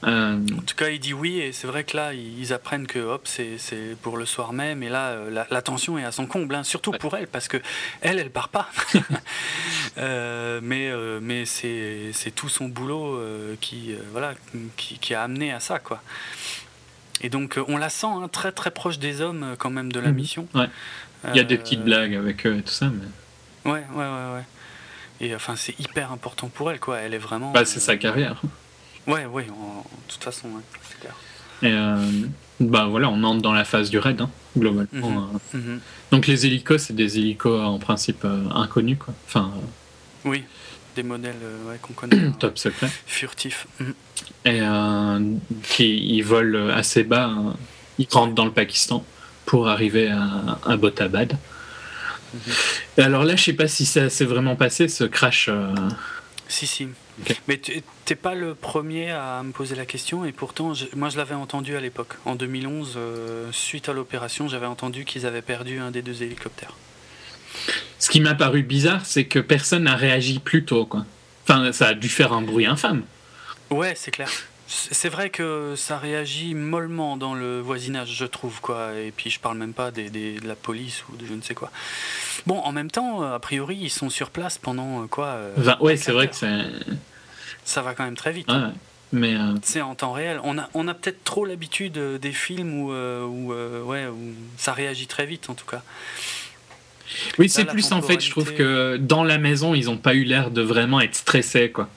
Euh, En tout cas, il dit oui, et c'est vrai que là, ils apprennent que hop, c'est pour le soir même, et là, euh, la, la tension est à son comble, hein, surtout Ouais. pour elle, parce que elle, elle part pas. <laughs> Euh, mais euh, mais c'est tout son boulot qui, voilà, qui, qui a amené à ça, quoi. Et donc, on la sent hein, très très proche des hommes, quand même, de la Mhm. mission. Ouais. Il y a des petites blagues avec eux et tout ça, mais Ouais, ouais, ouais, ouais. Et enfin, c'est hyper important pour elle, quoi. Elle est vraiment. bah, c'est sa carrière. Ouais, ouais, en toute façon, ouais, c'est clair. Et euh, bah voilà, on entre dans la phase du raid, hein, globalement. Mhm. euh. Mhm. Donc les hélicos, c'est des hélicos en principe euh, inconnus, quoi. Enfin, Oui, des modèles euh, ouais, qu'on connaît. hein, <clears throat> top secret. Furtifs. Mhm. et euh, qui ils volent assez bas. hein. Ils rentrent dans le Pakistan pour arriver à, à Botabad. Et alors là, je sais pas si ça s'est vraiment passé ce crash. euh, Si, si. Mais tu- t'es pas le premier à me poser la question, et pourtant, je- moi je l'avais entendu à l'époque. En 2011, euh, suite à l'opération, j'avais entendu qu'ils avaient perdu un des deux hélicoptères. Ce qui m'a paru bizarre, c'est que personne n'a réagi plus tôt, quoi. Enfin, ça a dû faire un bruit infâme. Ouais, c'est clair. c'est vrai que ça réagit mollement dans le voisinage, je trouve, quoi. Et puis je parle même pas des, des- de la police ou de je ne sais quoi. Bon, en même temps, euh, a priori, ils sont sur place pendant euh, quoi euh, ouais, 24 c'est vrai heures. que c'est. Ça va quand même très vite. Ouais, ouais. mais euh, C'est en temps réel. On a, on a peut-être trop l'habitude euh, des films où, euh, où, ouais, où ça réagit très vite, en tout cas. oui, c'est plus en fait, je trouve que dans la maison, ils ont pas eu l'air de vraiment être stressés, quoi.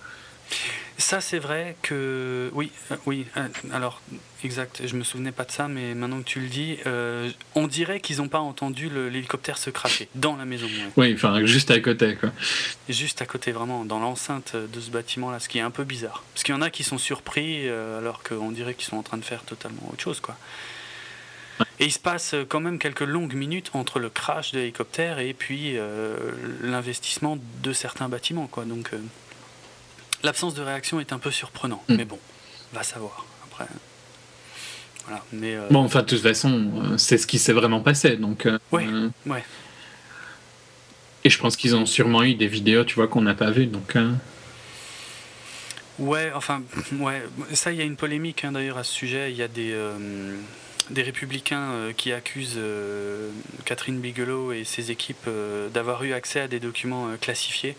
Ça, c'est vrai que. Oui, euh, oui. euh, alors, exact. Je me souvenais pas de ça, mais maintenant que tu le dis, euh, on dirait qu'ils n'ont pas entendu l'hélicoptère se cracher dans la maison. ouais. Oui, enfin, juste à côté, quoi. Juste à côté, vraiment, dans l'enceinte de ce bâtiment-là, ce qui est un peu bizarre. Parce qu'il y en a qui sont surpris, euh, alors qu'on dirait qu'ils sont en train de faire totalement autre chose, quoi. Et il se passe quand même quelques longues minutes entre le crash de l'hélicoptère et puis euh, l'investissement de certains bâtiments, quoi. Donc, l'absence de réaction est un peu surprenant. Mm. Mais bon, va savoir. Après, voilà. Mais euh, Bon, enfin, de toute façon, euh, c'est ce qui s'est vraiment passé, donc. euh, Ouais, euh, ouais. Et je pense qu'ils ont sûrement eu des vidéos, tu vois, qu'on n'a pas vues, donc. Ouais, enfin, <laughs> ouais, ça, il y a une polémique hein, d'ailleurs à ce sujet. Il y a des, des républicains euh, qui accusent euh, Catherine Bigelow et ses équipes euh, d'avoir eu accès à des documents classifiés.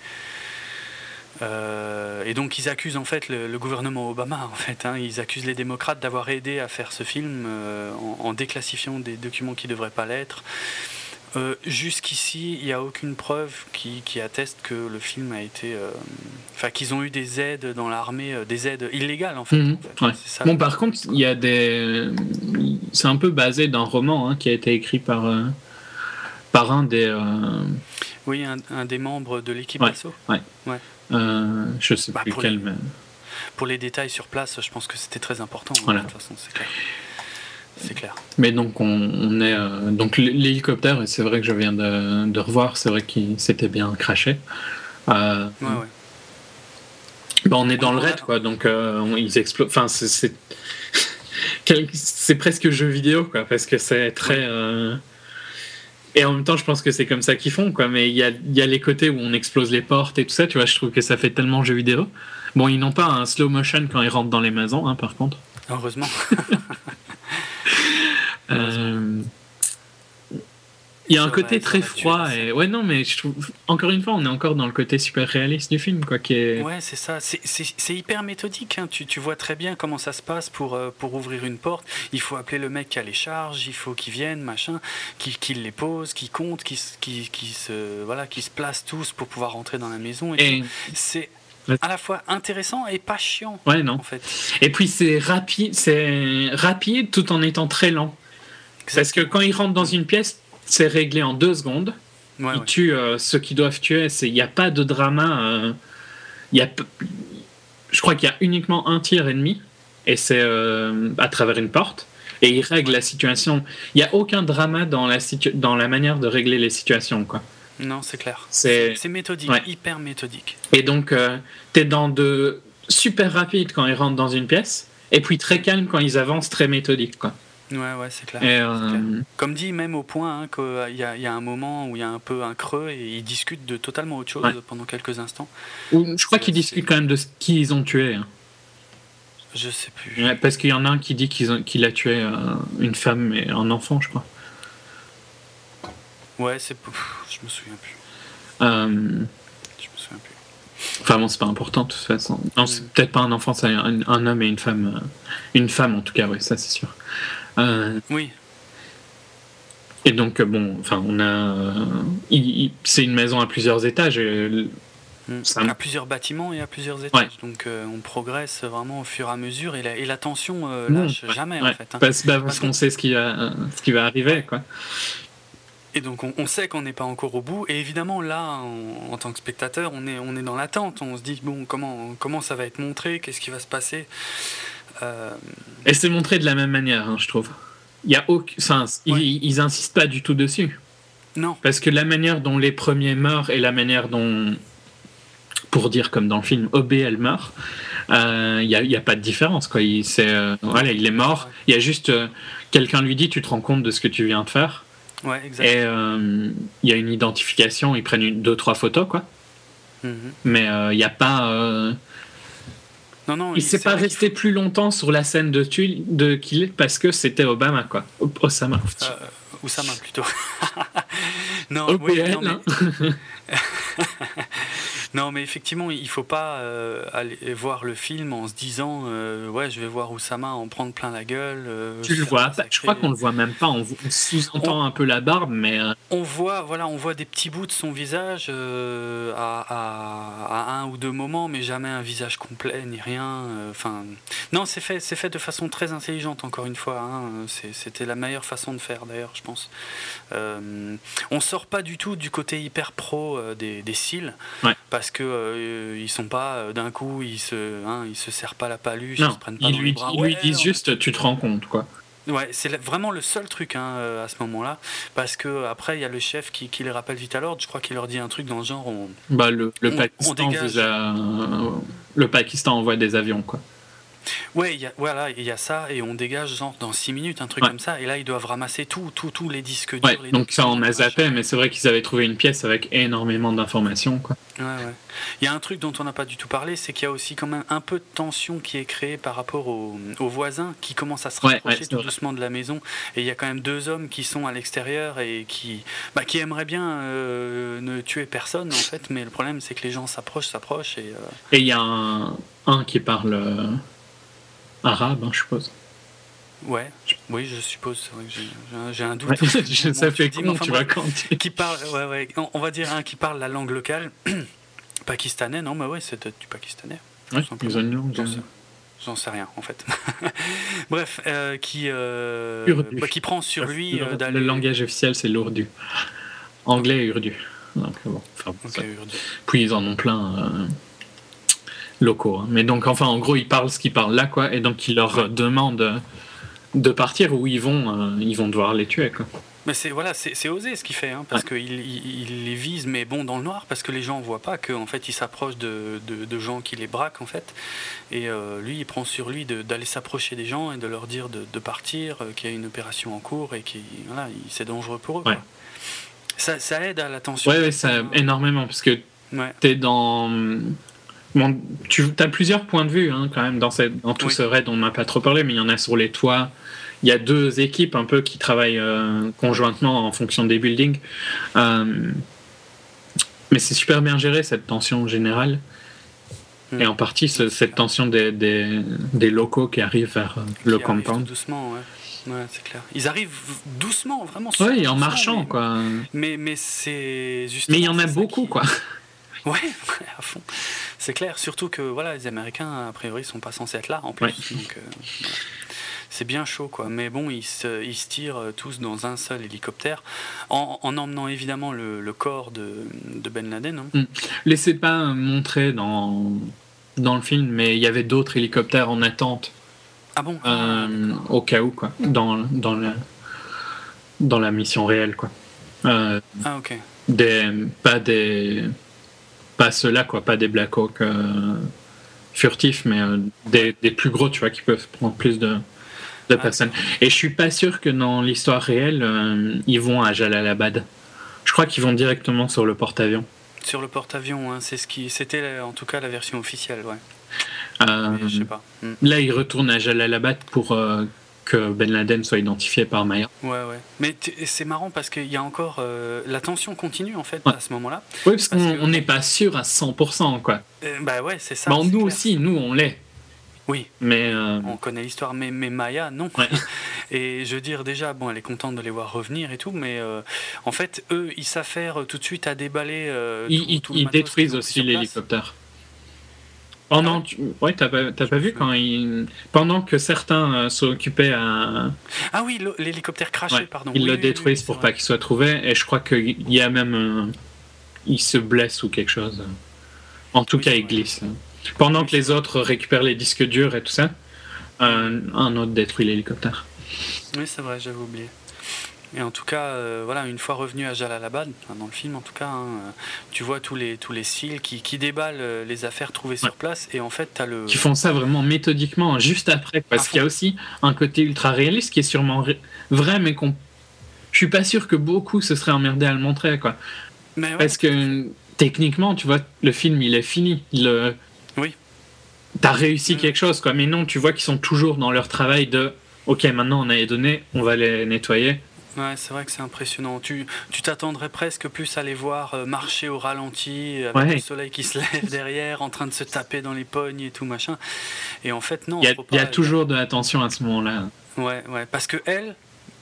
Euh, et donc ils accusent en fait le, le gouvernement Obama en fait, hein. ils accusent les démocrates d'avoir aidé à faire ce film euh, en, en déclassifiant des documents qui ne devraient pas l'être. Euh, Jusqu'ici, il n'y a aucune preuve qui, qui atteste que le film a été. Enfin, qu'ils ont eu des aides dans l'armée, des aides illégales en fait. Mhm, en fait. ouais. C'est ça. Bon, par contre, il y a des. C'est un peu basé d'un roman hein, qui a été écrit par, par un des. Oui, un, un des membres de l'équipe Ouais. Euh, je sais Bah, plus pour quel, les- mais. Pour les détails sur place, je pense que c'était très important. Voilà. De toute façon, c'est clair. C'est clair. Mais donc, on, on est. euh, donc, l'hélicoptère, et c'est vrai que je viens de, de revoir, c'est vrai qu'il s'était bien craché. Euh, Ouais, ouais. bah, on est dans le raid, quoi, donc on- ils explosent. Enfin, c'est- <laughs> c'est. presque jeu vidéo, quoi, parce que c'est très. Et en même temps, je pense que c'est comme ça qu'ils font, quoi. Mais il y a, y a les côtés où on explose les portes et tout ça, tu vois, je trouve que ça fait tellement jeu vidéo. Bon, ils n'ont pas un slow motion quand ils rentrent dans les maisons, hein, par contre. Heureusement. <laughs> <laughs> Euh, Il y a un côté très froid et ouais non mais je trouve encore une fois on est encore dans le côté super réaliste du film quoi qui est Ouais, c'est ça. C'est- hyper méthodique. hein. Tu, tu vois très bien comment ça se passe pour, euh, pour ouvrir une porte. Il faut appeler le mec qui a les charges, il faut qu'il vienne, machin, qu'il qu'il les pose, qu'il compte, qu'il se- qu'il- qu'il se, voilà, qu'ils se placent tous pour pouvoir rentrer dans la maison. Et et tout. C'est à la fois intéressant et pas chiant, ouais non en fait. et puis c'est rapide c'est rapide tout en étant très lent parce que quand ils rentrent dans une pièce c'est réglé en deux secondes Ouais, ils ouais. tuent euh, ceux qui doivent tuer c'est il n'y a pas de drama euh, il y a p- je crois qu'il y a uniquement un tir ennemi et c'est euh, à travers une porte et ils règlent la situation il n'y a aucun drama dans la situ- dans la manière de régler les situations quoi Non, c'est clair. C'est- méthodique, ouais. hyper méthodique. Et donc, euh, t'es dans de super rapide quand ils rentrent dans une pièce, et puis très calme quand ils avancent, très méthodique. Quoi. Ouais, ouais, c'est clair. Et, euh, clair. Comme dit, même au point hein, qu'il y, a- il y a un moment où il y a un peu un creux et ils discutent de totalement autre chose Ouais. pendant quelques instants. ou- je crois qu'ils discutent quand même de qui ils ont tué. hein. Je sais plus. Ouais, parce qu'il y en a un qui dit qu'il a tué euh, une femme et un enfant, je crois. Ouais, c'est. Je me souviens plus. Euh, Je me souviens plus. Enfin bon, c'est pas important de toute façon. Non, c'est Mm. peut-être pas un enfant, c'est un, un homme et une femme. euh, une femme en tout cas, oui, ça c'est sûr. Euh, Oui, et donc, euh, bon, enfin, on a. euh, c'est une maison à plusieurs étages. et Mm. Ça- à plusieurs bâtiments et à plusieurs étages. Donc euh, on progresse vraiment au fur et à mesure et la, et la tension euh, Non, lâche jamais ouais, en fait. hein. parce, bah, parce qu'on sait ce qui va, ce qui va arriver, quoi. Et donc on, on sait qu'on n'est pas encore au bout. Et évidemment là, en, en tant que spectateur, on est, on est dans l'attente. On se dit bon, comment, comment ça va être montré? Qu'est-ce qui va se passer? Et c'est montré de la même manière, hein, je trouve. Il y a aucun, enfin, ils- Ouais. ils, ils insistent pas du tout dessus, Non, parce que la manière dont les premiers meurent et la manière dont, pour dire comme dans le film, OB elle meurt, euh, il n'y a, pas de différence, quoi. Il, c'est, euh, voilà, il est mort. Il y a juste euh, quelqu'un lui dit, tu te rends compte de ce que tu viens de faire, ouais, et euh, il y a une identification. Ils prennent une, deux, trois photos, quoi. Mhm. mais euh, il n'y a pas euh, Non, non, Il s'est pas resté plus longtemps sur la scène de, tuile, de Kill parce que c'était Obama, quoi. Osama. euh, Oussama plutôt. <laughs> non, OPL, oui, non, mais- hein. <laughs> Non, mais effectivement, il faut pas euh, aller voir le film en se disant euh, ouais, je vais voir Oussama en prendre plein la gueule. euh, Tu le vois pas. Je crois qu'on le voit même pas. On, sous-entend un peu la barbe, mais On voit, voilà, on voit des petits bouts de son visage à, à- à un ou deux moments, mais jamais un visage complet ni rien. Enfin, non, c'est fait, c'est fait de façon très intelligente. Encore une fois, hein, c'était la meilleure façon de faire d'ailleurs, je pense. On sort pas du tout du côté hyper pro des, des cils, Ouais. parce que euh, ils sont pas euh, d'un coup, ils se, hein, ils se serrent pas la paluche, ils non. se prennent pas Ils dans les lui, bras. ils lui disent juste, tu te rends compte, quoi. Ouais, c'est vraiment le seul truc hein, euh, à ce moment-là, parce que après il y a le chef qui, qui les rappelle vite à l'ordre. Je crois qu'il leur dit un truc dans le genre on... Bah, le, le On- on Pakistan vous a- le Pakistan envoie des avions, quoi. Ouais, il y a, voilà, il y a ça et on dégage genre dans 6 minutes un truc Ouais. comme ça. Et là ils doivent ramasser tout, tout, tous les disques durs. Ouais, les donc ça on a zappé, mais c'est vrai qu'ils avaient trouvé une pièce avec énormément d'informations, quoi. Ouais, ouais. Il y a un truc dont on n'a pas du tout parlé, c'est qu'il y a aussi quand même un peu de tension qui est créée par rapport aux, aux voisins qui commencent à se rapprocher ouais, tout vrai. doucement de la maison. Et il y a quand même deux hommes qui sont à l'extérieur et qui, bah, qui aimeraient bien euh, ne tuer personne en fait, mais le problème c'est que les gens s'approchent, s'approchent et euh, Et il y a un, un qui parle euh, arabe, hein, je suppose. ouais, oui je suppose, j'ai- un- doute. Ouais, <laughs> moment ça tu fait dis, mais con, enfin, tu vois, quand tu... qui parle, ouais, ouais, on- va dire un qui parle la langue locale, <clears throat> pakistanais, non, mais ouais, c'est du pakistanais. Ouais, ils ont une langue. J'en euh, sais, j'en sais rien en fait. <laughs> Bref, euh, qui, euh, bah, qui prend sur lui le, langage officiel, c'est l'ourdu. Anglais et urdu. Donc, bon, enfin, Urdu. Puis ils en ont plein locaux. hein. Mais donc, enfin, en gros, ils parlent ce qu'ils parlent là, quoi. Et donc, ils leur demandent de partir ou ils vont, euh, ils vont devoir les tuer, quoi. Mais c'est voilà, c'est osé ce qu'il fait, hein, parce qu'il il, il les vise, mais bon dans le noir, parce que les gens voient pas qu'en fait il s'approche de, de, de gens qui les braquent en fait, et euh, lui il prend sur lui de- d'aller s'approcher des gens et de leur dire de, partir, euh, qu'il y a une opération en cours et qui voilà, il- c'est dangereux pour eux. Ouais. quoi. Ça, ça aide à l'attention. Ouais, ouais, ça énormément, parce que Ouais. t'es dans. Bon, tu as plusieurs points de vue hein, quand même dans, cette, dans tout Oui. ce raid, on n'a pas trop parlé, mais il y en a sur les toits. Il y a deux équipes un peu qui travaillent euh, conjointement en fonction des buildings. Euh, mais c'est super bien géré cette tension générale. Mm. Et en partie ce- cette tension des, des, des locaux qui arrivent vers euh, le compound. doucement, ouais. Ouais, c'est clair. Ils arrivent doucement, vraiment. Et en marchant, mais- quoi. Mais, mais c'est justement. Mais il y en a beaucoup, qui- quoi. <laughs> Ouais, ouais, à fond. C'est clair, surtout que voilà, les Américains, a priori, sont pas censés être là en plus. Ouais. Donc, euh, voilà. c'est bien chaud, quoi. Mais bon, ils se, ils se tirent euh, tous dans un seul hélicoptère, en, en emmenant évidemment le, le corps de, de Ben Laden. hein. Laissez pas montrer dans, dans le film, mais il y avait d'autres hélicoptères en attente Ah bon? Ah, euh, au cas où, quoi, dans, dans, la, dans la mission réelle, quoi. Euh, Ah, ok. des, pas des. Pas ceux-là, quoi, pas des Black Hawk euh, furtifs, mais euh, des, des plus gros, tu vois, qui peuvent prendre plus de, de Ah, personnes. Et je suis pas sûr que dans l'histoire réelle, euh, ils vont à Jalalabad. Je crois qu'ils vont directement sur le porte-avions. Sur le porte-avions, hein, c'est ce qui, c'était en tout cas la version officielle, ouais. Euh, Mais je sais pas. Hmm. Là, ils retournent à Jalalabad pour euh, que Ben Laden soit identifié par Maya. Ouais, ouais. Mais c'est marrant parce qu'il y a encore. euh, la tension continue en fait Ouais. à ce moment-là. Oui, parce Parce qu'on que- n'est pas sûr à 100%, quoi. Euh, bah ouais, c'est ça. C'est nous clair. aussi, nous, on l'est. Oui, Mais euh, on connaît l'histoire, mais, mais Maya, non. Ouais. <laughs> Et je veux dire, déjà, bon, elle est contente de les voir revenir et tout, mais euh, en fait, eux, ils s'affairent tout de suite à déballer. euh, ils, tout- ils- tout le ils matos détruisent aussi l'hélicoptère. Pendant, tu- ouais, t'as pas, t'as pas vu quand ils, pendant que certains euh, s'occupaient à, Ah oui, l'hélicoptère ouais, pardon. ils Oui, le oui, détruisent pour vrai. pas qu'il soit trouvé, et je crois qu'il y a même, euh, il se blesse ou quelque chose. En tout cas, il glisse. Pendant que les autres récupèrent les disques durs et tout ça, un autre détruit l'hélicoptère. Oui, c'est vrai, j'avais oublié. Et en tout cas, euh, voilà, une fois revenu à Jalalabad, dans le film en tout cas, hein, euh, tu vois tous les tous les cils qui, qui déballent euh, les affaires trouvées sur place, et en fait, t'as le. Qui font ça vraiment méthodiquement, juste après. Parce qu'il y a aussi un côté ultra réaliste qui est sûrement ré- vrai, mais qu'on. Je suis pas sûr que beaucoup se seraient emmerdés à le montrer, quoi. Mais ouais, Parce que techniquement, tu vois, le film il est fini. Le... Oui. t'as réussi Mm. quelque chose, quoi. Mais non, tu vois qu'ils sont toujours dans leur travail de ok, maintenant on a les données, on va les nettoyer. Ouais, c'est vrai que c'est impressionnant. Tu tu t'attendrais presque plus à les voir euh, marcher au ralenti, avec Ouais. le soleil qui se lève derrière, en train de se taper dans les pognes et tout machin. Et en fait, non. Il y a, y a toujours de l'attention à ce moment-là. Ouais, ouais, parce que elle,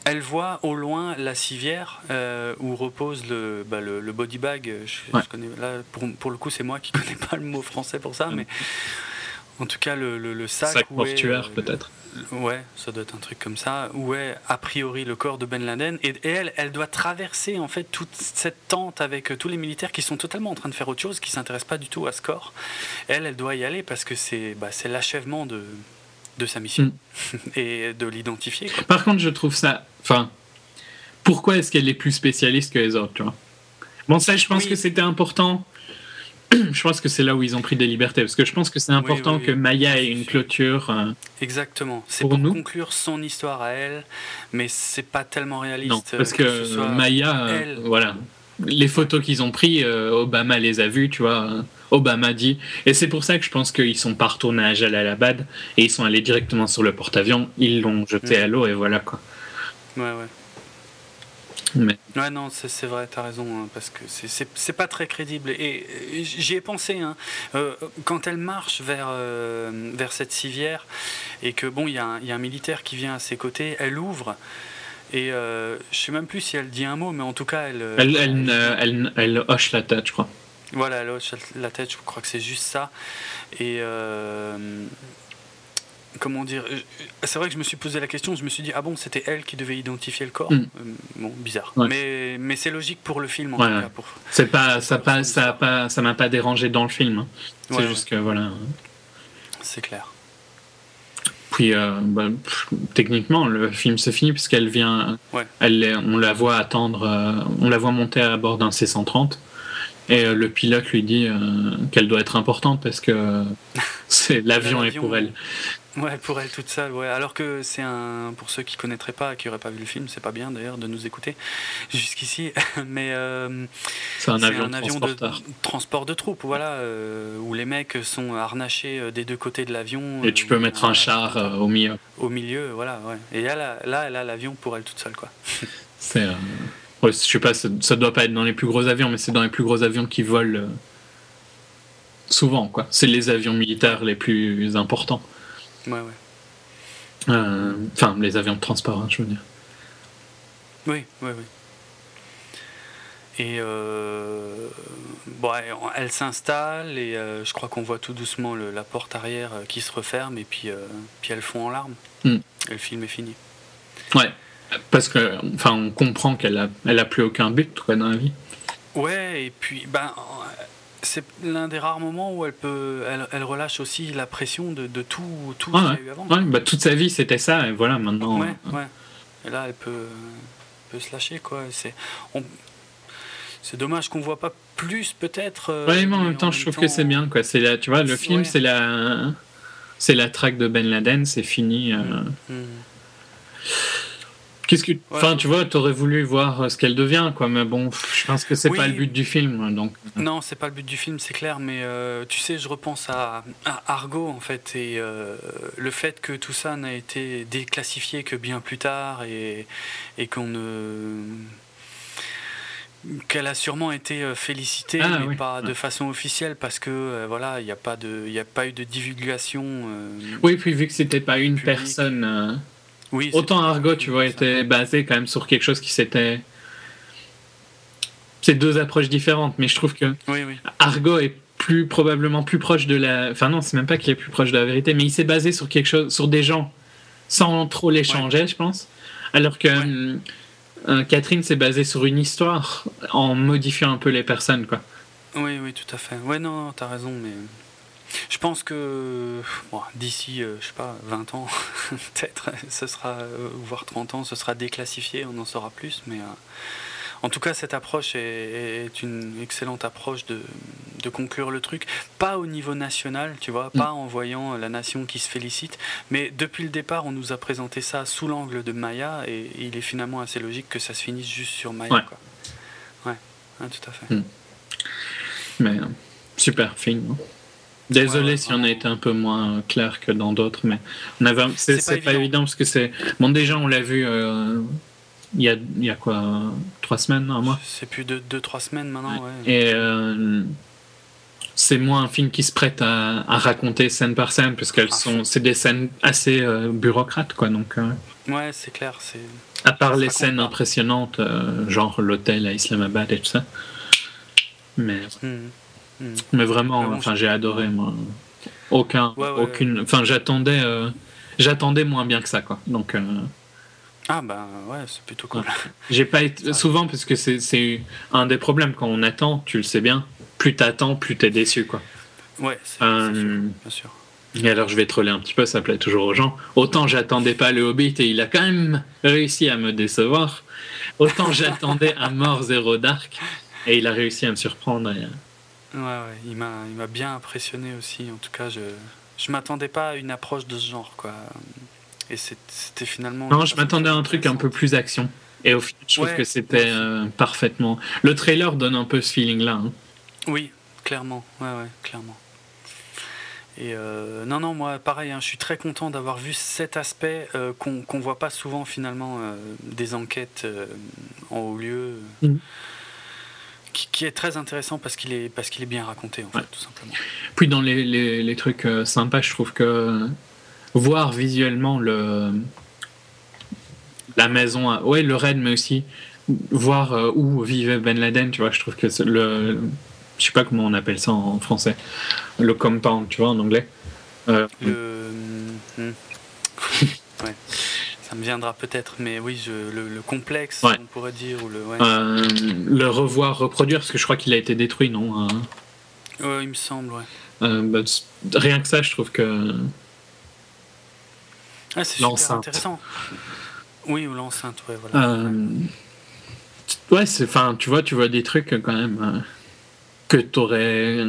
elle voit au loin la civière euh, où repose le, bah, le, le body bag. Je, Ouais. je connais, là, pour, pour le coup, c'est moi qui connais pas le mot français pour ça, mais en tout cas, le, le, le sac. Sac mortuaire, euh, peut-être. Ouais, ça doit être un truc comme ça, où est a priori le corps de Ben Laden. Et, et elle, elle doit traverser en fait toute cette tente avec euh, tous les militaires qui sont totalement en train de faire autre chose, qui s'intéressent pas du tout à ce corps. Elle, elle doit y aller parce que c'est bah, l'achèvement de, de sa mission Mm. <laughs> et de l'identifier. Par contre, je trouve ça. Enfin, pourquoi est-ce qu'elle est plus spécialiste que les autres, tu vois? Bon, ça, je pense Oui. que c'était important. <clears throat> Je pense que c'est là où ils ont pris des libertés, parce que je pense que c'est important oui, oui. que Maya ait une clôture. euh, Exactement. C'est Pour pour, nous conclure son histoire à elle, mais c'est pas tellement réaliste. non, parce que, ce soit- Maya, euh, elle. voilà, les photos qu'ils ont pris, euh, Obama les a vues, tu vois. Obama dit, et c'est pour ça que je pense qu'ils sont pas retournés à Jalalabad et ils sont allés directement sur le porte-avions, ils l'ont jeté Mm. à l'eau et voilà quoi. Ouais, ouais. Mais Ouais, non, c'est vrai, t'as raison, hein, parce que c'est- pas très crédible. Et, et j'y ai pensé, hein, euh, quand elle marche vers, euh, vers cette civière, et que bon, il y, a un- y a un militaire qui vient à ses côtés, elle ouvre, et euh, je sais même plus si elle dit un mot, mais en tout cas, elle. elle, elle, elle, elle hoche la tête, je crois. Voilà, elle hoche la tête, je crois que c'est juste ça. Et. euh, Comment dire euh, C'est vrai que je me suis posé la question, je me suis dit, ah bon, c'était elle qui devait identifier le corps Mm. Euh, Bon, bizarre. Ouais. Mais, mais c'est logique pour le film, en Ouais, tout ouais. cas. Pour... C'est pas, ça Pour pas, ça pas, ça m'a pas dérangé dans le film. hein. C'est Ouais, juste que voilà. C'est clair. Puis euh, bah, pff, techniquement, le film se finit puisqu'elle vient, elle, on la voit attendre, euh, on la voit monter à bord d'un C-130 et euh, le pilote lui dit euh, qu'elle doit être importante parce que <laughs> c'est l'avion est pour elle. Ouais, pour elle toute seule, ouais. Alors que c'est un. Pour ceux qui connaîtraient pas, qui n'auraient pas vu le film, c'est pas bien d'ailleurs de nous écouter jusqu'ici. <laughs> Mais. euh, C'est un avion, un avion de transport de troupes, voilà, euh, où les mecs sont harnachés euh, des deux côtés de l'avion. Et tu peux mettre un char au milieu. au milieu, voilà, ouais. Et elle a- là, elle a l'avion pour elle toute seule, quoi. <laughs> C'est, ouais, je sais pas, ça, ça doit pas être dans les plus gros avions, mais c'est dans les plus gros avions qui volent souvent, quoi. C'est les avions militaires les plus importants. Ouais, ouais. Euh, Enfin, les avions de transport, hein, je veux dire. Oui, oui, oui. Et euh, bon, elle, elle s'installe et euh, je crois qu'on voit tout doucement le- la porte arrière qui se referme et puis, euh, puis elle fond en larmes. Hmm. Et le film est fini. Ouais, parce que, enfin, on comprend qu'elle a, elle a plus aucun but quoi, dans la vie. Ouais, et puis ben, c'est l'un des rares moments où elle peut, elle, elle relâche aussi la pression de, de tout, tout Ouais, ce ouais. qu'il y a eu avant. Ouais, bah, toute sa vie c'était ça, et voilà, maintenant. Ouais, euh, ouais. Et là, elle peut, peut se lâcher, quoi. C'est, on- c'est dommage qu'on voit pas plus, peut-être. euh, Ouais, mais en même temps, je trouve que c'est bien, quoi. C'est la, tu vois, le film, c'est la, c'est la traque de Ben Laden, c'est fini. euh. Hmm. Qu'est-ce que, enfin, Ouais. tu vois, t'aurais voulu voir euh, ce qu'elle devient, quoi, mais bon, je pense que c'est Oui. pas le but du film, donc. Non, c'est pas le but du film, c'est clair, mais euh, tu sais, je repense à, à Argo en fait, et euh, le fait que tout ça n'a été déclassifié que bien plus tard, et, et qu'on ne. qu'elle a sûrement été félicitée, Ah, mais oui. pas de façon officielle, parce que euh, voilà, il n'y a, pas de- il a pas eu de divulgation. euh, Oui, puis vu que c'était pas une personne. Euh, oui, Autant Argo, tu vois, était basé quand même sur quelque chose qui s'était. C'est deux approches différentes, mais je trouve que Oui, oui. Argo est plus probablement plus proche de la. Enfin non, c'est même pas qu'il est plus proche de la vérité, mais il s'est basé sur quelque chose, sur des gens, sans trop les changer, je pense. Alors que hum, euh, Catherine s'est basée sur une histoire en modifiant un peu les personnes, quoi. Oui, oui, tout à fait. Ouais, non, t'as raison, mais je pense que bon, d'ici, euh, je sais pas, 20 ans, <laughs> peut-être, ce sera, euh, voire 30 ans, ce sera déclassifié, on en saura plus, mais euh, en tout cas, cette approche est, est une excellente approche de, de conclure le truc. Pas au niveau national, tu vois, pas en voyant la nation qui se félicite, mais depuis le départ, on nous a présenté ça sous l'angle de Maya, et il est finalement assez logique que ça se finisse juste sur Maya, Ouais. quoi. Ouais, ouais, tout à fait. Mais euh, super film. hein. Désolé Ouais, si ouais, on a été un peu moins clair que dans d'autres, mais on avait, c'est, pas évident. parce que c'est. Bon, déjà, on l'a vu euh, il y, a, il y a quoi Trois semaines, un mois? C'est plus de 2-3 semaines maintenant, ouais. Et euh, c'est moins un film qui se prête à, à raconter scène par scène, parce qu'elles Ah, sont. C'est des scènes assez euh, bureaucrates, quoi. Donc, Ouais, c'est clair, c'est. à part les scènes impressionnantes, genre l'hôtel à Islamabad et tout ça. Mais, Hmm. Hmm. mais vraiment, enfin, j'ai adoré, moi. Aucun, Ouais, ouais, aucune. Enfin, j'attendais. euh, J'attendais moins bien que ça, quoi. Donc, euh, Ah bah ouais, c'est plutôt cool. j'ai pas été souvent parce que c'est- un des problèmes quand on attend, tu le sais bien. Plus t'attends, plus t'es déçu, quoi. Ouais, c'est Euh, sûr, bien sûr. Et alors je vais troller un petit peu, ça plaît toujours aux gens. Autant j'attendais pas le Hobbit et il a quand même réussi à me décevoir. Autant j'attendais à mort Zéro Dark et il a réussi à me surprendre. et- Ouais, ouais, il m'a, il m'a bien impressionné aussi. En tout cas, je, je m'attendais pas à une approche de ce genre, quoi. Et c'était finalement. Non, je m'attendais à un truc un peu plus action. Et au final, je trouve Ouais, que c'était euh, parfaitement. Le trailer donne un peu ce feeling-là. hein. Oui, clairement. Ouais, ouais, clairement. Et euh, non, non, moi, pareil, hein, je suis très content d'avoir vu cet aspect euh, qu'on qu'on voit pas souvent finalement euh, des enquêtes en haut lieu, Mhm. Qui, qui est très intéressant parce qu'il est parce qu'il est bien raconté en fait, Ouais. tout simplement. Puis dans les, les- les trucs euh, sympas, je trouve que voir visuellement le la maison, à- ouais, le raid, mais aussi voir euh, où vivait Ben Laden, tu vois, je trouve que le, je sais pas comment on appelle ça en français, le compound, tu vois, en anglais. Euh, Le, hmm. <laughs> ouais, ça me viendra peut-être, mais oui, je, le, le complexe, Ouais. on pourrait dire, ou le, ouais. euh, le revoir, reproduire, parce que je crois qu'il a été détruit, non hein. Ouais, il me semble, ouais. Euh, bah, Rien que ça, je trouve que Ah, c'est super intéressant. Oui, ou l'enceinte, ouais, voilà. Euh, ouais, c'est, enfin, tu vois, tu vois des trucs euh, quand même euh, que t'aurais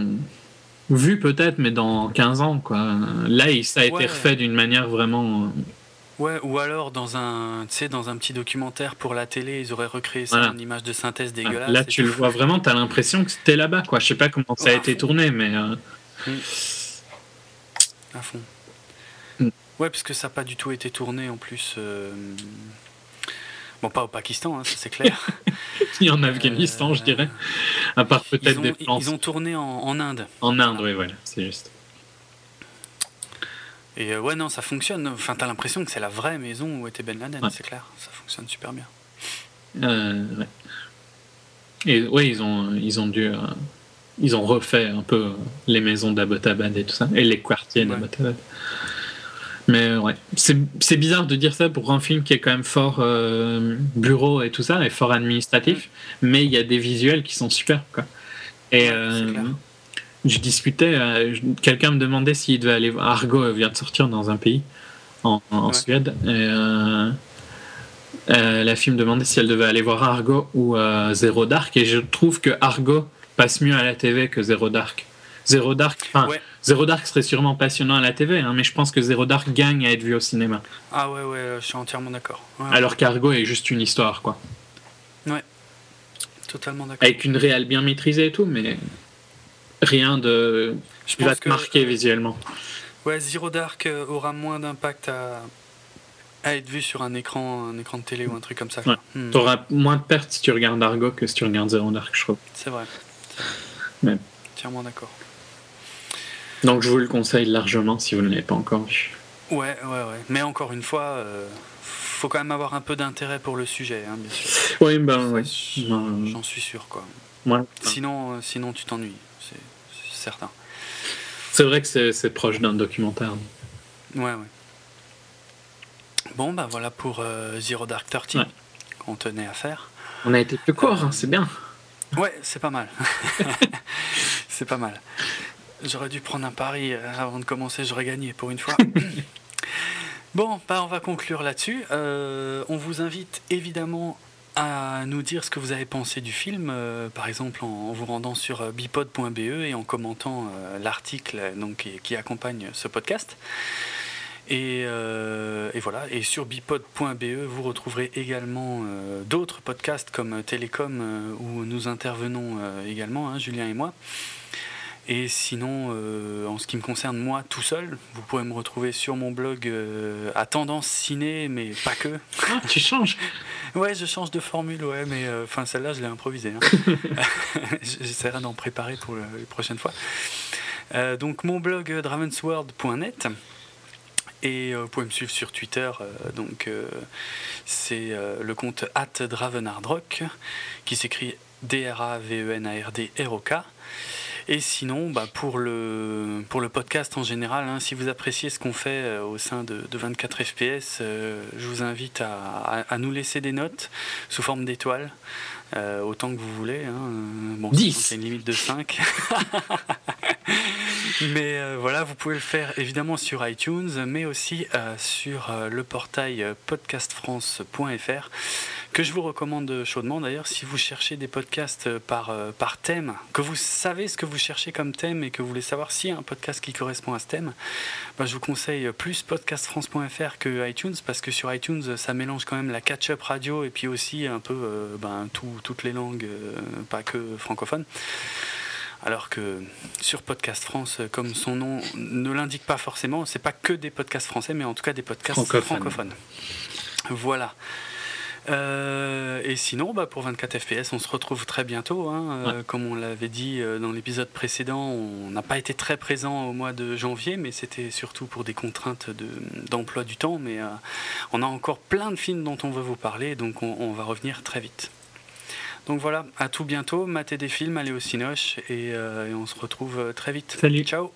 vu peut-être, mais dans 15 ans, quoi. Là, ça a été refait d'une manière vraiment. Euh, Ouais, ou alors dans un, tu dans un petit documentaire pour la télé, ils auraient recréé ça Voilà. en image de synthèse dégueulasse. Là, tu le vois vraiment, t'as l'impression que c'était là-bas, quoi. Je sais pas comment ça a été fond. tourné, mais euh, À fond. Mm. Ouais, parce que ça n'a pas du tout été tourné en plus. euh, Bon, pas au Pakistan, hein, ça c'est clair. <laughs> ni en Afghanistan, je Euh, dirais. À part peut-être des plans ils ont tourné en, en Inde. en Inde, oui, voilà, c'est juste. Et euh, ouais, non, ça fonctionne. Enfin, t'as l'impression que c'est la vraie maison où était Ben Laden, Ouais. c'est clair. Ça fonctionne super bien. Euh, ouais. Et ouais, ils ont, ils ont dû. euh, ils ont refait un peu les maisons d'Abbottabad et tout ça, et les quartiers Ouais. d'Abbottabad. Mais ouais, c'est c'est bizarre de dire ça pour un film qui est quand même fort euh, bureau et tout ça, et fort administratif, mais il y a des visuels qui sont super, quoi. Et Ouais. Je discutais, euh, quelqu'un me demandait s'il devait aller voir. Argo vient de sortir dans un pays, en, en Ouais. Suède, et euh, euh, la fille me demandait si elle devait aller voir Argo ou Zero Dark, et je trouve que Argo passe mieux à la TV que Zero Dark. Zero Dark, Ouais. Zero Dark serait sûrement passionnant à la TV, hein, mais je pense que Zero Dark gagne à être vu au cinéma. Ah ouais, ouais, je suis entièrement d'accord. Ouais, Alors qu'Argo est juste une histoire, quoi. totalement d'accord. Avec une réelle bien maîtrisée et tout, mais rien de. Je qui va te que marquer visuellement. ouais, Zero Dark euh, aura moins d'impact à, à être vu sur un écran, un écran de télé ou un truc comme ça. quoi. Hmm, T'auras moins de pertes si tu regardes Argo que si tu regardes Zero Dark, je trouve. c'est vrai. Ouais. Entièrement d'accord. Donc je vous le conseille largement si vous ne l'avez pas encore vu. Ouais, ouais, ouais. Mais encore une fois, euh, faut quand même avoir un peu d'intérêt pour le sujet, hein, bien sûr. Oui, ben j- Ben, J'en suis sûr, quoi. moi, Sinon, euh, sinon tu t'ennuies, certain. c'est vrai que c'est c'est proche d'un documentaire. Ouais, ouais. Bon, bah voilà pour euh, Zero Dark Thirty Ouais. qu'on tenait à faire. On a été plus court, hein, c'est bien. Ouais, c'est pas mal. <laughs> c'est pas mal. J'aurais dû prendre un pari euh, avant de commencer, j'aurais gagné pour une fois. <laughs> bon, bah on va conclure là-dessus. Euh, on vous invite évidemment à nous dire ce que vous avez pensé du film, euh, par exemple en, vous rendant sur euh, bipod.be et en commentant euh, l'article donc, qui, accompagne ce podcast. Et, voilà, et sur bipod.be, vous retrouverez également d'autres podcasts comme Télécom où nous intervenons également, hein, Julien et moi. Et sinon, euh, en ce qui me concerne moi tout seul, vous pourrez me retrouver sur mon blog euh, à tendance ciné, mais pas que. Ah, tu changes <laughs> Ouais, je change de formule, ouais, mais euh, enfin celle-là, je l'ai improvisée. Hein. <laughs> <laughs> J'essaierai d'en préparer pour les prochaines fois. Donc mon blog dravensworld.net. Et vous pouvez me suivre sur Twitter, donc c'est le compte at Dravenardrock, qui s'écrit D-R-A-V-E-N-A-R-D-R-O-K. Et sinon, bah, pour, le, pour le podcast en général, hein, si vous appréciez ce qu'on fait euh, au sein de, de 24 FPS, euh, je vous invite à, à- à nous laisser des notes sous forme d'étoiles, euh, autant que vous voulez. hein. Bon, a une limite de 5. <laughs> mais euh, voilà, vous pouvez le faire évidemment sur iTunes, mais aussi euh, sur euh, le portail podcastfrance.fr que je vous recommande chaudement d'ailleurs si vous cherchez des podcasts euh, par, euh, par thème, que vous savez ce que vous cherchez comme thème et que vous voulez savoir s'il y a un podcast qui correspond à ce thème, bah, je vous conseille plus podcastfrance.fr que iTunes parce que sur iTunes ça mélange quand même la catch-up radio et puis aussi un peu euh, ben, tout- toutes les langues, euh, pas que francophones. Alors que sur Podcast France, comme son nom ne l'indique pas forcément, c'est pas que des podcasts français, mais en tout cas des podcasts Francophones. francophones. Voilà. Euh, et sinon, bah, pour 24 FPS, on se retrouve très bientôt. hein. Euh, Comme on l'avait dit euh, dans l'épisode précédent, on n'a pas été très présent au mois de janvier, mais c'était surtout pour des contraintes de- d'emploi du temps. Mais euh, on a encore plein de films dont on veut vous parler, donc on, on va revenir très vite. Donc voilà, à tout bientôt, matez des films, allez au Cinoche, et, et on se retrouve très vite. Salut. Ciao